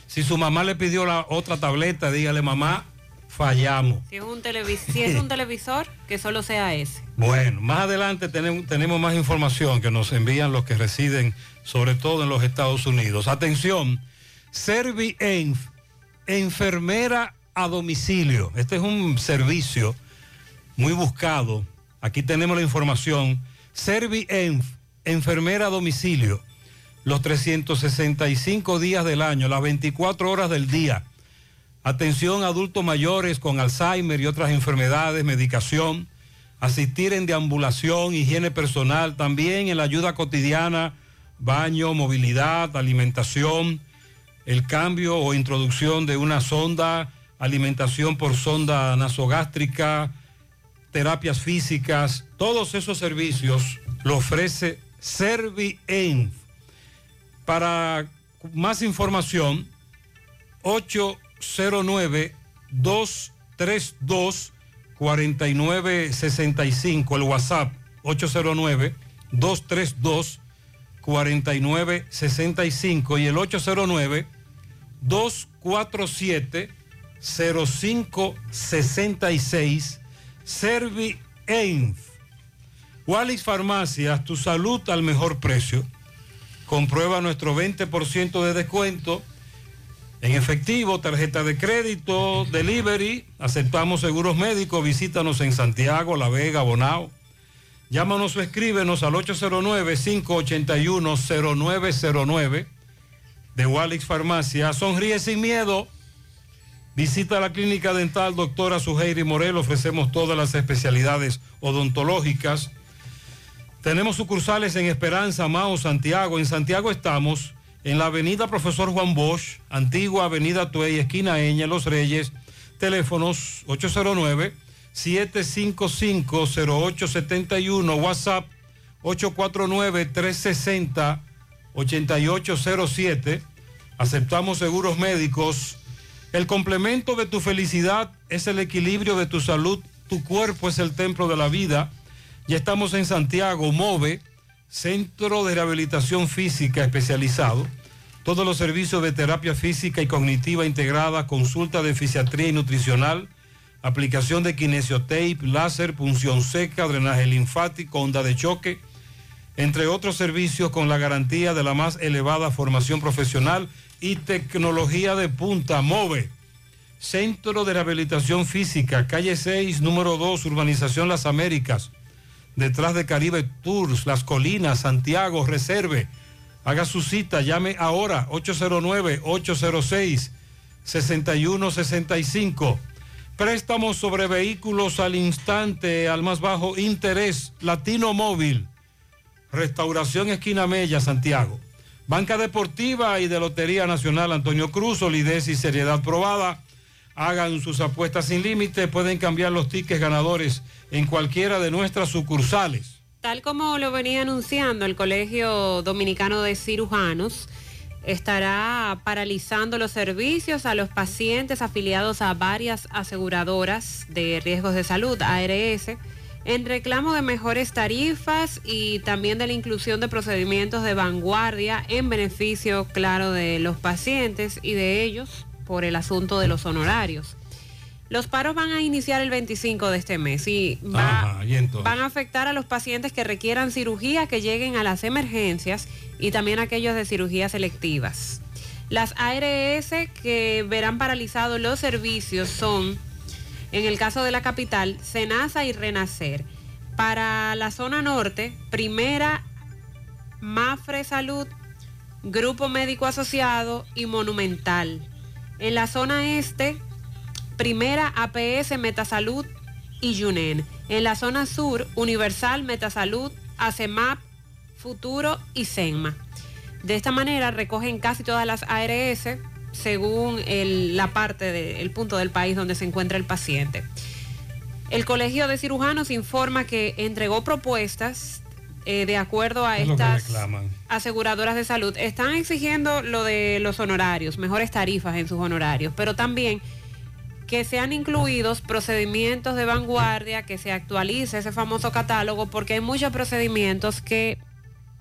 Si su mamá le pidió la otra tableta, dígale mamá, fallamos. Si es un, televis- si es un televisor, que solo sea ese. Bueno, más adelante tenemos, tenemos más información que nos envían los que residen, sobre todo en los Estados Unidos. Atención, ServiEnf, enfermera a domicilio. Este es un servicio muy buscado. Aquí tenemos la información. ServiEnf, enfermera a domicilio. Los 365 días del año, las 24 horas del día. Atención a adultos mayores con Alzheimer y otras enfermedades, medicación, asistir en deambulación, higiene personal, también en la ayuda cotidiana, baño, movilidad, alimentación, el cambio o introducción de una sonda, alimentación por sonda nasogástrica, terapias físicas, todos esos servicios lo ofrece ServiEnf. Para más información, 809-232-4965, el WhatsApp 809-232-4965 y el 809-247-0566, ServiEnf. Wallis Farmacias, tu salud al mejor precio. Comprueba nuestro 20% de descuento en efectivo, tarjeta de crédito, delivery. Aceptamos seguros médicos. Visítanos en Santiago, La Vega, Bonao. Llámanos o escríbenos al 809-581-0909 de Walix Farmacia. Sonríe sin miedo. Visita la clínica dental doctora Suheiri Morel. Ofrecemos todas las especialidades odontológicas. Tenemos sucursales en Esperanza, Mao, Santiago. En Santiago estamos en la avenida Profesor Juan Bosch, antigua avenida Tuey, esquina Eña, Los Reyes. Teléfonos 809-755-0871, WhatsApp 849-360-8807. Aceptamos seguros médicos. El complemento de tu felicidad es el equilibrio de tu salud. Tu cuerpo es el templo de la vida. Ya estamos en Santiago, MOVE, Centro de Rehabilitación Física Especializado. Todos los servicios de terapia física y cognitiva integrada, consulta de fisiatría y nutricional, aplicación de kinesiotape, láser, punción seca, drenaje linfático, onda de choque, entre otros servicios con la garantía de la más elevada formación profesional y tecnología de punta, MOVE. Centro de Rehabilitación Física, calle 6, número 2, Urbanización Las Américas, detrás de Caribe Tours, Las Colinas, Santiago, Reserve. Haga su cita, llame ahora 809-806-6165. Préstamos sobre vehículos al instante, al más bajo interés, Latino Móvil. Restauración Esquina Mella, Santiago. Banca Deportiva y de Lotería Nacional Antonio Cruz, solidez y seriedad probada. Hagan sus apuestas sin límite, pueden cambiar los tickets ganadores en cualquiera de nuestras sucursales. Tal como lo venía anunciando el Colegio Dominicano de Cirujanos, estará paralizando los servicios a los pacientes afiliados a varias aseguradoras de riesgos de salud, ARS, en reclamo de mejores tarifas y también de la inclusión de procedimientos de vanguardia en beneficio, claro, de los pacientes y de ellos por el asunto de los honorarios. Los paros van a iniciar el 25 de este mes y va- Ajá, y entonces. van a afectar a los pacientes que requieran cirugía, que lleguen a las emergencias y también a aquellos de cirugías selectivas. Las ARS que verán paralizados los servicios son, en el caso de la capital, Senasa y Renacer. Para la zona norte, primera Mafre Salud, Grupo Médico Asociado y Monumental. En la zona este, primera APS Metasalud y Yunen. En la zona sur, Universal Metasalud, ACEMAP, Futuro y SENMA. De esta manera recogen casi todas las ARS según el- la parte del punto del país donde se encuentra el paciente. El Colegio de Cirujanos informa que entregó propuestas eh, de acuerdo a Es estas aseguradoras de salud. Están exigiendo lo de los honorarios, mejores tarifas en sus honorarios, pero también que sean incluidos procedimientos de vanguardia, que se actualice ese famoso catálogo, porque hay muchos procedimientos que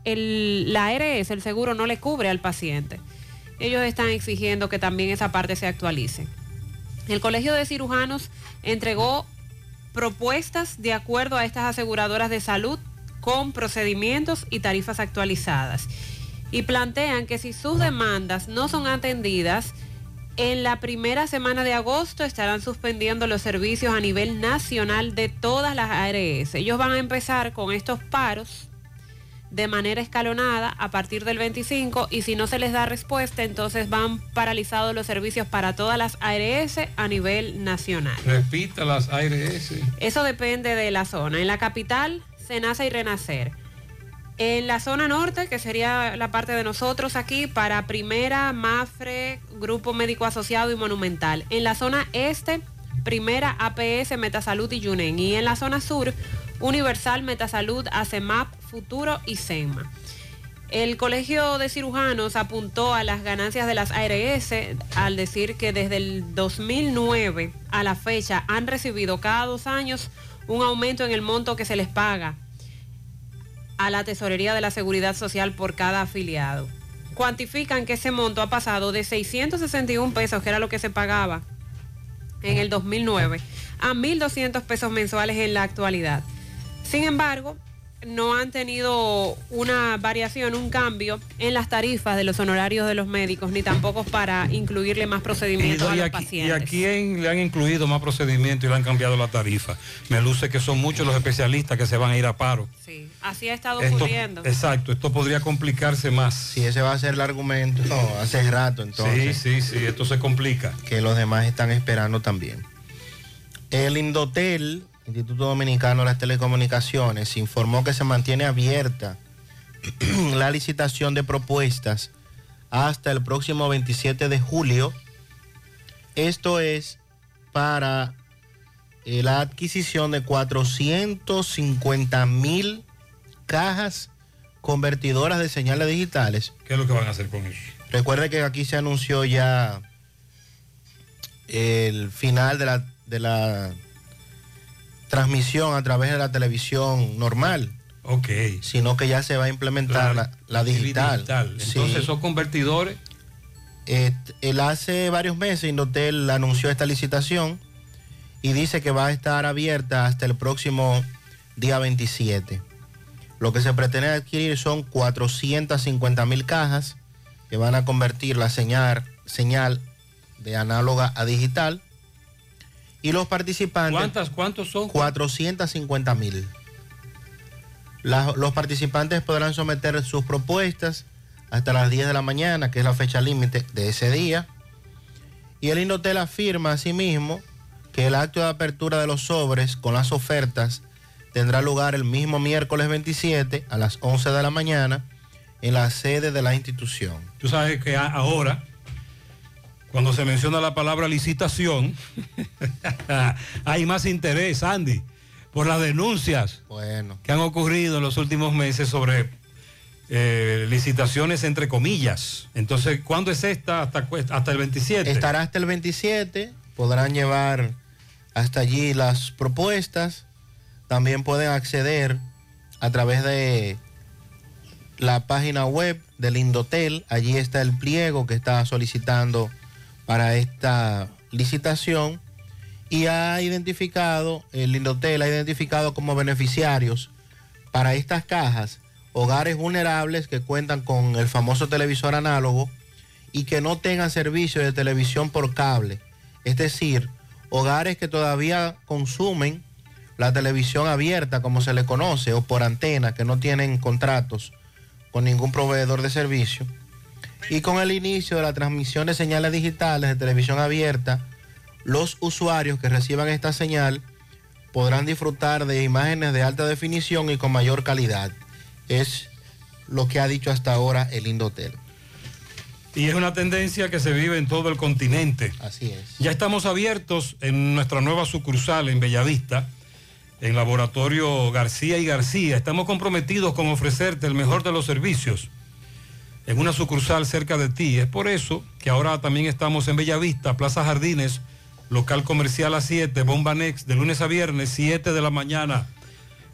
el, la ARS, el seguro, no le cubre al paciente. Ellos están exigiendo que también esa parte se actualice. El Colegio de Cirujanos entregó propuestas de acuerdo a estas aseguradoras de salud con procedimientos y tarifas actualizadas. Y plantean que si sus demandas no son atendidas, en la primera semana de agosto estarán suspendiendo los servicios a nivel nacional de todas las ARS. Ellos van a empezar con estos paros de manera escalonada a partir del 25 y si no se les da respuesta, entonces van paralizados los servicios para todas las ARS a nivel nacional. Repita las ARS. Eso depende de la zona. En la capital, Senasa y Renacer. En la zona norte, que sería la parte de nosotros aquí, para Primera, Mafre, Grupo Médico Asociado y Monumental. En la zona este, Primera, APS, Metasalud y Yunen. Y en la zona sur, Universal, Metasalud, ACEMAP, Futuro y SEMA. El Colegio de Cirujanos apuntó a las ganancias de las ARS al decir que desde el 2009 a la fecha han recibido cada dos años un aumento en el monto que se les paga a la Tesorería de la Seguridad Social por cada afiliado. Cuantifican que ese monto ha pasado de 661 pesos, que era lo que se pagaba en el 2009, a 1.200 pesos mensuales en la actualidad. Sin embargo, no han tenido una variación, un cambio en las tarifas de los honorarios de los médicos, ni tampoco para incluirle más procedimientos a Y los aquí- ¿Y pacientes. a quién le han incluido más procedimientos y le han cambiado la tarifa? Me luce que son muchos los especialistas que se van a ir a paro. Sí, así ha estado Esto- ocurriendo. exacto, esto podría complicarse más. Si ese va a ser el argumento hace rato, entonces. Sí, sí, sí, esto se complica. Que los demás están esperando también. El Indotel, Instituto Dominicano de las Telecomunicaciones, informó que se mantiene abierta la licitación de propuestas hasta el próximo 27 de julio. Esto es para eh, la adquisición de 450 mil cajas convertidoras de señales digitales. ¿Qué es lo que van a hacer con eso? Recuerde que aquí se anunció ya el final de la, de la transmisión a través de la televisión normal. Ok. Sino que ya se va a implementar la, la digital. Entonces, Sí. esos convertidores. Eh, él hace varios meses Indotel anunció esta licitación y dice que va a estar abierta hasta el próximo día 27. Lo que se pretende adquirir son 450 mil cajas que van a convertir la señal, señal de análoga a digital. Y los participantes... ¿Cuántas? ¿Cuántos son? 450 mil. Los participantes podrán someter sus propuestas hasta las 10 de la mañana, que es la fecha límite de ese día. Y el Indotel afirma asimismo que el acto de apertura de los sobres con las ofertas tendrá lugar el mismo miércoles 27 a las 11 de la mañana en la sede de la institución. Tú sabes que ahora, cuando se menciona la palabra licitación, hay más interés, Andy, por las denuncias Bueno. que han ocurrido en los últimos meses sobre eh, licitaciones entre comillas. Entonces, ¿cuándo es esta? Hasta, hasta el 27. Estará hasta el 27, podrán llevar hasta allí las propuestas. También pueden acceder a través de la página web del Indotel. Allí está el pliego que está solicitando para esta licitación. Y ha identificado, el Indotel ha identificado como beneficiarios para estas cajas hogares vulnerables que cuentan con el famoso televisor análogo y que no tengan servicio de televisión por cable. Es decir, hogares que todavía consumen la televisión abierta, como se le conoce, o por antena, que no tienen contratos con ningún proveedor de servicio. Y con el inicio de la transmisión de señales digitales de televisión abierta, los usuarios que reciban esta señal podrán disfrutar de imágenes de alta definición y con mayor calidad. Es lo que ha dicho hasta ahora el Indotel. Y es una tendencia que se vive en todo el continente. Así es. Ya estamos abiertos en nuestra nueva sucursal en Bellavista, en Laboratorio García y García. Estamos comprometidos con ofrecerte el mejor de los servicios en una sucursal cerca de ti. Es por eso que ahora también estamos en Bellavista, Plaza Jardines, local comercial a 7, Bomba Next, de lunes a viernes, 7 de la mañana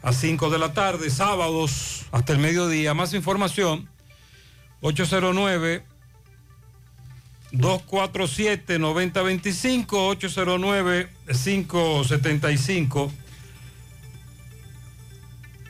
a 5 de la tarde, sábados hasta el mediodía. Más información, 809 247-9025, 809-575.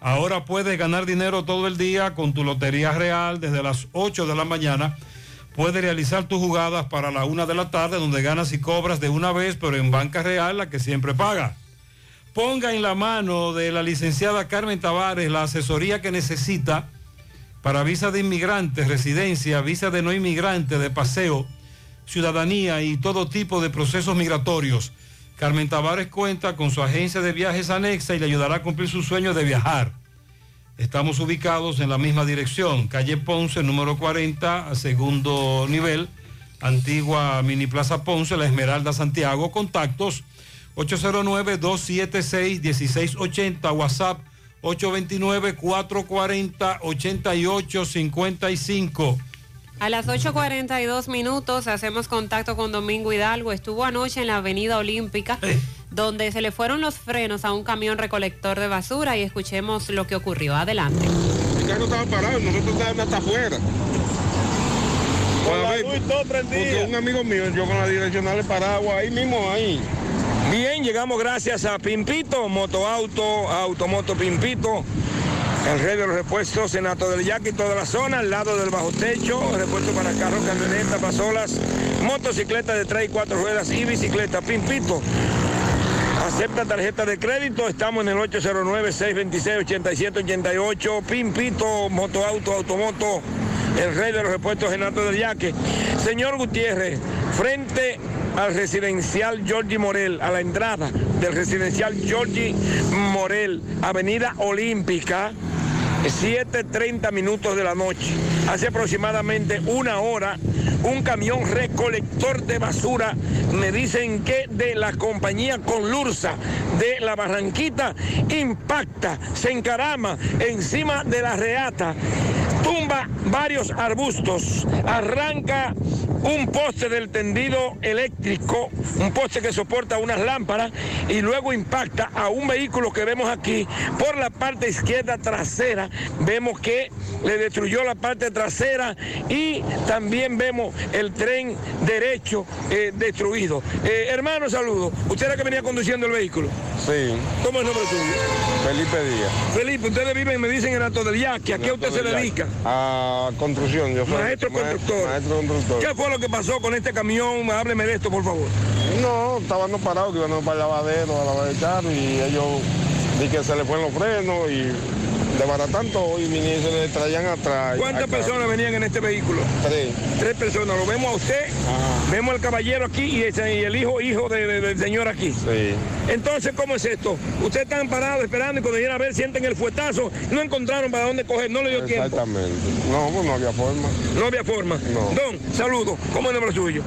Ahora puedes ganar dinero todo el día con tu Lotería Real desde las 8 de la mañana. Puedes realizar tus jugadas para la 1 de la tarde donde ganas y cobras de una vez, pero en Banca Real la que siempre paga. Ponga en la mano de la licenciada Carmen Tavares la asesoría que necesita para visa de inmigrantes, residencia, visa de no inmigrante, de paseo, ciudadanía y todo tipo de procesos migratorios. Carmen Tavares cuenta con su agencia de viajes anexa y le ayudará a cumplir su sueño de viajar. Estamos ubicados en la misma dirección, calle Ponce, número 40, a segundo nivel, antigua Mini Plaza Ponce, La Esmeralda, Santiago. Contactos 809-276-1680, WhatsApp 829-440-8855. A las 8.42 minutos hacemos contacto con Domingo Hidalgo. Estuvo anoche en la Avenida Olímpica, donde se le fueron los frenos a un camión recolector de basura y escuchemos lo que ocurrió. Adelante. El carro estaba parado, nosotros estábamos hasta afuera. Para ver, porque un amigo mío, yo con la direccional parado ahí mismo, ahí. Bien, llegamos gracias a Pimpito, Motoauto, Automoto Pimpito, el rey de los repuestos, Senato del Yaqui, toda la zona, al lado del bajo techo, repuesto para carros, camionetas, pasolas, motocicletas de 3 y 4 ruedas y bicicleta. Pimpito, acepta tarjeta de crédito, estamos en el 809-626-8788, Pimpito, Motoauto, Automoto, el rey de los repuestos, Senato del Yaque. Señor Gutiérrez, frente al residencial Georgie Morel, a la entrada del residencial Georgie Morel, Avenida Olímpica, 7.30 minutos de la noche. Hace aproximadamente una hora, un camión recolector de basura, me dicen que de la compañía Conlursa de la Barranquita, impacta, se encarama encima de la reata, tumba varios arbustos, arranca un poste del tendido eléctrico, un poste que soporta unas lámparas y luego impacta a un vehículo que vemos aquí por la parte izquierda trasera. Vemos que le destruyó la parte trasera y también vemos el tren derecho eh, destruido. Eh, hermano, saludo. ¿Usted era que venía conduciendo el vehículo? Sí. ¿Cómo es el nombre suyo? Felipe Díaz. Felipe, ustedes viven, me dicen en Alto del Yaqui. ¿A qué usted se dedica? A construcción, yo soy Maestro constructor. Maestro constructor. ¿Qué fue lo que pasó con este camión? Hábleme de esto, por favor. No, estaban no parados, que iban para el lavadero, a lavar el carro y ellos di que se le fueron los frenos y desbaratan todo y vinieron y se le traían atrás. ¿Cuántas personas venían en este vehículo? Tres. Tres personas. Lo vemos a usted, vemos al caballero aquí y, ese- y el hijo, hijo de- de- del señor aquí. Sí. Entonces, ¿cómo es esto? Ustedes están parados esperando y cuando vienen a ver sienten el fuetazo, no encontraron para dónde coger, no le dio tiempo. Exactamente. No, pues no había forma. No había forma. Don, saludo. ¿Cómo es el nombre suyo?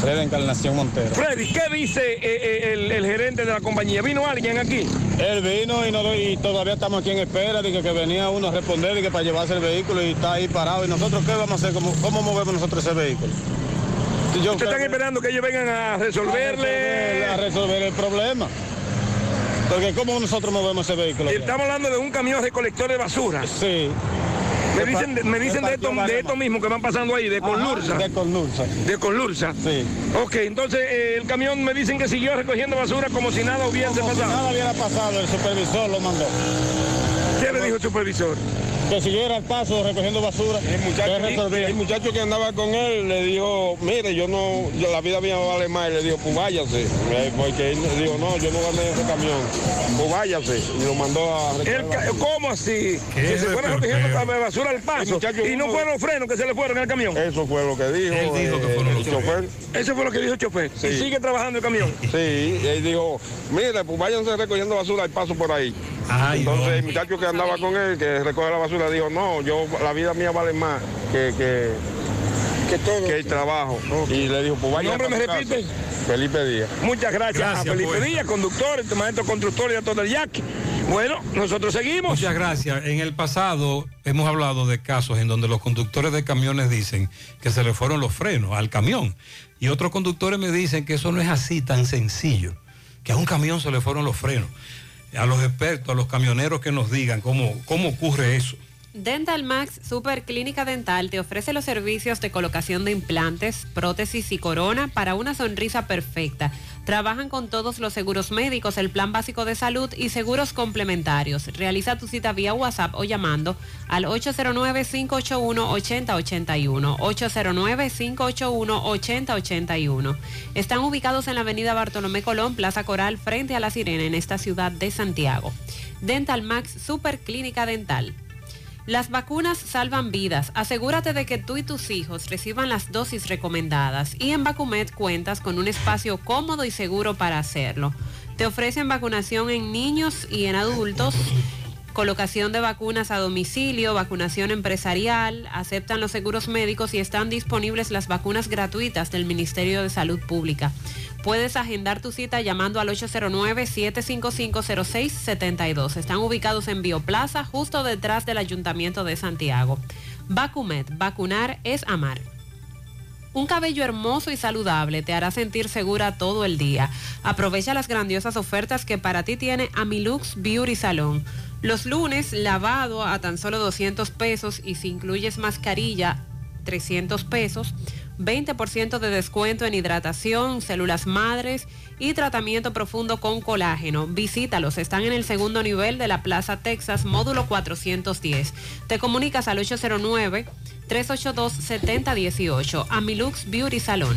Fred Encarnación Montero. Freddy, ¿qué dice eh, eh, el, el gerente de la compañía? ¿Vino alguien aquí? Él vino y, no- y todavía estamos aquí en espera de que, que venía uno a responder y que para llevarse el vehículo y está ahí parado. ¿Y nosotros qué vamos a hacer? ¿Cómo, cómo movemos nosotros ese vehículo? Yo ¿Ustedes están esperando que ellos vengan a resolverle? A resolver el problema. Porque ¿cómo nosotros movemos ese vehículo? Estamos hablando de un camión recolector de basura. Sí. Me dicen, de- me dicen de, esto, de esto mismo que van pasando ahí, de Conlursa. De Conlursa. De Conlursa. Sí. Ok, entonces eh, el camión me dicen que siguió recogiendo basura como si nada hubiese Como si pasado. nada hubiera pasado, el supervisor lo mandó. ¿Qué le dijo el supervisor? Que siguiera el paso recogiendo basura. El muchacho, el muchacho que andaba con él le dijo, mire, yo no, yo- la vida mía vale más. Y le dijo, pues váyase. Eh, Porque él le dijo, no, yo no gané ese camión. Pues váyase. Y lo mandó a El ca- ¿Cómo así? Que se fueron recogiendo la basura al paso y no fueron los frenos que se le fueron en el camión. Eso fue lo que dijo. Él dijo que eh, fueron el chofer. Eso fue lo que dijo el chofer. Sí. Y sigue trabajando el camión. Sí, y él dijo, mire, pues váyanse recogiendo basura al paso por ahí. Entonces el muchacho que andaba con él, que recoge la basura, dijo, no, yo la vida mía vale más que, que, que, el trabajo. Y le dijo, pues vaya ¿Nombre me repite? Felipe Díaz. Muchas gracias, Gracias, a Felipe pues. Díaz, conductor, este maestro constructor y a todo el yaque. Bueno, nosotros seguimos. Muchas gracias. En el pasado hemos hablado de casos en donde los conductores de camiones dicen que se le fueron los frenos al camión. Y otros conductores me dicen que eso no es así tan sencillo, que a un camión se le fueron los frenos. A los expertos, a los camioneros que nos digan cómo, cómo ocurre eso. Dental Max Super Clínica Dental te ofrece los servicios de colocación de implantes, prótesis y corona para una sonrisa perfecta. Trabajan con todos los seguros médicos, el plan básico de salud y seguros complementarios. Realiza tu cita vía WhatsApp o llamando al 809-581-8081. 809-581-8081. Están ubicados en la avenida Bartolomé Colón, Plaza Coral, frente a La Sirena, en esta ciudad de Santiago. Dental Max Super Clínica Dental. Las vacunas salvan vidas. Asegúrate de que tú y tus hijos reciban las dosis recomendadas y en Vacumet cuentas con un espacio cómodo y seguro para hacerlo. Te ofrecen vacunación en niños y en adultos, colocación de vacunas a domicilio, vacunación empresarial, aceptan los seguros médicos y están disponibles las vacunas gratuitas del Ministerio de Salud Pública. Puedes agendar tu cita llamando al 809-755-0672. Están ubicados en Bioplaza, justo detrás del Ayuntamiento de Santiago. Vacumet, vacunar es amar. Un cabello hermoso y saludable te hará sentir segura todo el día. Aprovecha las grandiosas ofertas que para ti tiene Amilux Beauty Salon. Los lunes, lavado a tan solo 200 pesos y si incluyes mascarilla, 300 pesos. 20% de descuento en hidratación, células madres y tratamiento profundo con colágeno. Visítalos, están en el segundo nivel de la Plaza Texas, módulo 410. Te comunicas al 809-382-7018, Amilux Beauty Salon.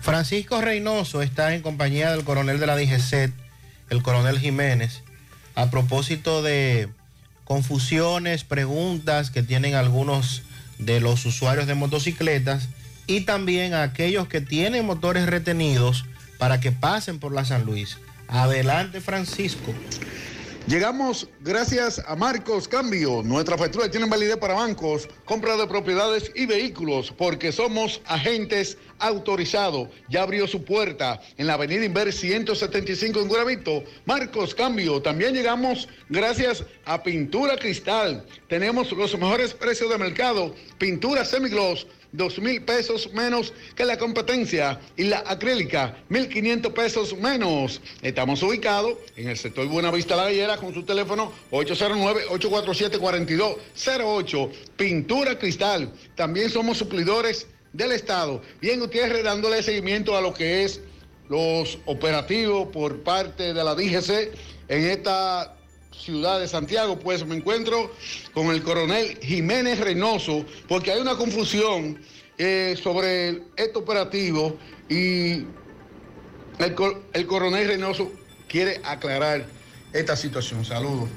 Francisco Reynoso está en compañía del coronel de la DGCET, el coronel Jiménez, a propósito de confusiones, preguntas que tienen algunos de los usuarios de motocicletas y también a aquellos que tienen motores retenidos para que pasen por la San Luis. Adelante, Francisco. Llegamos gracias a Marcos Cambio. Nuestras facturas tienen validez para bancos, compra de propiedades y vehículos, porque somos agentes autorizados. Ya abrió su puerta en la avenida Inver 175 en Guravito. Marcos Cambio. También llegamos gracias a Pintura Cristal. Tenemos los mejores precios de mercado. Pintura semigloss. Dos mil pesos menos que la competencia y la acrílica, mil quinientos pesos menos. Estamos ubicados en el sector Buenavista La Gallera con su teléfono 809-847-4208. Pintura Cristal. También somos suplidores del Estado. Bien, Gutiérrez, dándole seguimiento a lo que es los operativos por parte de la DGC en esta ciudad de Santiago, pues me encuentro con el coronel Jiménez Reynoso, porque hay una confusión eh, sobre este operativo y el, cor- el coronel Reynoso quiere aclarar esta situación. Saludos.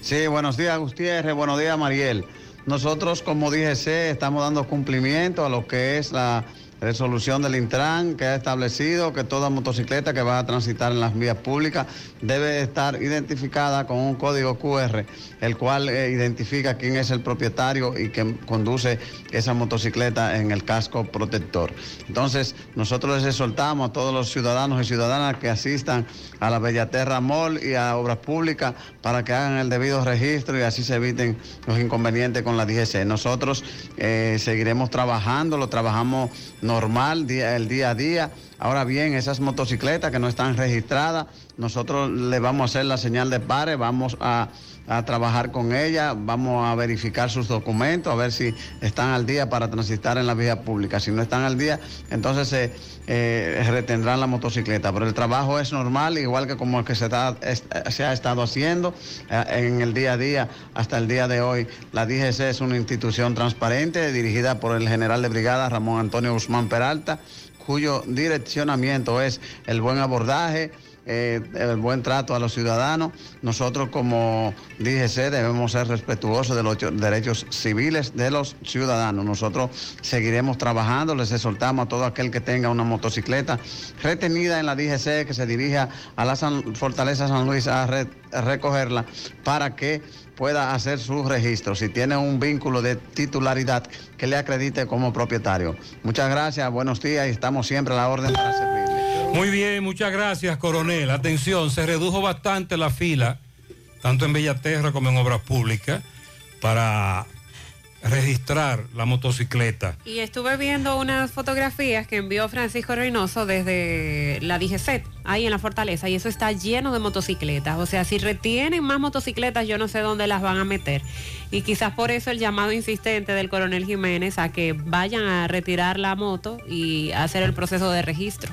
Sí, buenos días Gutiérrez, buenos días Mariel. nosotros como DGC estamos dando cumplimiento a lo que es la resolución del Intran que ha establecido que toda motocicleta que va a transitar en las vías públicas debe estar identificada con un código QR, el cual eh, identifica quién es el propietario y que conduce esa motocicleta en el casco protector. Entonces, nosotros les exhortamos a todos los ciudadanos y ciudadanas que asistan a la Bellaterra Mall y a Obras Públicas para que hagan el debido registro y así se eviten los inconvenientes con la DGC. Nosotros eh, seguiremos trabajando, lo trabajamos normal, día, el día a día. Ahora bien, esas motocicletas que no están registradas, nosotros le vamos a hacer la señal de pare, vamos a, a trabajar con ella, vamos a verificar sus documentos, a ver si están al día para transitar en la vía pública. Si no están al día, entonces se eh, retendrán la motocicleta. Pero el trabajo es normal, igual que como el que se, está- es- se ha estado haciendo eh, en el día a día hasta el día de hoy. La DGC es una institución transparente dirigida por el general de brigada Ramón Antonio Guzmán Peralta, cuyo direccionamiento es el buen abordaje, eh, el buen trato a los ciudadanos. Nosotros como DGC debemos ser respetuosos de los cho- derechos civiles de los ciudadanos. Nosotros seguiremos trabajando, les exhortamos a todo aquel que tenga una motocicleta retenida en la DGC, que se dirija a la Fortaleza San Luis a, re- a recogerla para que pueda hacer su registro. Si tiene un vínculo de titularidad que le acredite como propietario. Muchas gracias, buenos días y estamos siempre a la orden para servirle. Muy bien, muchas gracias, coronel. Atención, se redujo bastante la fila, tanto en Bellaterra como en Obras Públicas, para registrar la motocicleta. Y estuve viendo unas fotografías que envió Francisco Reynoso desde la DGCET, ahí en la fortaleza, y eso está lleno de motocicletas. O sea, si retienen más motocicletas, yo no sé dónde las van a meter. Y quizás por eso el llamado insistente del coronel Jiménez a que vayan a retirar la moto y hacer el proceso de registro.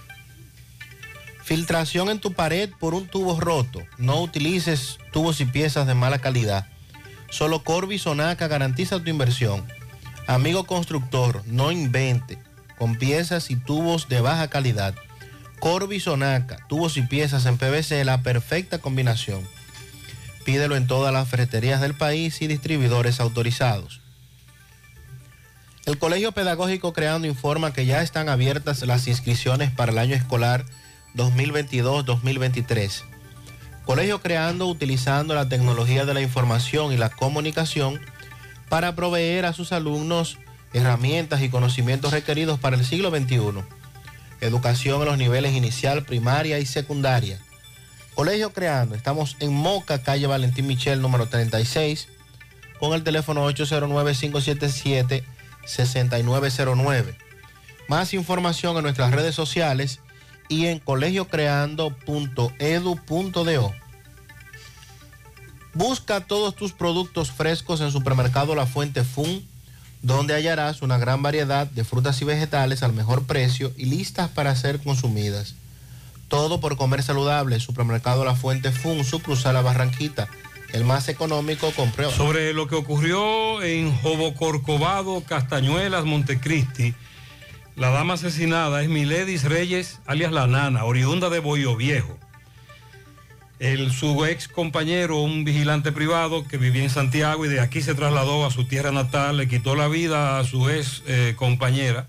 Filtración en tu pared por un tubo roto. No utilices tubos y piezas de mala calidad. Solo Corby Sonaca garantiza tu inversión. Amigo constructor, no invente con piezas y tubos de baja calidad. Corby Sonaca, tubos y piezas en PVC, la perfecta combinación. Pídelo en todas las ferreterías del país y distribuidores autorizados. El Colegio Pedagógico Creando informa que ya están abiertas las inscripciones para el año escolar 2022-2023. Colegio Creando utilizando la tecnología de la información y la comunicación para proveer a sus alumnos herramientas y conocimientos requeridos para el siglo XXI. Educación en los niveles inicial, primaria y secundaria. Colegio Creando, estamos en Moca, calle Valentín Michel, número 36, con el teléfono 809-577-6909. Más información en nuestras redes sociales y en colegiocreando.edu.do. Busca todos tus productos frescos en Supermercado La Fuente Fun, donde hallarás una gran variedad de frutas y vegetales al mejor precio y listas para ser consumidas. Todo por comer saludable. Supermercado La Fuente Fun, sucursal La Barranquita, el más económico, compré. Sobre lo que ocurrió en Jobocorcovado, Castañuelas, Montecristi, la dama asesinada es Miledis Reyes, alias La Nana, oriunda de Boyo Viejo. El, su ex compañero, un vigilante privado que vivía en Santiago y de aquí se trasladó a su tierra natal, le quitó la vida a su ex eh, compañera,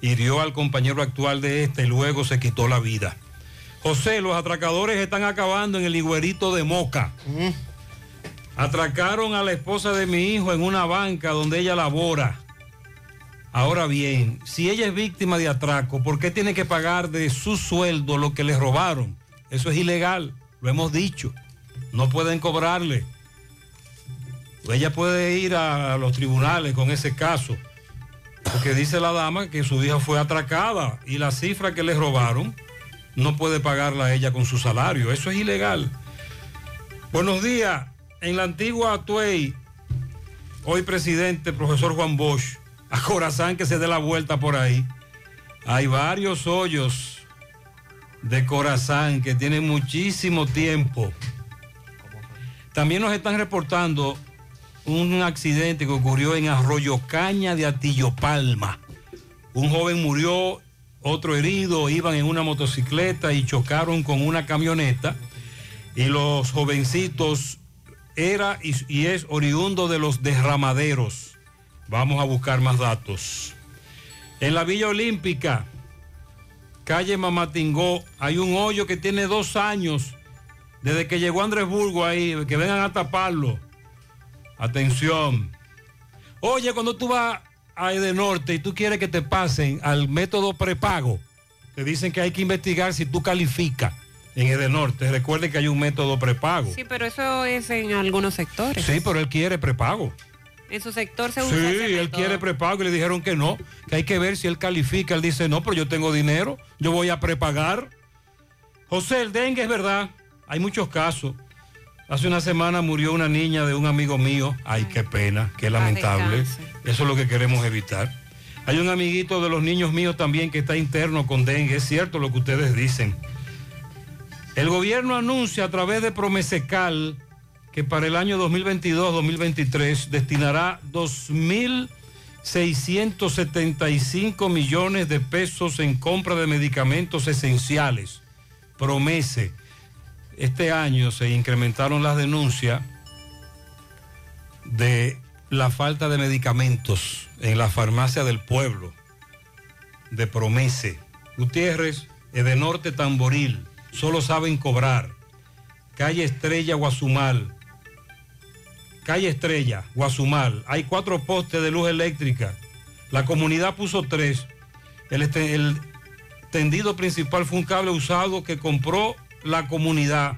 hirió al compañero actual de este y luego se quitó la vida. José, los atracadores están acabando en el higuerito de Moca. Atracaron a la esposa de mi hijo en una banca donde ella labora. Ahora bien, si ella es víctima de atraco, ¿por qué tiene que pagar de su sueldo lo que le robaron? Eso es ilegal, lo hemos dicho. No pueden cobrarle. Ella puede ir a los tribunales con ese caso, porque dice la dama que su hija fue atracada y la cifra que le robaron no puede pagarla a ella con su salario. Eso es ilegal. Buenos días. En la antigua Atuey, hoy presidente, profesor Juan Bosch, a Corazán que se dé la vuelta por ahí. Hay varios hoyos de Corazán que tienen muchísimo tiempo. También nos están reportando un accidente que ocurrió en Arroyo Caña de Atillo Palma. Un joven murió, otro herido, iban en una motocicleta y chocaron con una camioneta. Y los jovencitos era y, y es oriundo de los derramaderos. Vamos a buscar más datos. En la Villa Olímpica, calle Mamatingó, hay un hoyo que tiene dos años desde que llegó Andrés Burgo ahí, que vengan a taparlo. Atención. Oye, cuando tú vas a Edenorte y tú quieres que te pasen al método prepago, te dicen que hay que investigar si tú calificas en Edenorte. Recuerde que hay un método prepago. Sí, pero eso es en algunos sectores. Sí, pero él quiere prepago. En su sector se Sí, ese él quiere prepago y le dijeron que no, que hay que ver si él califica. Él dice, no, pero yo tengo dinero, yo voy a prepagar. José, el dengue es verdad, hay muchos casos. Hace una semana murió una niña de un amigo mío. Ay, qué pena, qué lamentable. Eso es lo que queremos evitar. Hay un amiguito de los niños míos también que está interno con dengue. Es cierto lo que ustedes dicen. El gobierno anuncia a través de Promesecal que para el año 2022-2023 destinará 2.675 millones de pesos en compra de medicamentos esenciales. Promese. Este año se incrementaron las denuncias de la falta de medicamentos en la farmacia del pueblo de Promese. Gutiérrez, Edenorte Tamboril, solo saben cobrar. Calle Estrella, Guazumal. Calle Estrella, Guazumal. Hay cuatro postes de luz eléctrica. La comunidad puso tres. El, este- el tendido principal fue un cable usado que compró la comunidad.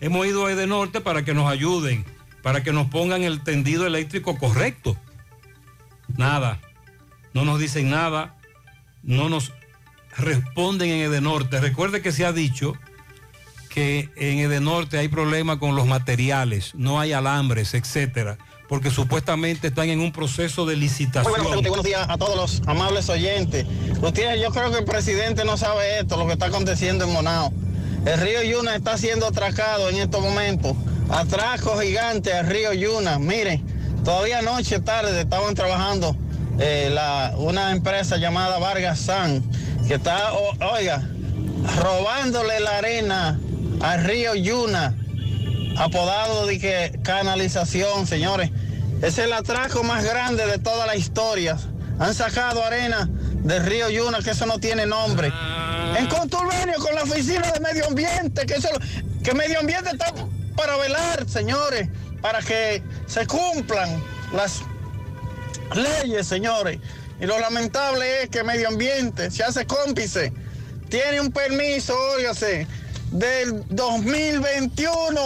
Hemos ido a Edenorte para que nos ayuden, para que nos pongan el tendido eléctrico correcto. Nada. No nos dicen nada. No nos responden en Edenorte. Recuerde que se ha dicho que en Edenorte hay problemas con los materiales, no hay alambres, etcétera, porque supuestamente están en un proceso de Muy licitación. días, buenos días a todos los amables oyentes. Gutiérrez, yo creo que el presidente no sabe esto, lo que está aconteciendo en Monao. El río Yuna está siendo atracado en estos momentos. Atraco gigante al río Yuna. Miren, todavía anoche tarde estaban trabajando eh, una empresa llamada Vargas San, que está, oiga, robándole la arena al río Yuna, apodado de que canalización, señores. Es el atraco más grande de toda la historia. Han sacado arena del río Yuna, que eso no tiene nombre. En contubernio con la oficina de medio ambiente, que eso que medio ambiente está para velar, señores, para que se cumplan las leyes, señores. Y lo lamentable es que medio ambiente se hace cómplice. Tiene un permiso, óigase, del 2021.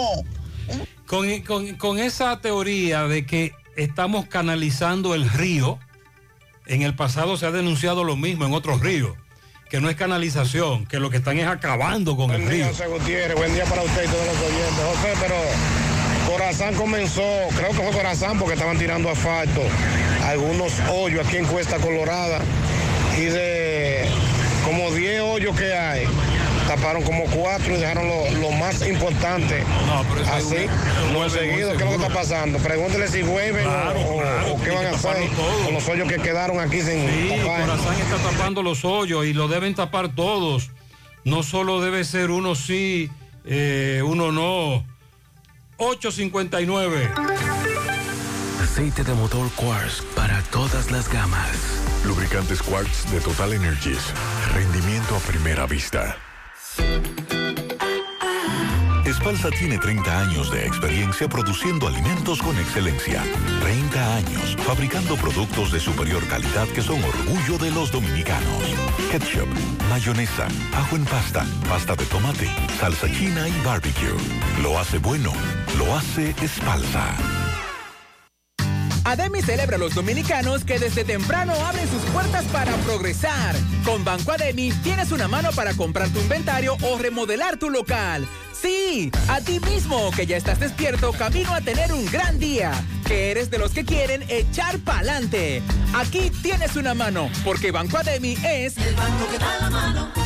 Con, con- con esa teoría de que estamos canalizando el río, en el pasado se ha denunciado lo mismo en otros ríos, que no es canalización, que lo que están es acabando con el Buen día, río. José Gutiérrez. Buen día para usted y todos los oyentes. José, pero Corazán comenzó, creo que fue Corazán porque estaban tirando asfalto, algunos hoyos aquí en Cuesta Colorada y de como 10 hoyos que hay, taparon como cuatro y dejaron lo, lo más importante. Así, no seguido, ¿qué es lo que está pasando? Pregúntele si vuelven o qué van a hacer con los hoyos que quedaron aquí sin Sí, tapar. Corazán está tapando los hoyos y lo deben tapar todos. No solo debe ser uno sí, eh, uno no. 859. Aceite de motor Quartz para todas las gamas. Lubricantes Quartz de Total Energies. Rendimiento a primera vista. Espalsa tiene 30 años de experiencia produciendo alimentos con excelencia. 30 años fabricando productos de superior calidad que son orgullo de los dominicanos. Ketchup, mayonesa, ajo en pasta, pasta de tomate, salsa china y barbecue. Lo hace bueno, lo hace Espalsa. Ademi celebra a los dominicanos que desde temprano abren sus puertas para progresar. Con Banco Ademi tienes una mano para comprar tu inventario o remodelar tu local. Sí, a ti mismo que ya estás despierto camino a tener un gran día. Que eres de los que quieren echar pa'lante. Aquí tienes una mano, porque Banco Ademi es el banco que da la mano.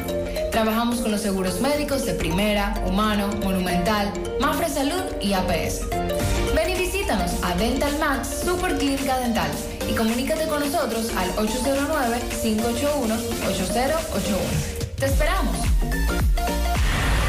Trabajamos con los seguros médicos de Primera, Humano, Monumental, Mafre Salud y APS. Ven y visítanos a Dental Max Super Clínica Dental y comunícate con nosotros al 809-581-8081. ¡Te esperamos!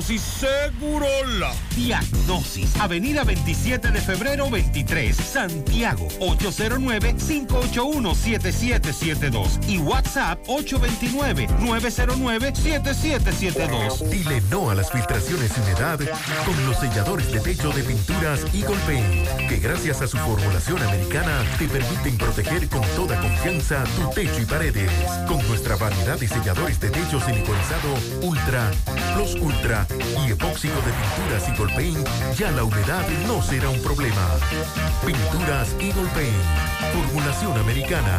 Segurola. Diagnosis, Avenida 27 de febrero 23, Santiago, 809-581-7772 y WhatsApp 829-909-7772. Dile no a las filtraciones y humedad con los selladores de techo de pinturas Eagle Paint, que gracias a su formulación americana te permiten proteger con toda confianza tu techo y paredes. Con nuestra variedad de selladores de techo siliconizado Ultra, Plus Ultra y epóxico de pinturas Eagle Paint, ya la humedad no será un problema. Pinturas Eagle Paint, formulación americana.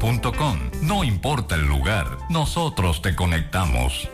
No importa el lugar, nosotros te conectamos.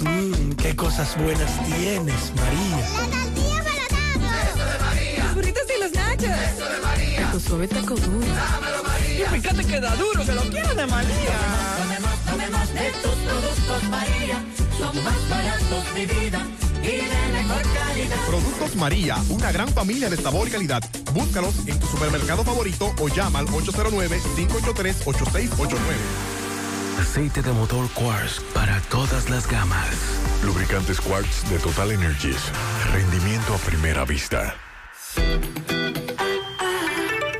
Mmm, qué cosas buenas tienes, María. La tortilla para Eso de María. Los burritos y los nachos. Eso de María. Tu suave taco duro. Dámelo, María. Y fíjate que da duro, que lo quiero de María. Tomemos, tomemos de tus productos, María. Son más baratos, mi vida. Y de mejor calidad. Productos María, una gran familia de sabor y calidad. Búscalos en tu supermercado favorito o llama al 809-583-8689. Aceite de motor Quartz para todas las gamas. Lubricantes Quartz de Total Energies. Rendimiento a primera vista.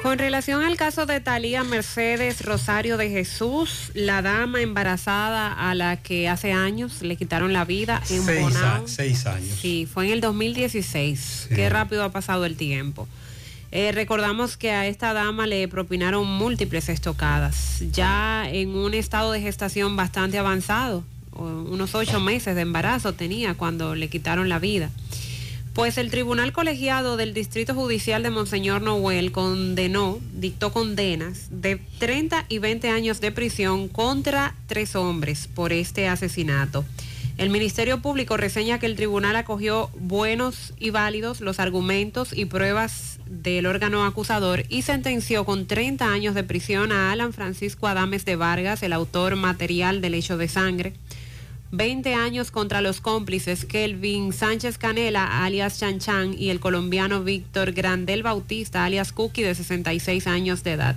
Con relación al caso de Talía Mercedes Rosario de Jesús, la dama embarazada a la que hace años le quitaron la vida en Seis, Bonao. seis años. Sí, fue en el 2016. Qué rápido ha pasado el tiempo. Eh, recordamos que a esta dama le propinaron múltiples estocadas, ya en un estado de gestación bastante avanzado, unos ocho meses de embarazo tenía cuando le quitaron la vida. Pues el Tribunal Colegiado del Distrito Judicial de Monseñor Noel condenó, dictó condenas de 30 y 20 años de prisión contra tres hombres por este asesinato. El Ministerio Público reseña que el tribunal acogió buenos y válidos los argumentos y pruebas del órgano acusador y sentenció con 30 años de prisión a Alan Francisco Adames de Vargas, el autor material del hecho de sangre, 20 años contra los cómplices Kelvin Sánchez Canela, alias Chan Chan, y el colombiano Víctor Grandel Bautista, alias Cookie, de 66 años de edad.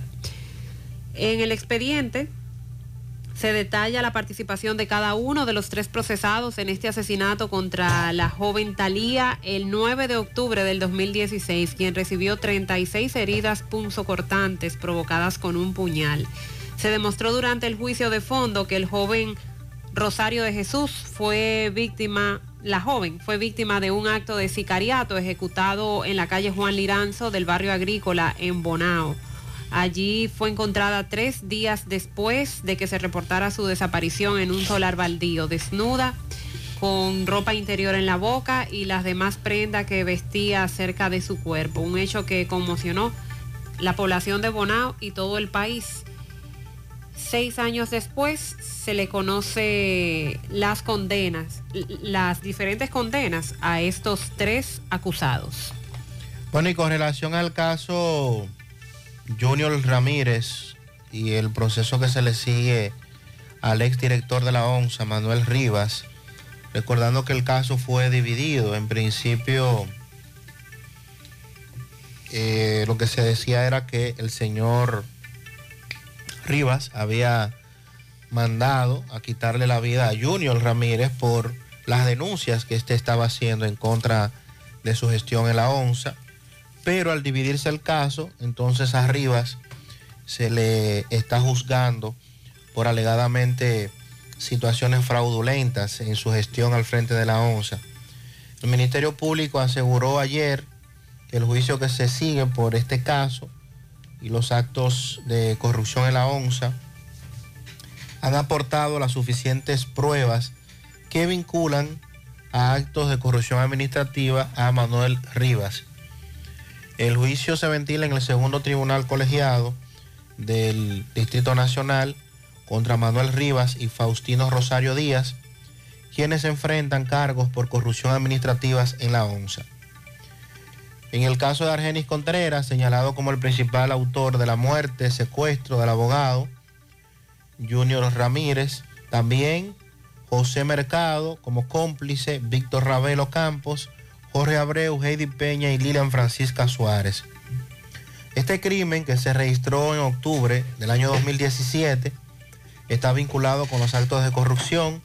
En el expediente se detalla la participación de cada uno de los tres procesados en este asesinato contra la joven Talía el 9 de octubre del 2016, quien recibió 36 heridas punzocortantes provocadas con un puñal. Se demostró durante el juicio de fondo que el joven Rosario de Jesús fue víctima, la joven fue víctima de un acto de sicariato ejecutado en la calle Juan Liranzo del barrio agrícola en Bonao. Allí fue encontrada tres días después de que se reportara su desaparición en un solar baldío, desnuda, con ropa interior en la boca y las demás prendas que vestía cerca de su cuerpo. Un hecho que conmocionó la población de Bonao y todo el país. Seis años después se le conoce las condenas, las diferentes condenas a estos tres acusados. Bueno, y con relación al caso Junior Ramírez y el proceso que se le sigue al exdirector de la ONSA, Manuel Rivas, recordando que el caso fue dividido. En principio, eh, lo que se decía era que el señor Rivas había mandado a quitarle la vida a Junior Ramírez por las denuncias que éste estaba haciendo en contra de su gestión en la ONSA pero al dividirse el caso, entonces a Rivas se le está juzgando por alegadamente situaciones fraudulentas en su gestión al frente de la ONSA. El Ministerio Público aseguró ayer que el juicio que se sigue por este caso y los actos de corrupción en la ONSA han aportado las suficientes pruebas que vinculan a actos de corrupción administrativa a Manuel Rivas. El juicio se ventila en el segundo tribunal colegiado del Distrito Nacional contra Manuel Rivas y Faustino Rosario Díaz, quienes enfrentan cargos por corrupción administrativas en la ONSA. En el caso de Argenis Contreras, señalado como el principal autor de la muerte, secuestro del abogado Junior Ramírez, también José Mercado como cómplice, Víctor Ravelo Campos, Jorge Abreu, Heidi Peña y Lilian Francisca Suárez. Este crimen que se registró en octubre del año 2017 está vinculado con los actos de corrupción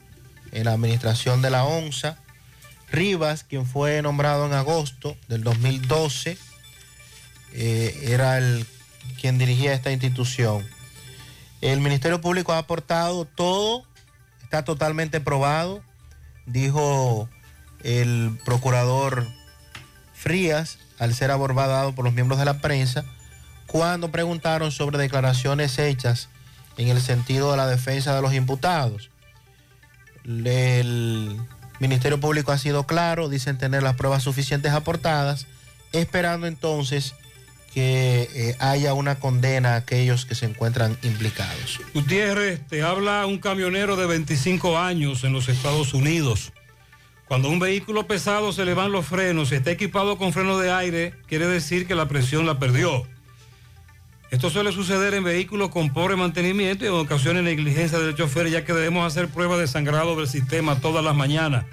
en la administración de la ONSA. Rivas, quien fue nombrado en agosto del 2012, eh, era el quien dirigía esta institución. El Ministerio Público ha aportado todo, está totalmente probado, dijo el procurador Frías al ser abordado por los miembros de la prensa cuando preguntaron sobre declaraciones hechas en el sentido de la defensa de los imputados. El Ministerio Público ha sido claro, dicen tener las pruebas suficientes aportadas, esperando entonces que eh, haya una condena a aquellos que se encuentran implicados. Gutiérrez, te habla un camionero de 25 años en los Estados Unidos. Cuando un vehículo pesado se le van los frenos y está equipado con freno de aire, quiere decir que la presión la perdió. Esto suele suceder en vehículos con pobre mantenimiento y en ocasiones negligencia del chofer, ya que debemos hacer pruebas de sangrado del sistema todas las mañanas.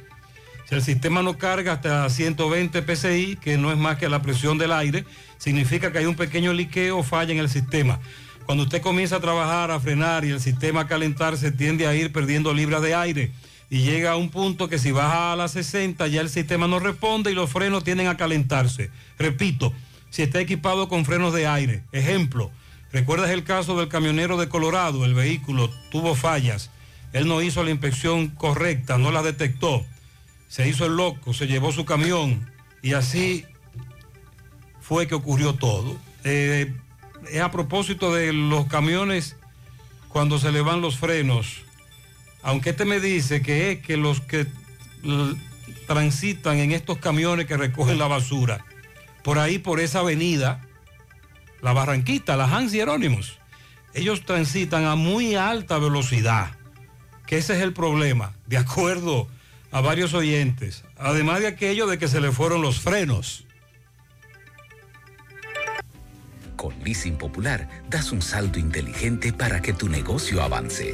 Si el sistema no carga hasta 120 psi, que no es más que la presión del aire, significa que hay un pequeño liqueo o falla en el sistema. Cuando usted comienza a trabajar, a frenar y el sistema a calentarse, tiende a ir perdiendo libras de aire y llega a un punto que si baja a las 60 ya el sistema no responde y los frenos tienden a calentarse. Repito, si está equipado con frenos de aire. Ejemplo, ¿recuerdas el caso del camionero de Colorado? El vehículo tuvo fallas. Él no hizo la inspección correcta, no la detectó. Se hizo el loco, se llevó su camión y así fue que ocurrió todo. Eh, es a propósito de los camiones cuando se le van los frenos. Aunque este me dice que es que los que transitan en estos camiones que recogen la basura, por ahí, por esa avenida, la Barranquita, la Hans Jerónimos, ellos transitan a muy alta velocidad, que ese es el problema, de acuerdo a varios oyentes, además de aquello de que se le fueron los frenos. Con Leasing Popular das un salto inteligente para que tu negocio avance.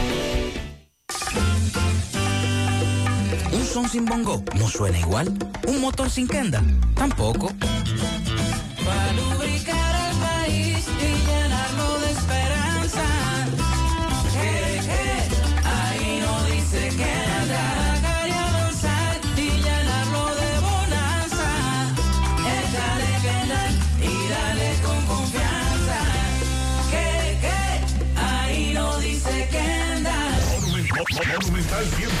Sin bongo no suena igual. Un motor sin kenda tampoco. Para lubricar el país y llenarlo de esperanza. Que, que, ahí no dice que anda. y llenarlo de bonanza. Échale kendall y dale con confianza. Que, que, ahí no dice que anda. Monumental 100.13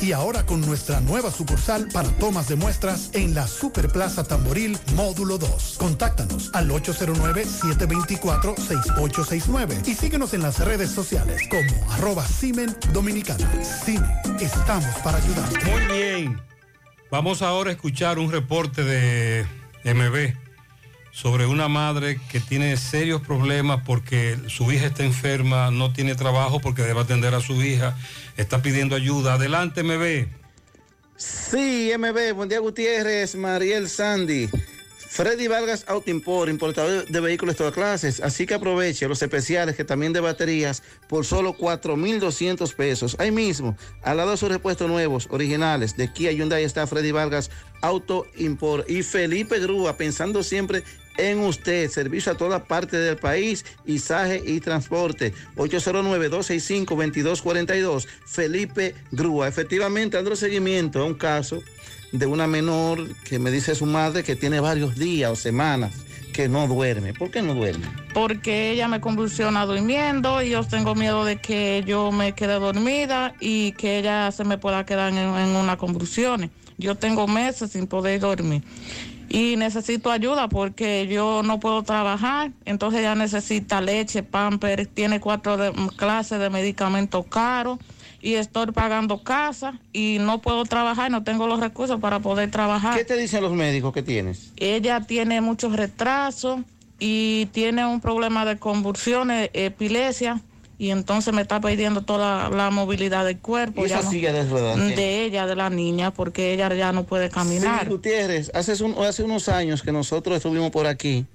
y ahora con nuestra nueva sucursal para tomas de muestras en la Superplaza Tamboril Módulo 2. Contáctanos al 809-724-6869 y síguenos en las redes sociales como arroba Simen Dominicana. Simen, estamos para ayudar. Muy bien. Vamos ahora a escuchar un reporte de MB sobre una madre que tiene serios problemas porque su hija está enferma, no tiene trabajo porque debe atender a su hija, está pidiendo ayuda. Adelante, MB. Sí, MB, buen día Gutiérrez, Mariel Sandy. Freddy Vargas Auto Import, importador de vehículos de todas clases. Así que aproveche los especiales que también de baterías por solo 4,200 pesos. Ahí mismo, al lado de sus repuestos nuevos, originales, de Kia Hyundai está Freddy Vargas Auto Import. Y Felipe Grúa, pensando siempre en usted. Servicio a toda parte del país, izaje y transporte. 809-265-2242. Felipe Grúa. Efectivamente, dando seguimiento a un caso de una menor que me dice su madre que tiene varios días o semanas que no duerme. ¿Por qué no duerme? porque ella me convulsiona durmiendo y yo tengo miedo de que yo me quede dormida y que ella se me pueda quedar en, en una convulsión. Yo tengo meses sin poder dormir y necesito ayuda porque yo no puedo trabajar, entonces ella necesita leche, pamper, tiene cuatro de- clases de medicamentos caros y estoy pagando casa y no puedo trabajar, no tengo los recursos para poder trabajar. ¿Qué te dicen los médicos que tienes? Ella tiene muchos retrasos y tiene un problema de convulsiones, epilepsia, y entonces me está perdiendo toda la movilidad del cuerpo. ¿Y esa no- silla de ella, de la niña, porque ella ya no puede caminar. Sí, Gutiérrez, hace, un- hace unos años que nosotros estuvimos por aquí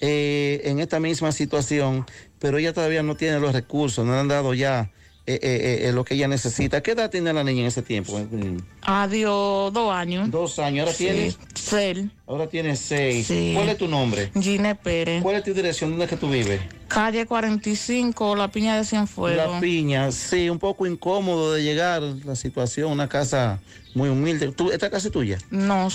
eh, en esta misma situación, pero ella todavía no tiene los recursos, no le han dado ya eh, eh, eh, lo que ella necesita. ¿Qué edad tiene la niña en ese tiempo? Adiós, dos años. Dos años, ahora Sí, tiene. Seis. Ahora tiene seis. Sí. ¿Cuál es tu nombre? Gine Pérez. ¿Cuál es tu dirección? ¿Dónde es que tú vives? Calle 45, La Piña de Cienfuegos. La piña, sí, un poco incómodo de llegar la situación, una casa muy humilde. ¿Tú, ¿Esta casa es tuya? No,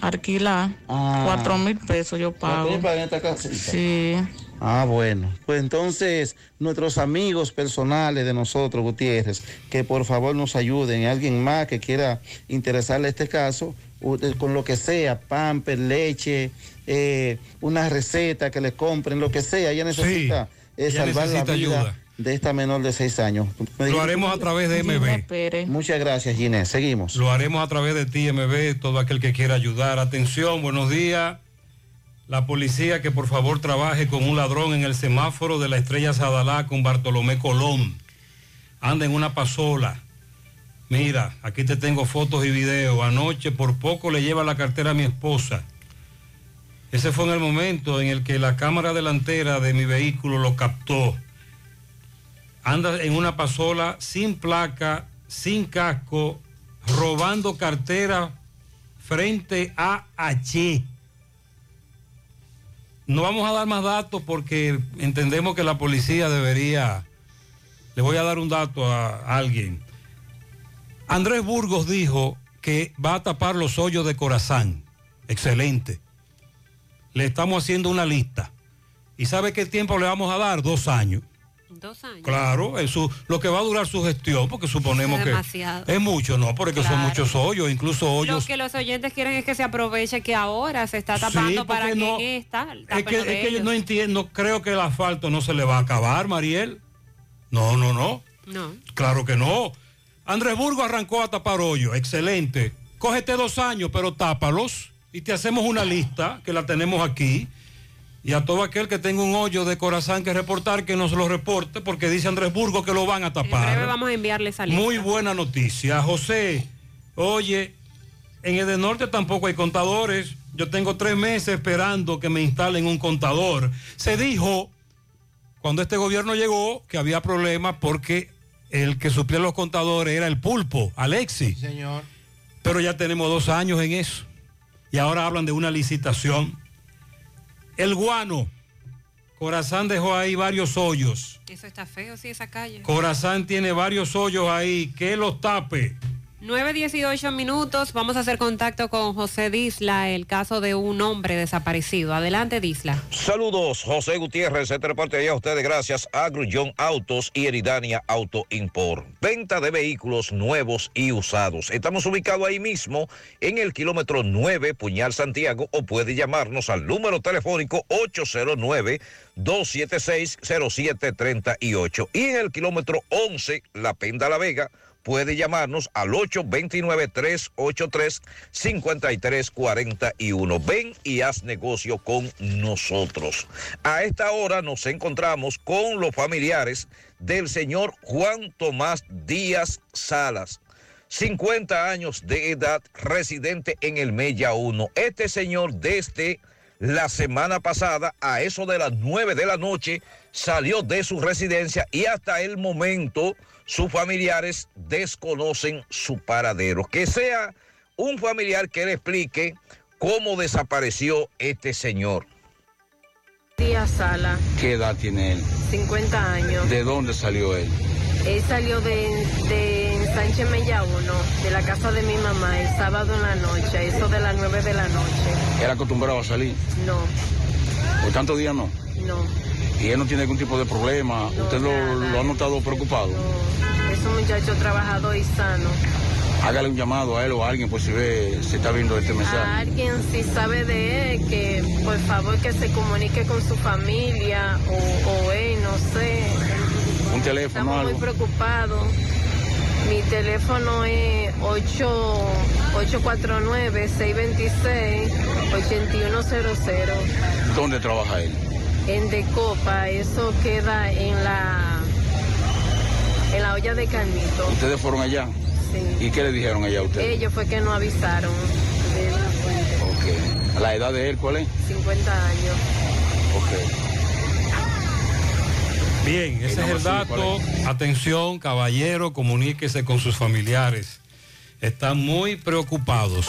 alquilar. Ah. Cuatro mil pesos yo pago. ¿Cuatro mil esta casa? Sí. Ah, bueno. Pues entonces, nuestros amigos personales de nosotros, Gutiérrez, que por favor nos ayuden. Alguien más que quiera interesarle este caso, eh, con lo que sea, pamper, leche, eh, una receta que le compren, lo que sea. Ella necesita eh, ella salvar necesita la vida ayuda. de esta menor de seis años. Me Lo haremos a través de MB. Muchas gracias, Ginés. Seguimos. Lo haremos a través de ti, MB, todo aquel que quiera ayudar. Atención, buenos días. La policía que por favor trabaje con un ladrón en el semáforo de la estrella Sadalá con Bartolomé Colón. Anda en una pasola. Mira, aquí te tengo fotos y videos. Anoche por poco le lleva la cartera a mi esposa. Ese fue en el momento en el que la cámara delantera de mi vehículo lo captó. Anda en una pasola sin placa, sin casco, robando cartera frente a H. No vamos a dar más datos porque entendemos que la policía debería... Le voy a dar un dato a alguien. Andrés Burgos dijo que va a tapar los hoyos de Corazán. Excelente. Le estamos haciendo una lista. ¿Y sabe qué tiempo le vamos a dar? Dos años. Dos años. Claro, es su- lo que va a durar su gestión, porque suponemos Es que es mucho, ¿no? Porque son Claro. muchos hoyos, incluso Lo hoyos. que los oyentes quieren es que se aproveche que ahora se está tapando Sí, para que no- en esta Es que, lo es que yo no entiendo, creo que el asfalto no se le va a acabar, Mariel. No, no, no. No. Claro que no. Andrés Burgo arrancó a tapar hoyos, excelente. Cógete dos años, pero tápalos y te hacemos una lista que la tenemos aquí. Y a todo aquel que tenga un hoyo de corazón que reportar, que nos lo reporte, porque dice Andrés Burgo que lo van a En breve tapar. vamos a enviarle esa lista. Muy buena noticia. José, oye, en el de norte tampoco hay contadores. Yo tengo tres meses esperando que me instalen un contador. Se dijo, cuando este gobierno llegó, que había problemas porque el que suplía los contadores era el pulpo, Alexi. Señor. Pero ya tenemos dos años en eso. Y ahora hablan de una licitación. El guano. Corazán dejó ahí varios hoyos. Eso está feo, sí, esa calle. Corazán tiene varios hoyos ahí. Que los tape. 9.18 minutos, vamos a hacer contacto con José Disla, el caso de un hombre desaparecido. Adelante, Disla. Saludos, José Gutiérrez, este reporte a ustedes gracias a Grullón Autos y Eridania Auto Import. Venta de vehículos nuevos y usados. Estamos ubicados ahí mismo en el kilómetro 9, Puñal Santiago, o puede llamarnos al número telefónico 809-276-0738. Y en el kilómetro 11, La Penda La Vega, puede llamarnos al 829-383-5341. Ven y haz negocio con nosotros. A esta hora nos encontramos con los familiares del señor Juan Tomás Díaz Salas. 50 años de edad, residente en el Mella 1. Este señor desde la semana pasada, a eso de las 9 de la noche, salió de su residencia y hasta el momento sus familiares desconocen su paradero. Que sea un familiar que le explique cómo desapareció este señor. Díaz Sala, ¿Qué edad tiene él? 50 años. ¿De dónde salió él? Él salió de, de Sánchez Mella 1, de la casa de mi mamá, el sábado en la noche, eso de las 9 de la noche. ¿Era acostumbrado a salir? No. Por tantos días no. No. Y él no tiene algún tipo de problema. ¿Usted lo, lo ha notado preocupado? Es un muchacho trabajador y sano. Hágale un llamado a él o a alguien por si ve, si está viendo este A mensaje. alguien si sabe de él, que por favor que se comunique con su familia o, o él, no sé. Un teléfono, Estamos muy algo. preocupados. Mi teléfono es 8 849-626-8100 ¿Dónde trabaja él? En Decopa. Eso queda en la en la olla de Carnito. ¿Ustedes fueron allá? Sí. ¿Y qué le dijeron allá a ustedes? Ellos fue que no avisaron. De Ok. ¿La edad de él cuál es? 50 años. Ok. Bien, ese es el dato. Atención, caballero, comuníquese con sus familiares. Están muy preocupados.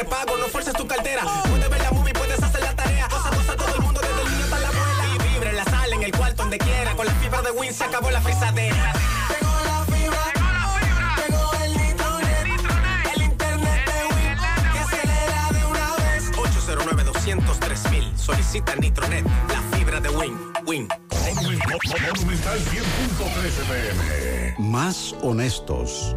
Prepagos, no fuerces tu cartera. Puedes ver la movie, puedes hacer la tarea. Cosa, cosa, todo el mundo, desde el niño hasta la abuela. Y vibre en la sala, en el cuarto, donde quiera. Con la fibra de Win se acabó la frisadera. Llegó la fibra, llegó el nitronet, el internet de Win, que acelera de una vez. 809 203 Solicita Nitronet, la fibra de Win. Win. Monumental 100.13 pm. Más honestos.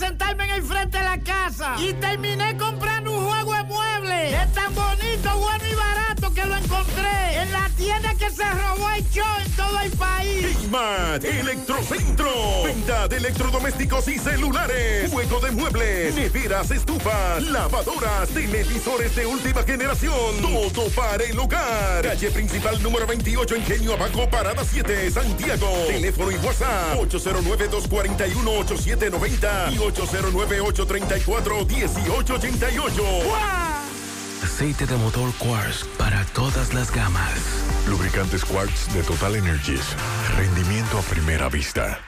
sentarme en el frente de la casa. Y terminé comprando un juego de muebles. Es tan bonito, bueno y barato que lo encontré en la tienda que se robó el show en todo el país. Smart Electrocentro. Venta de electrodomésticos y celulares. Juego de muebles. Neveras, estufas, lavadoras, televisores de última generación. Todo para el hogar. Calle principal número 28, Ingenio Abajo, Parada 7, Santiago. Teléfono y WhatsApp 809-241-8790 y 809-834-1888. Aceite de motor Quartz para todas las gamas. Lubricantes Quartz de Total Energies. Rendimiento a primera vista.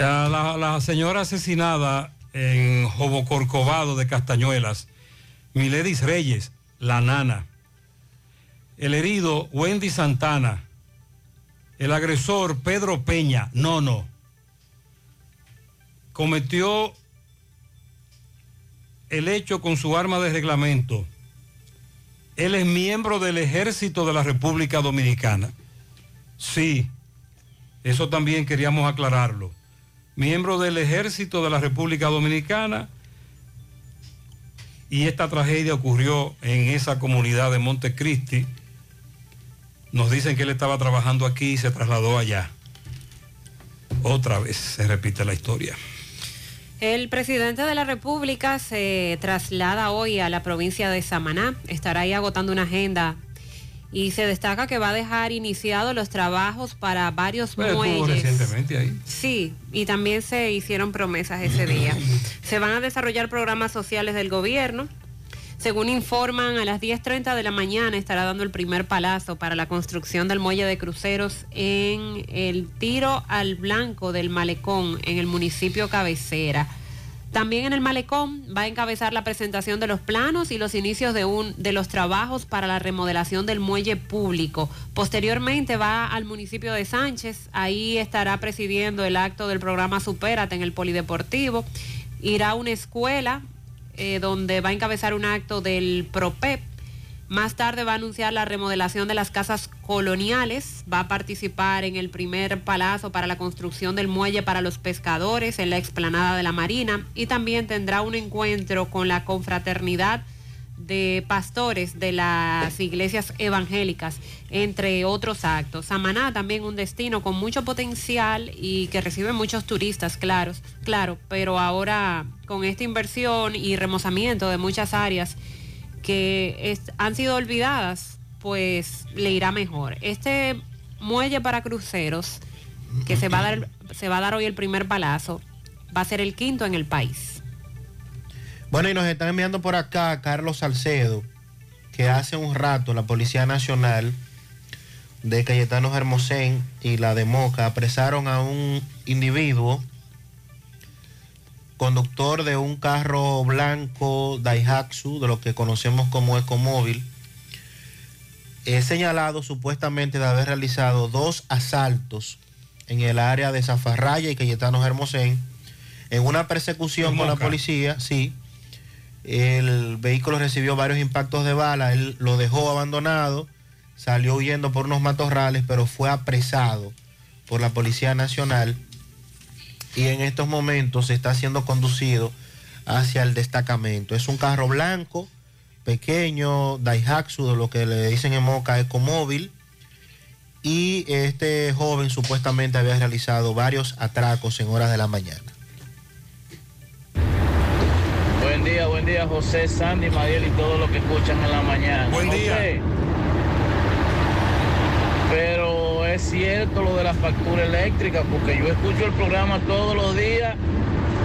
A La, la señora asesinada en Jobocorcovado de Castañuelas, Miledis Reyes, la nana. El herido, Wendy Santana. El agresor, Pedro Peña, no, no. Cometió el hecho con su arma de reglamento. Él es miembro del ejército de la República Dominicana. Sí, eso también queríamos aclararlo. Miembro del ejército de la República Dominicana. Y esta tragedia ocurrió en esa comunidad de Montecristi. Nos dicen que él estaba trabajando aquí y se trasladó allá. Otra vez se repite la historia. El presidente de la República se traslada hoy a la provincia de Samaná. Estará ahí agotando una agenda y se destaca que va a dejar iniciados los trabajos para varios estuvo muelles. recientemente ahí. Sí, y también se hicieron promesas ese día. Se van a desarrollar programas sociales del gobierno. Según informan, a las 10.30 de la mañana estará dando el primer palazo para la construcción del muelle de cruceros en el tiro al blanco del malecón en el municipio cabecera. También en el malecón va a encabezar la presentación de los planos y los inicios de, un, de los trabajos para la remodelación del muelle público. Posteriormente va al municipio de Sánchez, ahí estará presidiendo el acto del programa Supérate en el Polideportivo. Irá a una escuela eh, donde va a encabezar un acto del PROPEP. Más tarde va a anunciar la remodelación de las casas coloniales, va a participar en el primer palazo para la construcción del muelle para los pescadores en la explanada de la Marina y también tendrá un encuentro con la confraternidad de pastores de las iglesias evangélicas, entre otros actos. Samaná también un destino con mucho potencial y que recibe muchos turistas, claros, claro, pero ahora con esta inversión y remozamiento de muchas áreas que es- han sido olvidadas, pues le irá mejor. Este muelle para cruceros, que se va a dar, se va a dar hoy el primer palazo, va a ser el quinto en el país. Bueno, y nos están enviando por acá Carlos Salcedo, que hace un rato la Policía Nacional de Cayetano Hermosén y la de Moca apresaron a un individuo, conductor de un carro blanco Daihatsu, de lo que conocemos como Ecomóvil, es señalado supuestamente de haber realizado dos asaltos en el área de Zafarraya y Cayetano Hermosén en una persecución con la policía, sí. El vehículo recibió varios impactos de bala, él lo dejó abandonado, salió huyendo por unos matorrales, pero fue apresado por la Policía Nacional y en estos momentos está siendo conducido hacia el destacamento. Es un carro blanco, pequeño, Daihatsu, de lo que le dicen en Moca Ecomóvil, y este joven supuestamente había realizado varios atracos en horas de la mañana. Buen día, buen día, José, Sandy, Mariel y todos los que escuchan en la mañana. Buen día. José, pero es cierto lo de la factura eléctrica, porque yo escucho el programa todos los días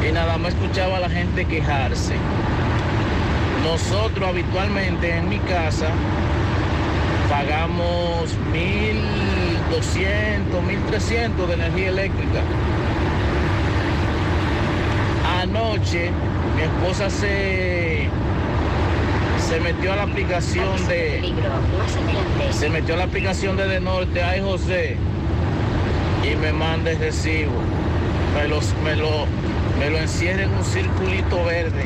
y nada más escuchaba a la gente quejarse. Nosotros habitualmente en mi casa pagamos 1.200, 1.300 de energía eléctrica. Anoche mi esposa se, se metió a la aplicación de se metió a la aplicación de De Norte, ay José, y me manda el recibo. Me, los, me, lo, me lo encierra en un circulito verde.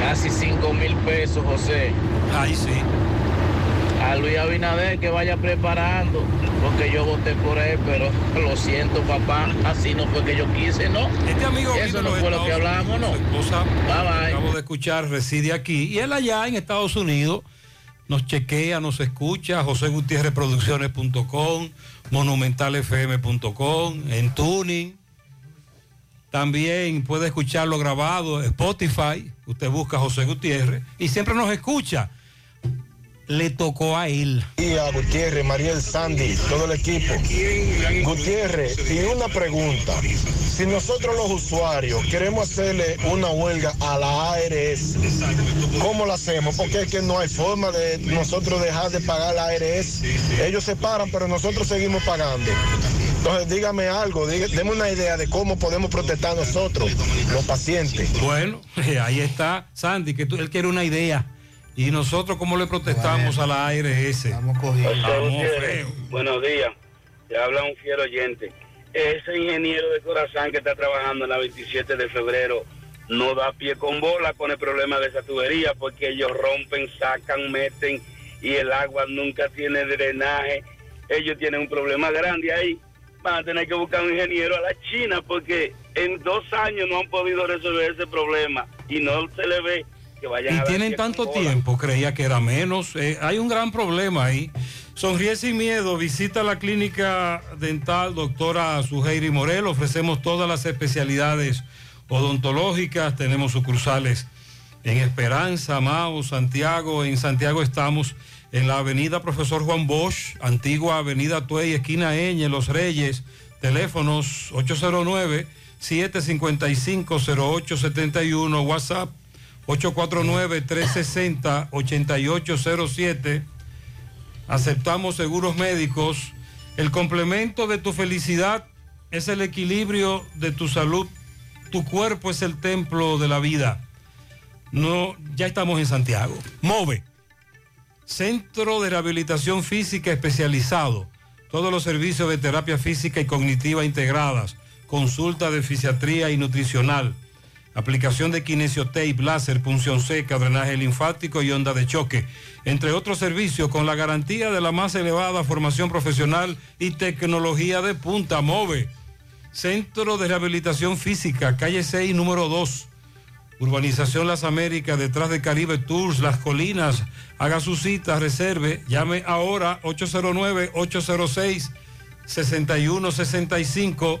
Casi 5 mil pesos, José. Ay, sí. A Luis Abinader que vaya preparando, porque yo voté por él, pero lo siento, papá, así no fue que yo quise, ¿no? Este amigo Eso no fue lo que hablamos, ¿no? Su esposa, Bye, bye. acabo de escuchar, reside aquí. Y él allá en Estados Unidos nos chequea, nos escucha, josegutierrezproducciones.com, monumentalfm.com, en Tuning. También puede escucharlo grabado en Spotify. Usted busca José Gutiérrez y siempre nos escucha. Le tocó a él. día, Gutiérrez, Mariel Sandy, todo el equipo. Gutiérrez, y una pregunta. Si nosotros los usuarios queremos hacerle una huelga a la ARS, ¿cómo lo hacemos? Porque es que no hay forma de nosotros dejar de pagar la ARS. Ellos se paran, pero nosotros seguimos pagando. Entonces, dígame algo, deme una idea de cómo podemos protestar nosotros, los pacientes. Bueno, ahí está Sandy, que tú- él quiere una idea. Y nosotros, ¿cómo le protestamos a la ARS? Estamos buenos días. Te habla un fiel oyente. Ese ingeniero de Corazán que está trabajando en la 27 de febrero no da pie con bola con el problema de esa tubería porque ellos rompen, sacan, meten y el agua nunca tiene drenaje. Ellos tienen un problema grande ahí. Van a tener que buscar un ingeniero a la China porque en dos años no han podido resolver ese problema y no se le ve que Y tienen tanto tiempo, creía que era menos. Eh, hay un gran problema ahí. Sonríe sin miedo, visita la clínica dental doctora Suheiri Morel. Ofrecemos todas las especialidades odontológicas. Tenemos sucursales en Esperanza, Mao, Santiago. En Santiago estamos en la avenida Profesor Juan Bosch, antigua avenida Tuey, esquina Eñe, Los Reyes. Teléfonos 809-755-0871, WhatsApp 849-360-8807. Aceptamos seguros médicos. El complemento de tu felicidad es el equilibrio de tu salud. Tu cuerpo es el templo de la vida. No, ya estamos en Santiago. Move. Centro de Rehabilitación Física Especializado. Todos los servicios de terapia física y cognitiva integradas. Consulta de fisiatría y nutricional. Aplicación de kinesiotape, láser, punción seca, drenaje linfático y onda de choque. Entre otros servicios con la garantía de la más elevada formación profesional y tecnología de punta. Move. Centro de Rehabilitación Física, calle 6, número 2. Urbanización Las Américas, detrás de Caribe Tours, Las Colinas. Haga su cita, reserve. Llame ahora 809-806-6165.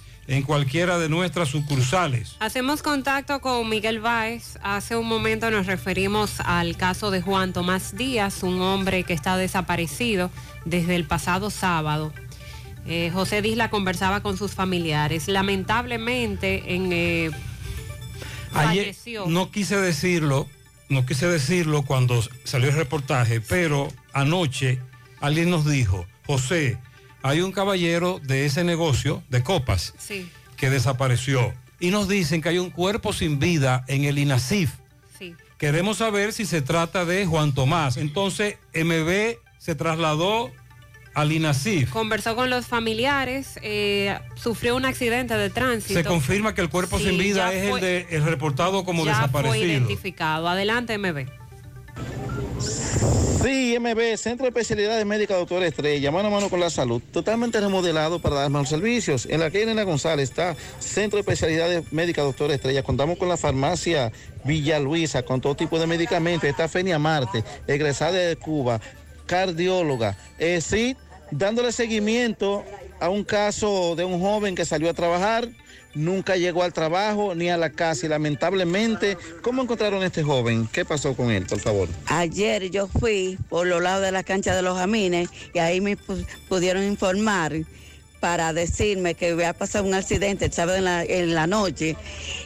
en cualquiera de nuestras sucursales. Hacemos contacto con Miguel Báez. Hace un momento nos referimos al caso de Juan Tomás Díaz, un hombre que está desaparecido desde el pasado sábado. Eh, José Disla conversaba con sus familiares. Lamentablemente, en, eh, Ayer no quise decirlo, no quise decirlo cuando salió el reportaje, pero anoche alguien nos dijo, José, hay un caballero de ese negocio de copas Sí, que desapareció y nos dicen que hay un cuerpo sin vida en el INASIF. sí. Queremos saber si se trata de Juan Tomás. Entonces, MB se trasladó al INASIF. Conversó con los familiares, eh, sufrió un accidente de tránsito. Se confirma que el cuerpo Sí, sin vida es fue- el, de, el reportado como ya fue desaparecido. identificado. Adelante, MB. Sí, MB, Centro de Especialidades Médicas Doctor Estrella, mano a mano con la salud, totalmente remodelado para dar más servicios. En la calle Elena González está Centro de Especialidades Médicas Doctor Estrella. Contamos con la farmacia Villa Luisa, con todo tipo de medicamentos. Está Fenia Marte, egresada de Cuba, cardióloga. Eh, sí, dándole seguimiento a un caso de un joven que salió a trabajar, nunca llegó al trabajo ni a la casa y lamentablemente, ¿cómo encontraron a este joven? ¿Qué pasó con él, por favor? Ayer yo fui por los lados de la cancha de los Jamines y ahí me pu- pudieron informar para decirme que había pasado un accidente el en la, noche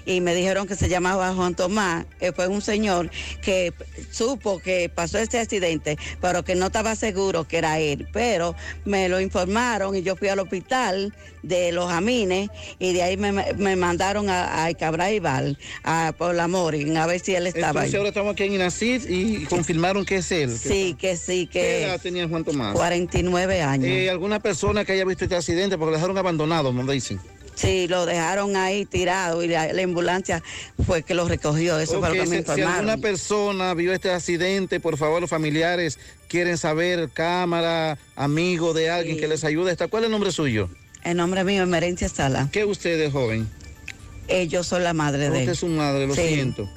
y me dijeron que se llamaba Juan Tomás, fue un señor que supo que pasó este accidente, pero que no estaba seguro que era él. Pero me lo informaron y yo fui al hospital de los Jamines y de ahí me, me mandaron a, a Val, a, por la Morin, a ver si él estaba Entonces ahí. ahora estamos aquí en Inacid y confirmaron que es él. Sí, que sí, ¿Qué que edad tenía Juan Tomás? 49 años. Eh, ¿Alguna persona que haya visto este accidente? Porque lo dejaron abandonado, me dicen. Sí, lo dejaron ahí tirado y la, la ambulancia fue que lo recogió. Eso fue Ok, lo que me si, si informaron. alguna persona vio este accidente, por favor, los familiares quieren saber, cámara, amigo de alguien que les ayude. ¿Cuál es el nombre suyo? El nombre mío es Merencia Sala. ¿Qué usted es joven? Eh, yo soy la madre de Usted él. es su madre, lo Sí. siento.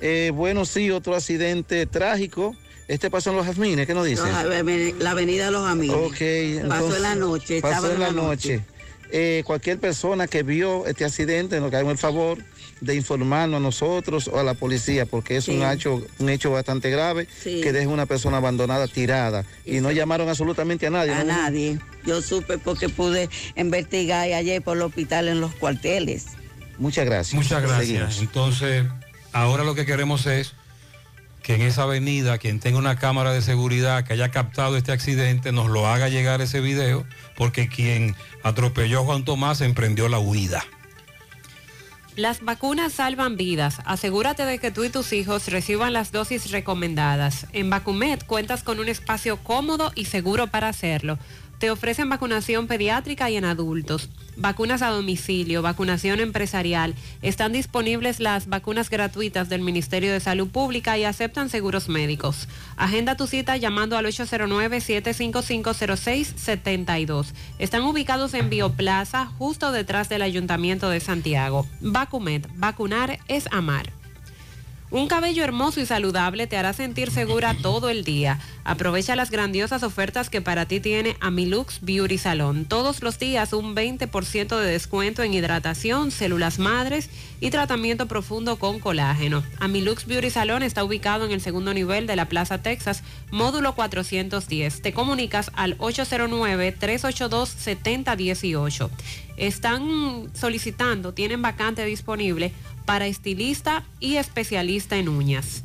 Eh, bueno, sí, otro accidente trágico. Este pasó en los jazmines, ¿qué nos dice? Los la avenida de los amigos. Ok, Pasó en la noche. Pasó en la noche. Eh, cualquier persona que vio este accidente, nos caemos el favor de informarnos a nosotros o a la policía, porque es un, hecho, un hecho bastante grave Sí. que deja una persona abandonada, tirada. Y no llamaron absolutamente a nadie. A ¿no? nadie. Yo supe porque pude investigar ayer por el hospital en los cuarteles. Muchas gracias. Muchas gracias. Seguimos. Entonces, ahora lo que queremos es que en esa avenida, quien tenga una cámara de seguridad que haya captado este accidente, nos lo haga llegar ese video, porque quien atropelló a Juan Tomás emprendió la huida. Las vacunas salvan vidas. Asegúrate de que tú y tus hijos reciban las dosis recomendadas. En Vacumet cuentas con un espacio cómodo y seguro para hacerlo. Te ofrecen vacunación pediátrica y en adultos, vacunas a domicilio, vacunación empresarial. Están disponibles las vacunas gratuitas del Ministerio de Salud Pública y aceptan seguros médicos. Agenda tu cita llamando al 809-755-0672. Están ubicados en Bioplaza, justo detrás del Ayuntamiento de Santiago. Vacumet, vacunar es amar. Un cabello hermoso y saludable te hará sentir segura todo el día. Aprovecha las grandiosas ofertas que para ti tiene Amilux Beauty Salon. Todos los días un 20% de descuento en hidratación, células madres y tratamiento profundo con colágeno. Amilux Beauty Salon está ubicado en el segundo nivel de la Plaza Texas, módulo 410. Te comunicas al 809-382-7018. Están solicitando, tienen vacante disponible para estilista y especialista en uñas.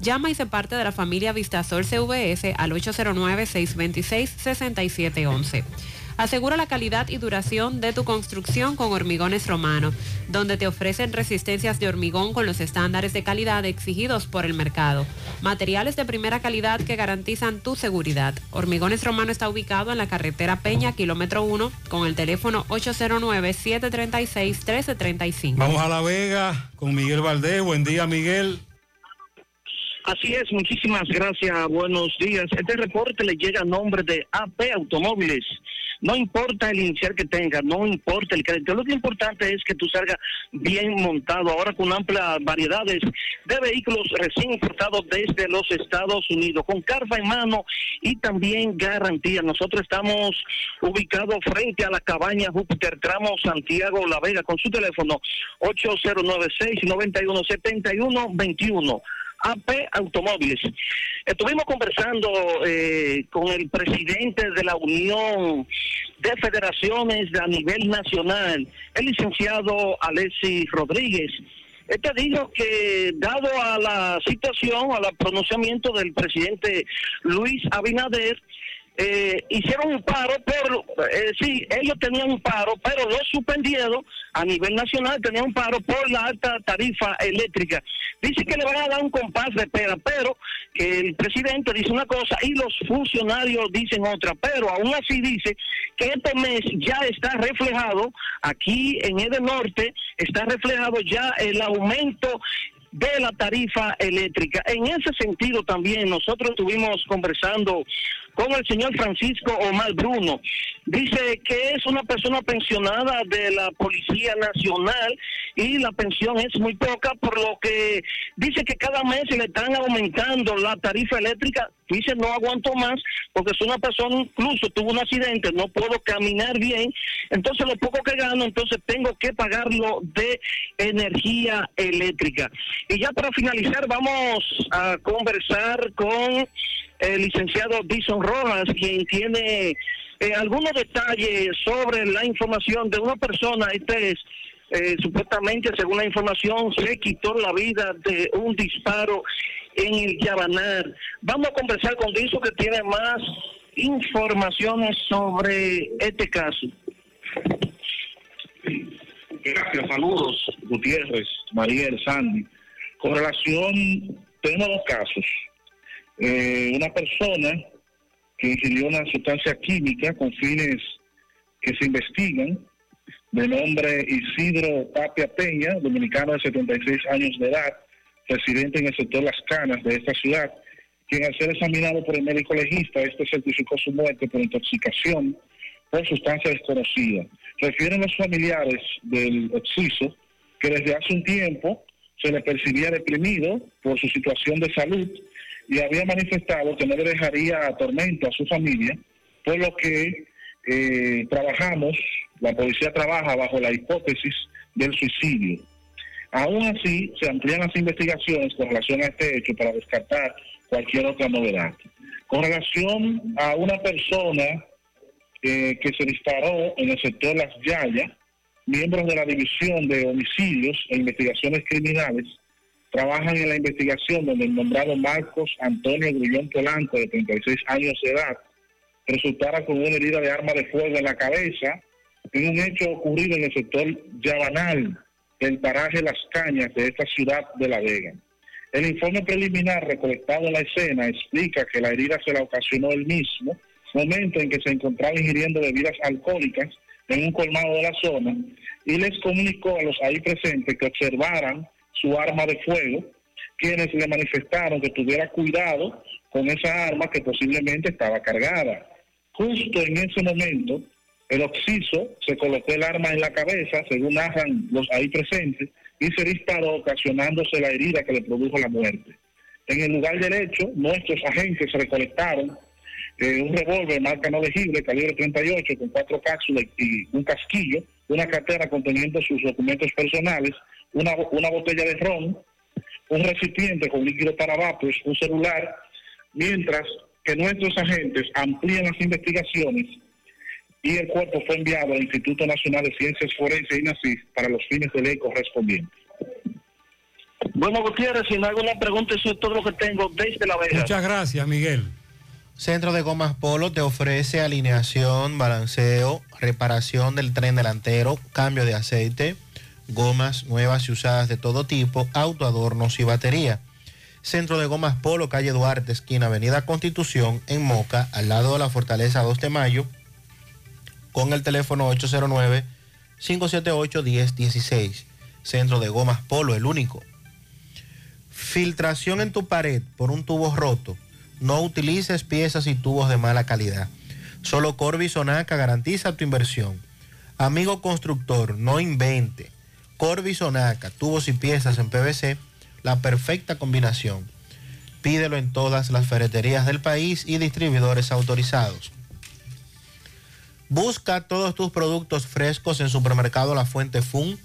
Llama y se parte de la familia Vistasol CVS al 809-626-6711. Asegura la calidad y duración de tu construcción con Hormigones Romano, donde te ofrecen resistencias de hormigón con los estándares de calidad exigidos por el mercado. Materiales de primera calidad que garantizan tu seguridad. Hormigones Romano está ubicado en la carretera Peña, kilómetro 1, con el teléfono 809-736-1335. Vamos a La Vega con Miguel Valdés. Buen día, Miguel. Así es, muchísimas gracias, buenos días. Este reporte le llega a nombre de AP Automóviles. No importa el inicial que tenga, no importa el crédito, lo que importante es que tú salgas bien montado, ahora con amplias variedades de vehículos recién importados desde los Estados Unidos, con carga en mano y también garantía. Nosotros estamos ubicados frente a la cabaña Júpiter Tramo Santiago La Vega con su teléfono 8096 917121 AP Automóviles. Estuvimos conversando eh, con el presidente de la Unión de Federaciones a nivel nacional, el licenciado Alexis Rodríguez. Este dijo que dado a la situación, al pronunciamiento del presidente Luis Abinader, eh, hicieron un paro, por, eh, sí, ellos tenían un paro, pero lo suspendieron a nivel nacional, tenían un paro por la alta tarifa eléctrica. Dice que le van a dar un compás de espera, pero que el presidente dice una cosa y los funcionarios dicen otra, pero aún así dice que este mes ya está reflejado aquí en el norte, está reflejado ya el aumento de la tarifa eléctrica. En ese sentido también nosotros estuvimos conversando con el señor Francisco Omar Bruno. Dice que es una persona pensionada de la Policía Nacional y la pensión es muy poca, por lo que dice que cada mes le están aumentando la tarifa eléctrica. Dice, no aguanto más porque es una persona, incluso tuvo un accidente, no puedo caminar bien, entonces lo poco que gano, entonces tengo que pagarlo de energía eléctrica. Y ya para finalizar, vamos a conversar con el licenciado Dison Rojas, quien tiene eh, algunos detalles sobre la información de una persona, este es, eh, supuestamente, según la información, se quitó la vida de un disparo en el Yabanar. Vamos a conversar con Dison que tiene más informaciones sobre este caso. Gracias, saludos, Gutiérrez, Mariel, Sandy. Con relación, tenemos dos casos. Eh, una persona que ingirió una sustancia química con fines que se investigan, de nombre Isidro Tapia Peña, dominicano de 76 años de edad, residente en el sector Las Canas de esta ciudad, quien al ser examinado por el médico legista, este certificó su muerte por intoxicación por sustancia desconocida. Refieren los familiares del exciso que desde hace un tiempo se le percibía deprimido por su situación de salud y había manifestado que no le dejaría tormento a su familia, por lo que eh, trabajamos, la policía trabaja bajo la hipótesis del suicidio. Aún así, se amplían las investigaciones con relación a este hecho para descartar cualquier otra novedad. Con relación a una persona eh, que se disparó en el sector Las Yayas. Miembros de la División de Homicidios e Investigaciones Criminales trabajan en la investigación donde el nombrado Marcos Antonio Grullón Polanco, de 36 años de edad, resultara con una herida de arma de fuego en la cabeza en un hecho ocurrido en el sector Yabanal, del paraje Las Cañas de esta ciudad de La Vega. El informe preliminar recolectado en la escena explica que la herida se la ocasionó él mismo, momento en que se encontraba ingiriendo bebidas alcohólicas en un colmado de la zona, y les comunicó a los ahí presentes que observaran su arma de fuego, quienes le manifestaron que tuviera cuidado con esa arma que posiblemente estaba cargada. Justo en ese momento, el occiso se colocó el arma en la cabeza, según narran los ahí presentes, y se disparó ocasionándose la herida que le produjo la muerte. En el lugar del hecho, nuestros agentes recolectaron eh, un revólver marca no legible, calibre 38, con cuatro cápsulas y un casquillo, una cartera conteniendo sus documentos personales, una, una botella de ron, un recipiente con líquido para vapos, un celular, mientras que nuestros agentes amplían las investigaciones y el cuerpo fue enviado al Instituto Nacional de Ciencias Forenses INACIS para los fines de ley correspondientes. Bueno, Gutiérrez, si no hay alguna pregunta, eso es todo lo que tengo desde La Vega. Muchas gracias, Miguel. Centro de Gomas Polo te ofrece alineación, balanceo, reparación del tren delantero, cambio de aceite, gomas nuevas y usadas de todo tipo, autoadornos y batería. Centro de Gomas Polo, calle Duarte, esquina Avenida Constitución, en Moca, al lado de la Fortaleza 2 de Mayo, con el teléfono 809-578-1016. Centro de Gomas Polo, el único. Filtración en tu pared por un tubo roto. No utilices piezas y tubos de mala calidad. Solo Corby Sonaca garantiza tu inversión. Amigo constructor, no invente. Corby Sonaca, tubos y piezas en PVC, la perfecta combinación. Pídelo en todas las ferreterías del país y distribuidores autorizados. Busca todos tus productos frescos en Supermercado La Fuente Fun,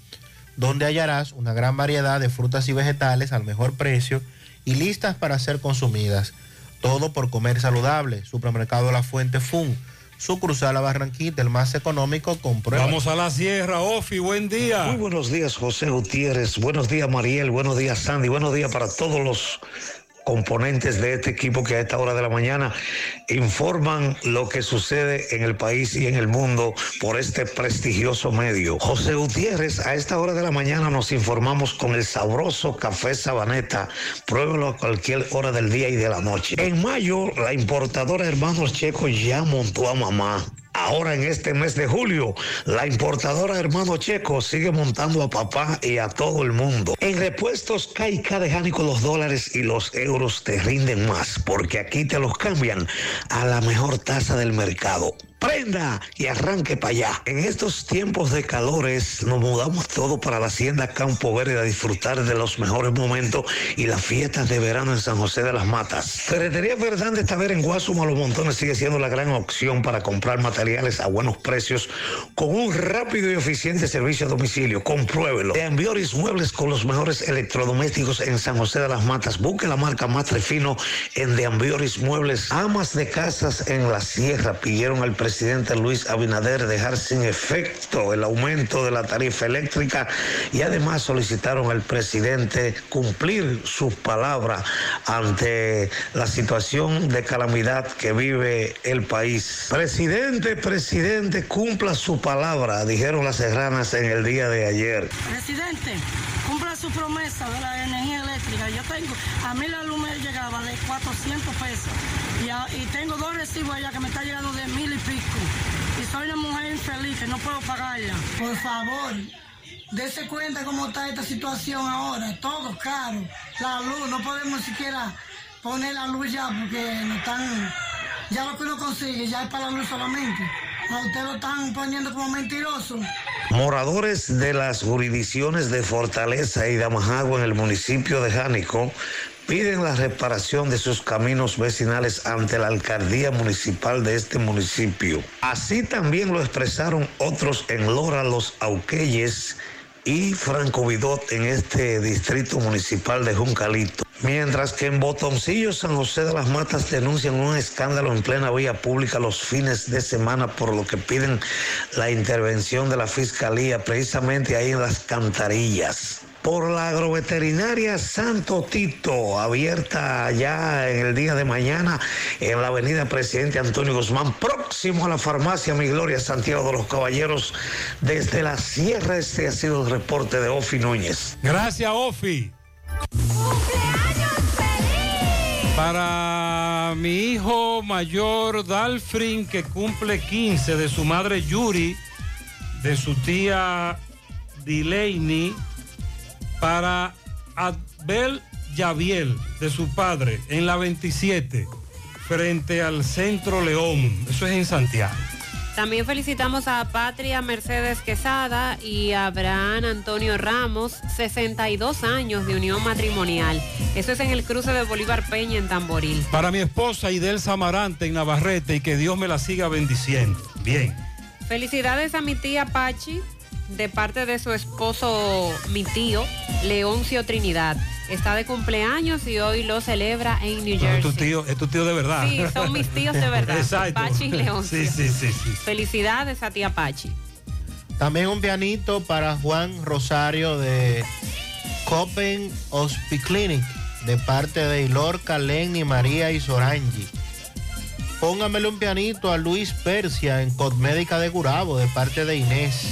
donde hallarás una gran variedad de frutas y vegetales al mejor precio y listas para ser consumidas. Todo por comer saludable. Supermercado La Fuente Fun. Su cruzar la Barranquita, el más económico, con pruebas. Vamos a la sierra, Ofi, buen día. Muy buenos días, José Gutiérrez. Buenos días, Mariel. Buenos días, Sandy. Buenos días para todos los componentes de este equipo que a esta hora de la mañana informan lo que sucede en el país y en el mundo por este prestigioso medio. José Gutiérrez, a esta hora de la mañana nos informamos con el sabroso café Sabaneta. Pruébelo a cualquier hora del día y de la noche. En mayo, la importadora Hermanos Checos ya montó a mamá. Ahora en este mes de julio, la importadora Hermano Checo sigue montando a papá y a todo el mundo. En repuestos Caica de Jánico los dólares y los euros te rinden más, porque aquí te los cambian a la mejor tasa del mercado. Prenda y arranque para allá. En estos tiempos de calores nos mudamos todo para la hacienda Campo Verde a disfrutar de los mejores momentos y las fiestas de verano en San José de las Matas. Ferretería Fernández Taver en Guasuma Los Montones sigue siendo la gran opción para comprar materiales a buenos precios con un rápido y eficiente servicio a domicilio. Compruébelo. De Ambioris Muebles con los mejores electrodomésticos en San José de las Matas. Busque la marca más fino en De Ambioris Muebles. Amas de casas en la sierra pidieron al presidente Luis Abinader dejar sin efecto el aumento de la tarifa eléctrica y además solicitaron al presidente cumplir sus palabras ante la situación de calamidad que vive el país. Presidente, presidente, cumpla su palabra, dijeron las serranas en el día de ayer. Presidente, cumpla su promesa de la energía eléctrica. Yo tengo, a mí la luz llegaba de 400 pesos y, y tengo dos recibos allá que me está llegando de mil y pico. Y soy una mujer infeliz que no puedo pagarla. Por favor, dése cuenta cómo está esta situación ahora. Todo caro. La luz, no podemos siquiera poner la luz ya porque no están... Ya lo que uno consigue ya es para la luz solamente. A usted lo están poniendo como mentiroso. Moradores de las jurisdicciones de Fortaleza y Damajagua en el municipio de Jánico piden la reparación de sus caminos vecinales ante la alcaldía municipal de este municipio. Así también lo expresaron otros en Lora, Los Auqueyes y Franco Vidot en este distrito municipal de Juncalito. Mientras que en Botoncillo, San José de las Matas denuncian un escándalo en plena vía pública los fines de semana por lo que piden la intervención de la Fiscalía precisamente ahí en las cantarillas. Por la agroveterinaria Santo Tito, abierta ya en el día de mañana en la avenida Presidente Antonio Guzmán, próximo a la farmacia Mi Gloria Santiago de los Caballeros, desde la Sierra. Este ha sido el reporte de Ofi Núñez. Gracias, Ofi. Para mi hijo mayor Dalfrin, que cumple 15, de su madre Yuri, de su tía Delaney, para Abel Yaviel, de su padre, en la 27, frente al Centro León. Eso es en Santiago. También felicitamos a Patria Mercedes Quesada y a Abraham Antonio Ramos, 62 años de unión matrimonial. Eso es en el cruce de Bolívar Peña en Tamboril. Para mi esposa Idel Samarante en Navarrete y que Dios me la siga bendiciendo. Bien. Felicidades a mi tía Pachi, de parte de su esposo, mi tío, Leoncio Trinidad. Está de cumpleaños y hoy lo celebra en New Es Jersey. tu tío, es tu tío de verdad. Sí, son mis tíos de verdad. Exacto. Pachi y Leoncio. Sí, sí, sí, sí. Felicidades a tía Pachi. También un pianito para Juan Rosario de Copen Hospiclinic, de parte de Ilorca, Lenny, María y Sorangi. Póngamele un pianito a Luis Persia en Cosmédica de Gurabo, de parte de Inés.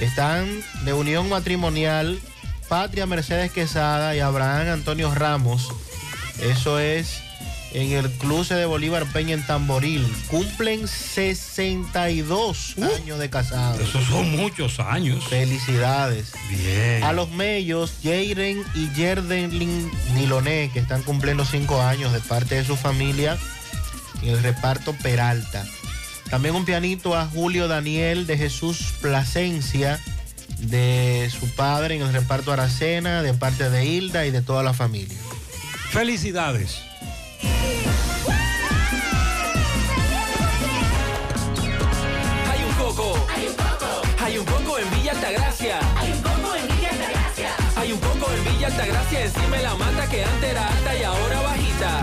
Están de unión matrimonial Patria Mercedes Quesada y Abraham Antonio Ramos. Eso es en el cruce de Bolívar Peña en Tamboril. Cumplen 62 años de casados. Esos son muchos años. Felicidades. Bien. A los mellos, Jairen y Yerden Niloné, que están cumpliendo 5 años de parte de su familia en el reparto Peralta. También un pianito a Julio Daniel de Jesús Plasencia, de su padre en el reparto Aracena, de parte de Hilda y de toda la familia. Felicidades. Hay un coco. Hay un coco. Hay un coco en Villa Altagracia. Hay un coco en Villa Altagracia. Hay un coco en Villa Altagracia encima de la mata que antes era alta y ahora bajita.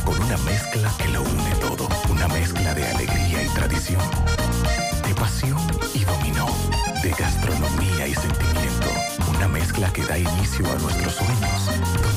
con una mezcla que lo une todo. Una mezcla de alegría y tradición, de pasión y dominó, de gastronomía y sentimiento. Una mezcla que da inicio a nuestros sueños,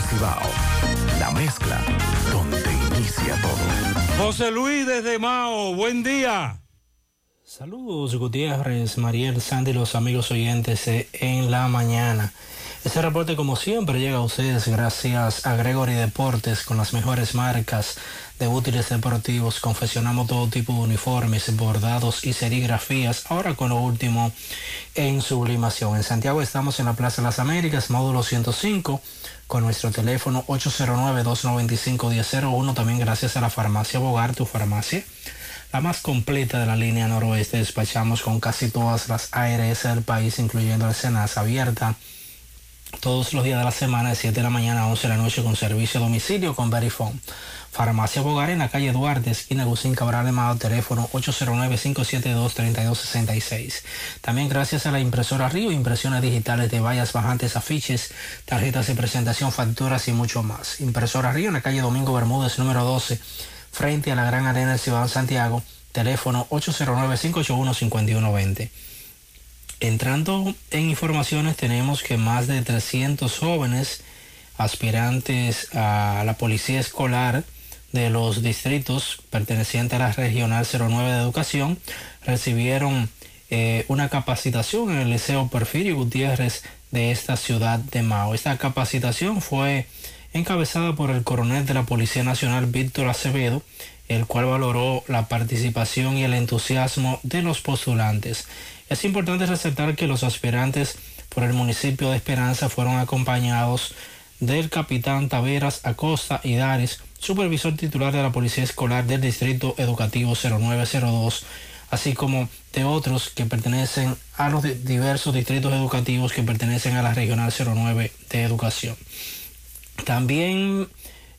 Cibao, la mezcla donde inicia todo. José Luis desde Mao, buen día. Saludos Gutiérrez, Mariel, Sandy, los amigos oyentes en la mañana. Este reporte como siempre llega a ustedes gracias a Gregory Deportes con las mejores marcas de útiles deportivos. Confeccionamos todo tipo de uniformes, bordados y serigrafías. Ahora con lo último en sublimación. En Santiago estamos en la Plaza de las Américas, módulo 105 con nuestro teléfono 809-295-1001. También gracias a la farmacia Bogar, tu farmacia la más completa de la línea noroeste. Despachamos con casi todas las ARS del país, incluyendo el Senasa abierta todos los días de la semana de 7 de la mañana a 11 de la noche con servicio a domicilio con Verifone. Farmacia Bogar en la calle Duarte, esquina Gusín Cabral Mao, teléfono 809-572-3266. También gracias a la impresora Río, impresiones digitales de vallas bajantes, afiches, tarjetas de presentación, facturas y mucho más. Impresora Río en la calle Domingo Bermúdez, número 12, frente a la Gran Arena del Ciudad de Santiago, teléfono 809-581-5120. Entrando en informaciones, tenemos que más de 300 jóvenes aspirantes a la policía escolar de los distritos pertenecientes a la Regional 09 de Educación recibieron eh, una capacitación en el Liceo Porfirio Gutiérrez de esta ciudad de Mao. Esta capacitación fue encabezada por el coronel de la Policía Nacional Víctor Acevedo, el cual valoró la participación y el entusiasmo de los postulantes. Es importante resaltar que los aspirantes por el municipio de Esperanza fueron acompañados del capitán Taveras Acosta y Dares, supervisor titular de la Policía Escolar del Distrito Educativo 0902, así como de otros que pertenecen a los di- diversos distritos educativos que pertenecen a la Regional 09 de Educación. También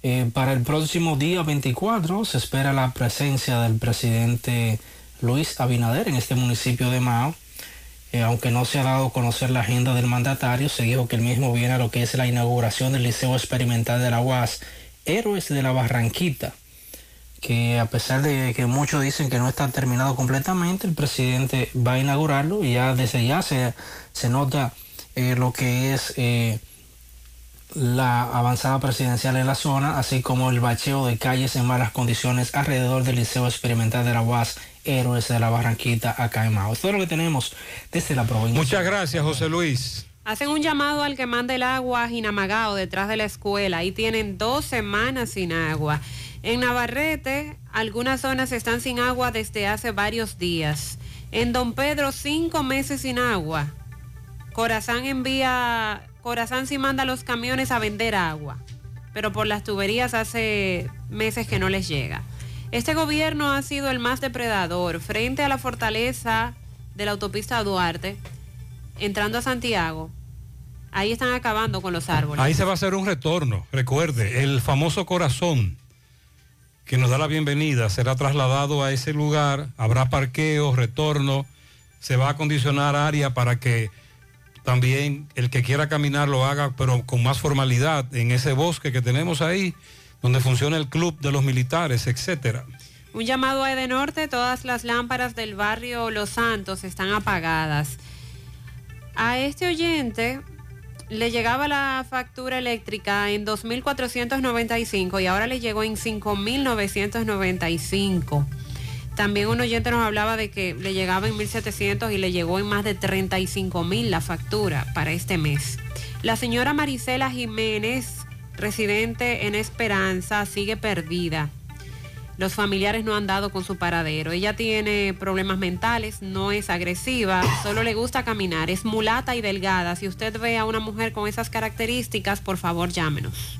eh, para el próximo día 24 se espera la presencia del presidente Luis Abinader en este municipio de Mao. Eh, aunque no se ha dado a conocer la agenda del mandatario, se dijo que el mismo viene a lo que es la inauguración del Liceo Experimental de la UAS, Héroes de la Barranquita, que a pesar de que muchos dicen que no está terminado completamente, el presidente va a inaugurarlo y ya desde ya se, nota eh, lo que es eh, la avanzada presidencial en la zona, así como el bacheo de calles en malas condiciones alrededor del Liceo Experimental de la UAS, Héroes de la Barranquita, acá en Mao. Esto es lo que tenemos desde la provincia. Muchas gracias, José Luis. Hacen un llamado al que manda el agua a Jinamagao detrás de la escuela. Ahí tienen dos semanas sin agua. En Navarrete, algunas zonas están sin agua desde hace varios días. En Don Pedro, cinco meses sin agua. Corazán envía, Corazán sí manda los camiones a vender agua, pero por las tuberías hace meses que no les llega. Este gobierno ha sido el más depredador frente a la fortaleza de la autopista Duarte, entrando a Santiago. Ahí están acabando con los árboles. Ahí se va a hacer un retorno. Recuerde, el famoso corazón que nos da la bienvenida será trasladado a ese lugar. Habrá parqueo, retorno. Se va a acondicionar área para que también el que quiera caminar lo haga, pero con más formalidad en ese bosque que tenemos ahí, donde funciona el club de los militares, etcétera. Un llamado a Edenorte, todas las lámparas del barrio Los Santos están apagadas. A este oyente le llegaba la factura eléctrica en 2.495 y ahora le llegó en 5.995. También un oyente nos hablaba de que le llegaba en 1.700 y le llegó en más de 35.000 la factura para este mes. La señora Marisela Jiménez, residente en Esperanza, sigue perdida. Los familiares no han dado con su paradero. Ella tiene problemas mentales, no es agresiva, solo le gusta caminar, es mulata y delgada. Si usted ve a una mujer con esas características, por favor llámenos.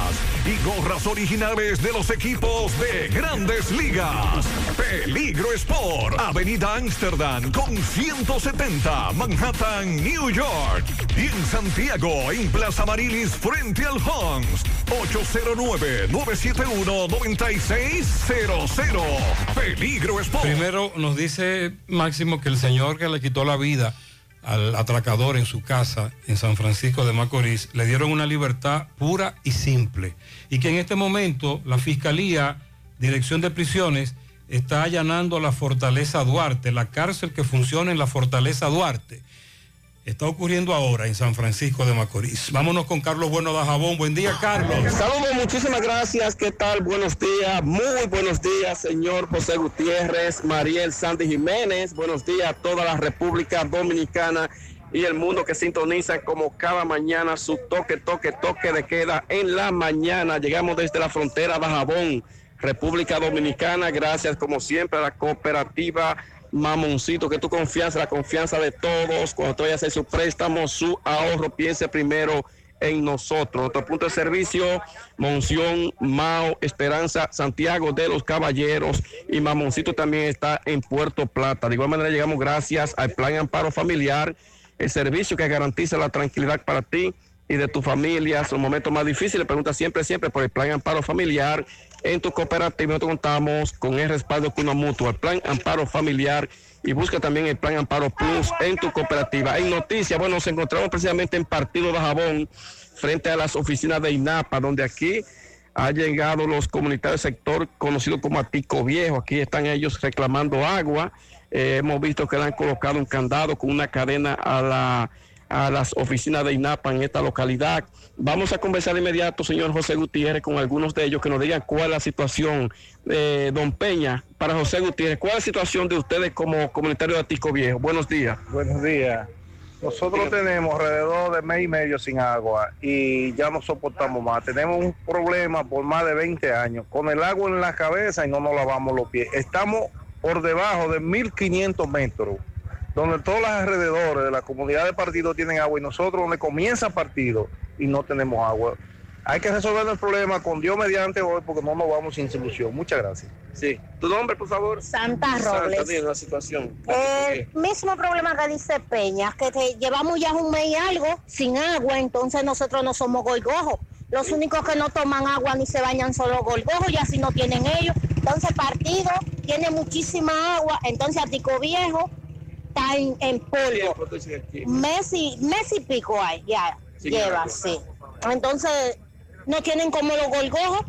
y gorras originales de los equipos de grandes ligas. Peligro Sport, Avenida Amsterdam con 170, Manhattan, New York. Y en Santiago, en Plaza Marilis, frente al Hans, 809-971-9600. Peligro Sport. Primero nos dice Máximo que el señor que le quitó la vida al atracador en su casa en San Francisco de Macorís le dieron una libertad pura y simple. Y que en este momento la Fiscalía, Dirección de Prisiones, está allanando la Fortaleza Duarte, la cárcel que funciona en la Fortaleza Duarte. Está ocurriendo ahora en San Francisco de Macorís. Vámonos con Carlos Bueno de Jabón. Buen día, Carlos. Saludos, muchísimas gracias. ¿Qué tal? Buenos días, muy buenos días, señor José Gutiérrez, Mariel Sandy Jiménez. Buenos días a toda la República Dominicana y el mundo que sintoniza como cada mañana su toque, toque, toque de queda en la mañana. Llegamos desde la frontera de Jabón, República Dominicana. Gracias, como siempre, a la cooperativa Mamoncito, que tu confianza, la confianza de todos, cuando tú vayas a hacer su préstamo, su ahorro, piense primero en nosotros. Nuestro punto de servicio, Monción, Mao, Esperanza, Santiago de los Caballeros y Mamoncito también está en Puerto Plata. De igual manera llegamos gracias al Plan Amparo Familiar, el servicio que garantiza la tranquilidad para ti y de tu familia. Son momentos más difíciles, pregunta siempre, siempre por el Plan Amparo Familiar en tu cooperativa nosotros contamos con el respaldo de una mutua, el plan Amparo Familiar y busca también el plan Amparo Plus en tu cooperativa. En noticias, bueno, nos encontramos precisamente en Partido de Jabón, frente a las oficinas de INAPA, donde aquí han llegado los comunitarios del sector conocido como Atico Viejo. Aquí están ellos reclamando agua. Eh, hemos visto que le han colocado un candado con una cadena a la a las oficinas de INAPA en esta localidad. Vamos a conversar de inmediato, señor José Gutiérrez, con algunos de ellos que nos digan cuál es la situación. de don Peña, para José Gutiérrez, ¿cuál es la situación de ustedes como comunitario de Atico Viejo? Buenos días. Buenos días. Nosotros tenemos alrededor de mes y medio sin agua y ya no soportamos más. Tenemos un problema por más de 20 años, con el agua en la cabeza y no nos lavamos los pies. Estamos por debajo de 1.500 metros donde todos los alrededores de la comunidad de partido tienen agua y nosotros donde comienza partido y no tenemos agua. Hay que resolver el problema con Dios mediante hoy porque no nos vamos sin solución. Muchas gracias. Sí. ¿Tu nombre, por favor? Santa Robles. Santa, la situación. El mismo problema que dice Peña, que te- llevamos ya un mes y algo sin agua, entonces nosotros no somos golgojos. Los únicos que no toman agua ni se bañan son los golgojos y así no tienen ellos. Entonces partido tiene muchísima agua, entonces Atico Viejo está en, en polvo. Mes y, mes y pico hay, ya lleva, sí. Entonces no tienen como los golgojos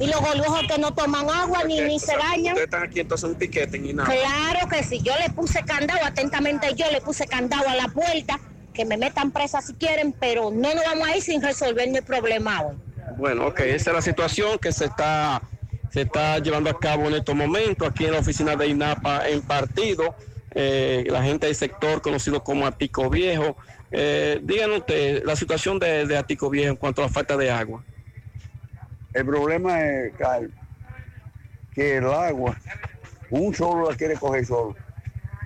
y los golgojos que no toman agua ni, ni se bañan. Ustedes están aquí entonces en un piquete en INAPA. Claro que sí, yo le puse candado, atentamente yo le puse candado a la puerta, que me metan presa si quieren, pero no nos vamos a ir sin resolver mi problema hoy. Bueno, ok, esa es la situación que se está, se está llevando a cabo en estos momentos aquí en la oficina de INAPA en partido. Eh, la gente del sector conocido como Atico Viejo. Eh, díganos usted la situación de, de Atico Viejo en cuanto a la falta de agua. El problema es, Carl, que el agua, un solo la quiere coger solo.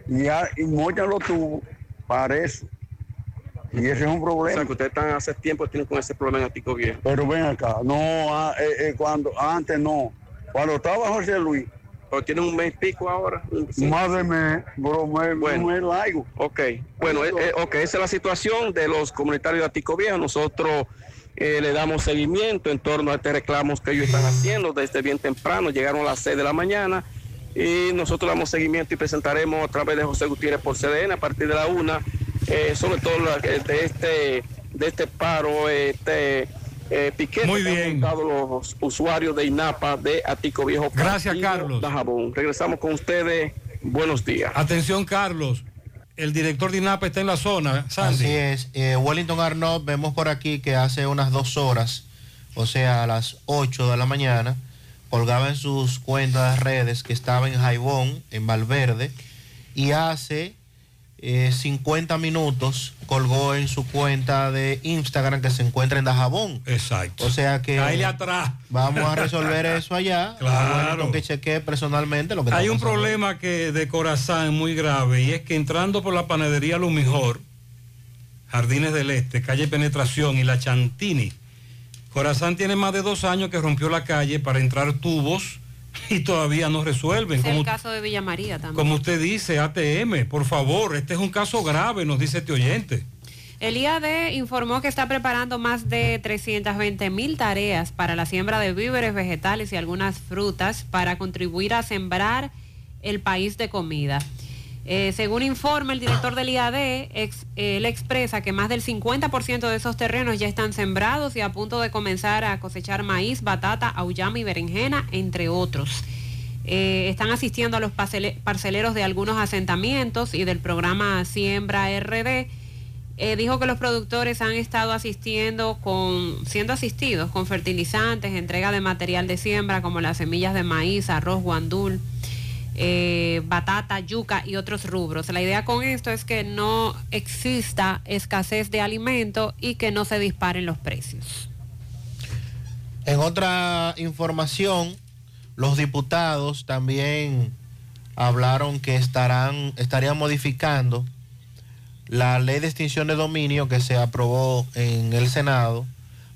Y, a- y mochan los tubos para eso. Y ese es un O problema. sea, que ustedes están hace tiempo tienen con ese problema en Atico Viejo. Pero ven acá, no, ah, eh, eh, cuando antes no. Cuando estaba José Luis, Pero tienen un mes y pico ahora. más de mes, bro, mes, Bueno. mes largo. Ok, bueno, eh, eh, ok, esa es la situación de los comunitarios de Atico Viejo. Nosotros eh, le damos seguimiento en torno a este reclamos que ellos están haciendo desde bien temprano. Llegaron a las 6 de la mañana y nosotros damos seguimiento y presentaremos a través de José Gutiérrez por CDN a partir de la una, eh, sobre todo la- de este de este paro, este eh, piquete Muy que han bien. montado los usuarios de INAPA de Atico Viejo. Gracias, Partido Carlos. de Jabón. Regresamos con ustedes. Buenos días. Atención, Carlos. El director de INAPA está en la zona. Sandy. Así es. Eh, Wellington Arnaud, vemos por aquí que hace unas dos horas, o sea, a las 8 de la mañana, colgaba en sus cuentas de redes que estaba en Jaibón, en Valverde, y hace eh, 50 minutos colgó en su cuenta de Instagram que se encuentra en Dajabón. Exacto. O sea que Cáele atrás. vamos a resolver eso allá. Claro. Que chequee personalmente lo que Hay un pasando. problema que de corazón muy grave y es que entrando por la panadería Lo Mejor, Jardines del Este, calle Penetración y la Chantini, Corazán tiene más de dos años que rompió la calle para entrar tubos y todavía no resuelven. Es el Como, caso de Villa María también. como usted dice, ATM, por favor, este es un caso grave, nos dice este oyente. El IAD informó que está preparando más de 320 mil tareas para la siembra de víveres, vegetales y algunas frutas para contribuir a sembrar el país de comida. Eh, según informa el director del IAD, ex- él expresa que más del 50% de esos terrenos ya están sembrados y a punto de comenzar a cosechar maíz, batata, auyama y berenjena, entre otros. Eh, están asistiendo a los parcele- parceleros de algunos asentamientos y del programa Siembra RD. Eh, dijo que los productores han estado asistiendo con, siendo asistidos con fertilizantes, entrega de material de siembra como las semillas de maíz, arroz, guandul, eh, batata, yuca y otros rubros. La idea con esto es que no exista escasez de alimento y que no se disparen los precios. En otra información, los diputados también hablaron que estarán, estarían modificando la ley de extinción de dominio que se aprobó en el Senado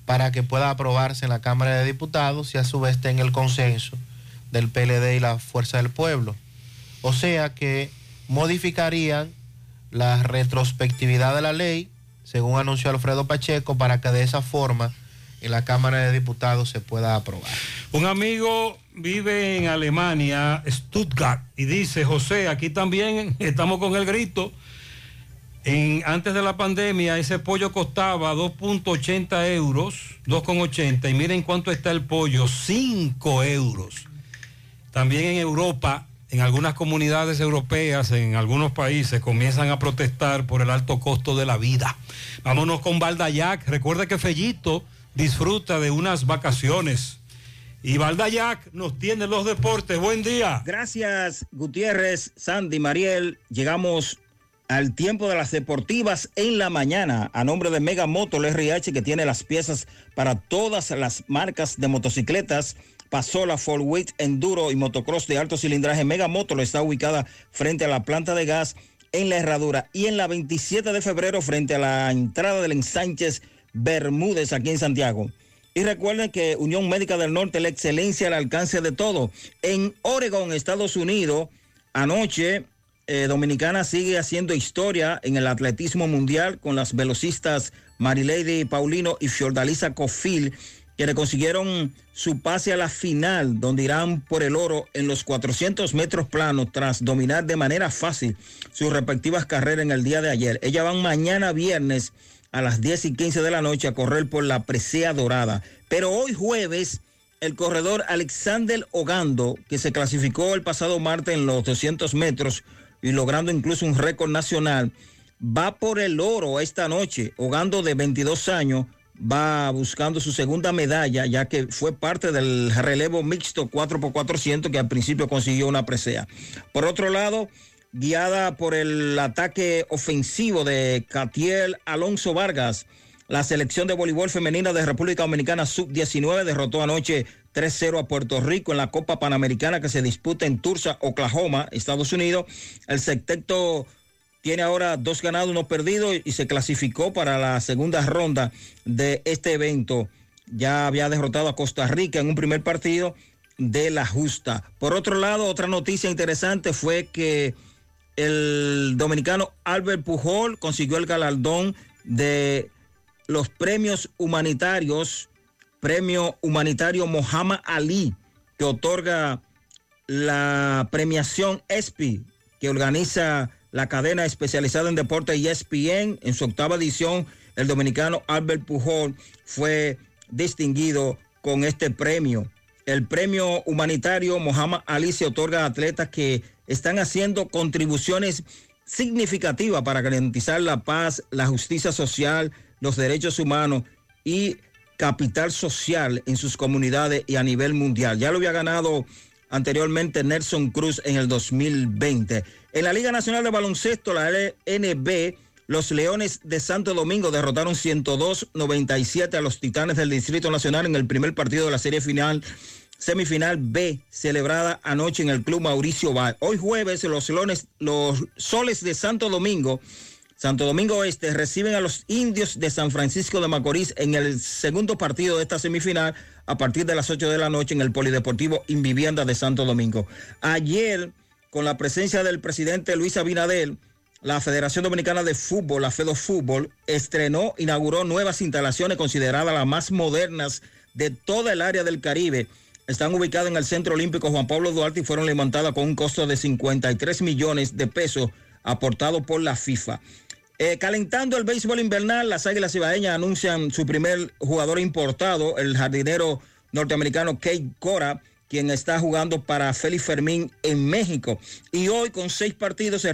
para que pueda aprobarse en la Cámara de Diputados y a su vez tenga el consenso del PLD y la Fuerza del Pueblo. O sea que modificarían la retrospectividad de la ley, según anunció Alfredo Pacheco, para que de esa forma en la Cámara de Diputados se pueda aprobar. Un amigo vive en Alemania, Stuttgart, y dice, José, aquí también estamos con el grito. Antes de la pandemia ese pollo costaba 2.80 euros, 2.80, y miren cuánto está el pollo, 5 euros. También en Europa, en algunas comunidades europeas, en algunos países, comienzan a protestar por el alto costo de la vida. Vámonos con Valdayac. Recuerda que Fellito disfruta de unas vacaciones. Y Valdayac nos tiene los deportes. Buen día. Gracias, Gutiérrez, Sandy, Mariel. Llegamos al tiempo de las deportivas en la mañana a nombre de Mega Motor RH que tiene las piezas para todas las marcas de motocicletas. Pasola, Full Weight, Enduro y Motocross de alto cilindraje. Mega Motor está ubicada frente a la planta de gas en la Herradura y en la 27 de febrero frente a la entrada del Ensánchez Bermúdez aquí en Santiago. Y recuerden que Unión Médica del Norte, la excelencia al alcance de todo. En Oregon, Estados Unidos, anoche eh, Dominicana sigue haciendo historia en el atletismo mundial con las velocistas Marilady Paulino y Fiordalisa Cofil, que le consiguieron su pase a la final, donde irán por el oro en los 400 metros planos tras dominar de manera fácil sus respectivas carreras en el día de ayer. Ellas van mañana viernes a las 10 y 15 de la noche a correr por la presea dorada. Pero hoy jueves, el corredor Alexander Ogando, que se clasificó el pasado martes en los 200 metros y logrando incluso un récord nacional, va por el oro esta noche. Ogando de 22 años va buscando su segunda medalla, ya que fue parte del relevo mixto 4x400 que al principio consiguió una presea. Por otro lado, guiada por el ataque ofensivo de Catiel Alonso Vargas. La selección de voleibol femenina de República Dominicana sub-19 derrotó anoche 3-0 a Puerto Rico en la Copa Panamericana que se disputa en Tulsa, Oklahoma, Estados Unidos. El secteto tiene ahora dos ganados, uno perdido y se clasificó para la segunda ronda de este evento. Ya había derrotado a Costa Rica en un primer partido de la justa. Por otro lado, otra noticia interesante fue que el dominicano Albert Pujol consiguió el galardón de los premios humanitarios, premio humanitario Mohamed Ali, que otorga la premiación ESPI, que organiza la cadena especializada en deporte ESPN. En su octava edición, el dominicano Albert Pujol fue distinguido con este premio. El premio humanitario Mohamed Ali se otorga a atletas que están haciendo contribuciones significativas para garantizar la paz, la justicia social, los derechos humanos y capital social en sus comunidades y a nivel mundial. Ya lo había ganado anteriormente Nelson Cruz en el 2020. En la Liga Nacional de Baloncesto, la LNB, los Leones de Santo Domingo derrotaron 102-97 a los Titanes del Distrito Nacional en el primer partido de la serie final semifinal B celebrada anoche en el Club Mauricio Val. Hoy jueves los, Leones, los Soles de Santo Domingo, Santo Domingo Oeste, reciben a los Indios de San Francisco de Macorís en el segundo partido de esta semifinal a partir de las 8 de la noche en el Polideportivo Invivienda de Santo Domingo. Ayer, con la presencia del presidente Luis Abinader, la Federación Dominicana de Fútbol, la FEDO Fútbol, estrenó, inauguró nuevas instalaciones consideradas las más modernas de toda el área del Caribe. Están ubicadas en el Centro Olímpico Juan Pablo Duarte y fueron levantadas con un costo de 53 millones de pesos aportado por la FIFA. Eh, calentando el béisbol invernal, las Águilas Ibaeñas anuncian su primer jugador importado, el jardinero norteamericano Kate Cora, quien está jugando para Félix Fermín en México. Y hoy con seis partidos se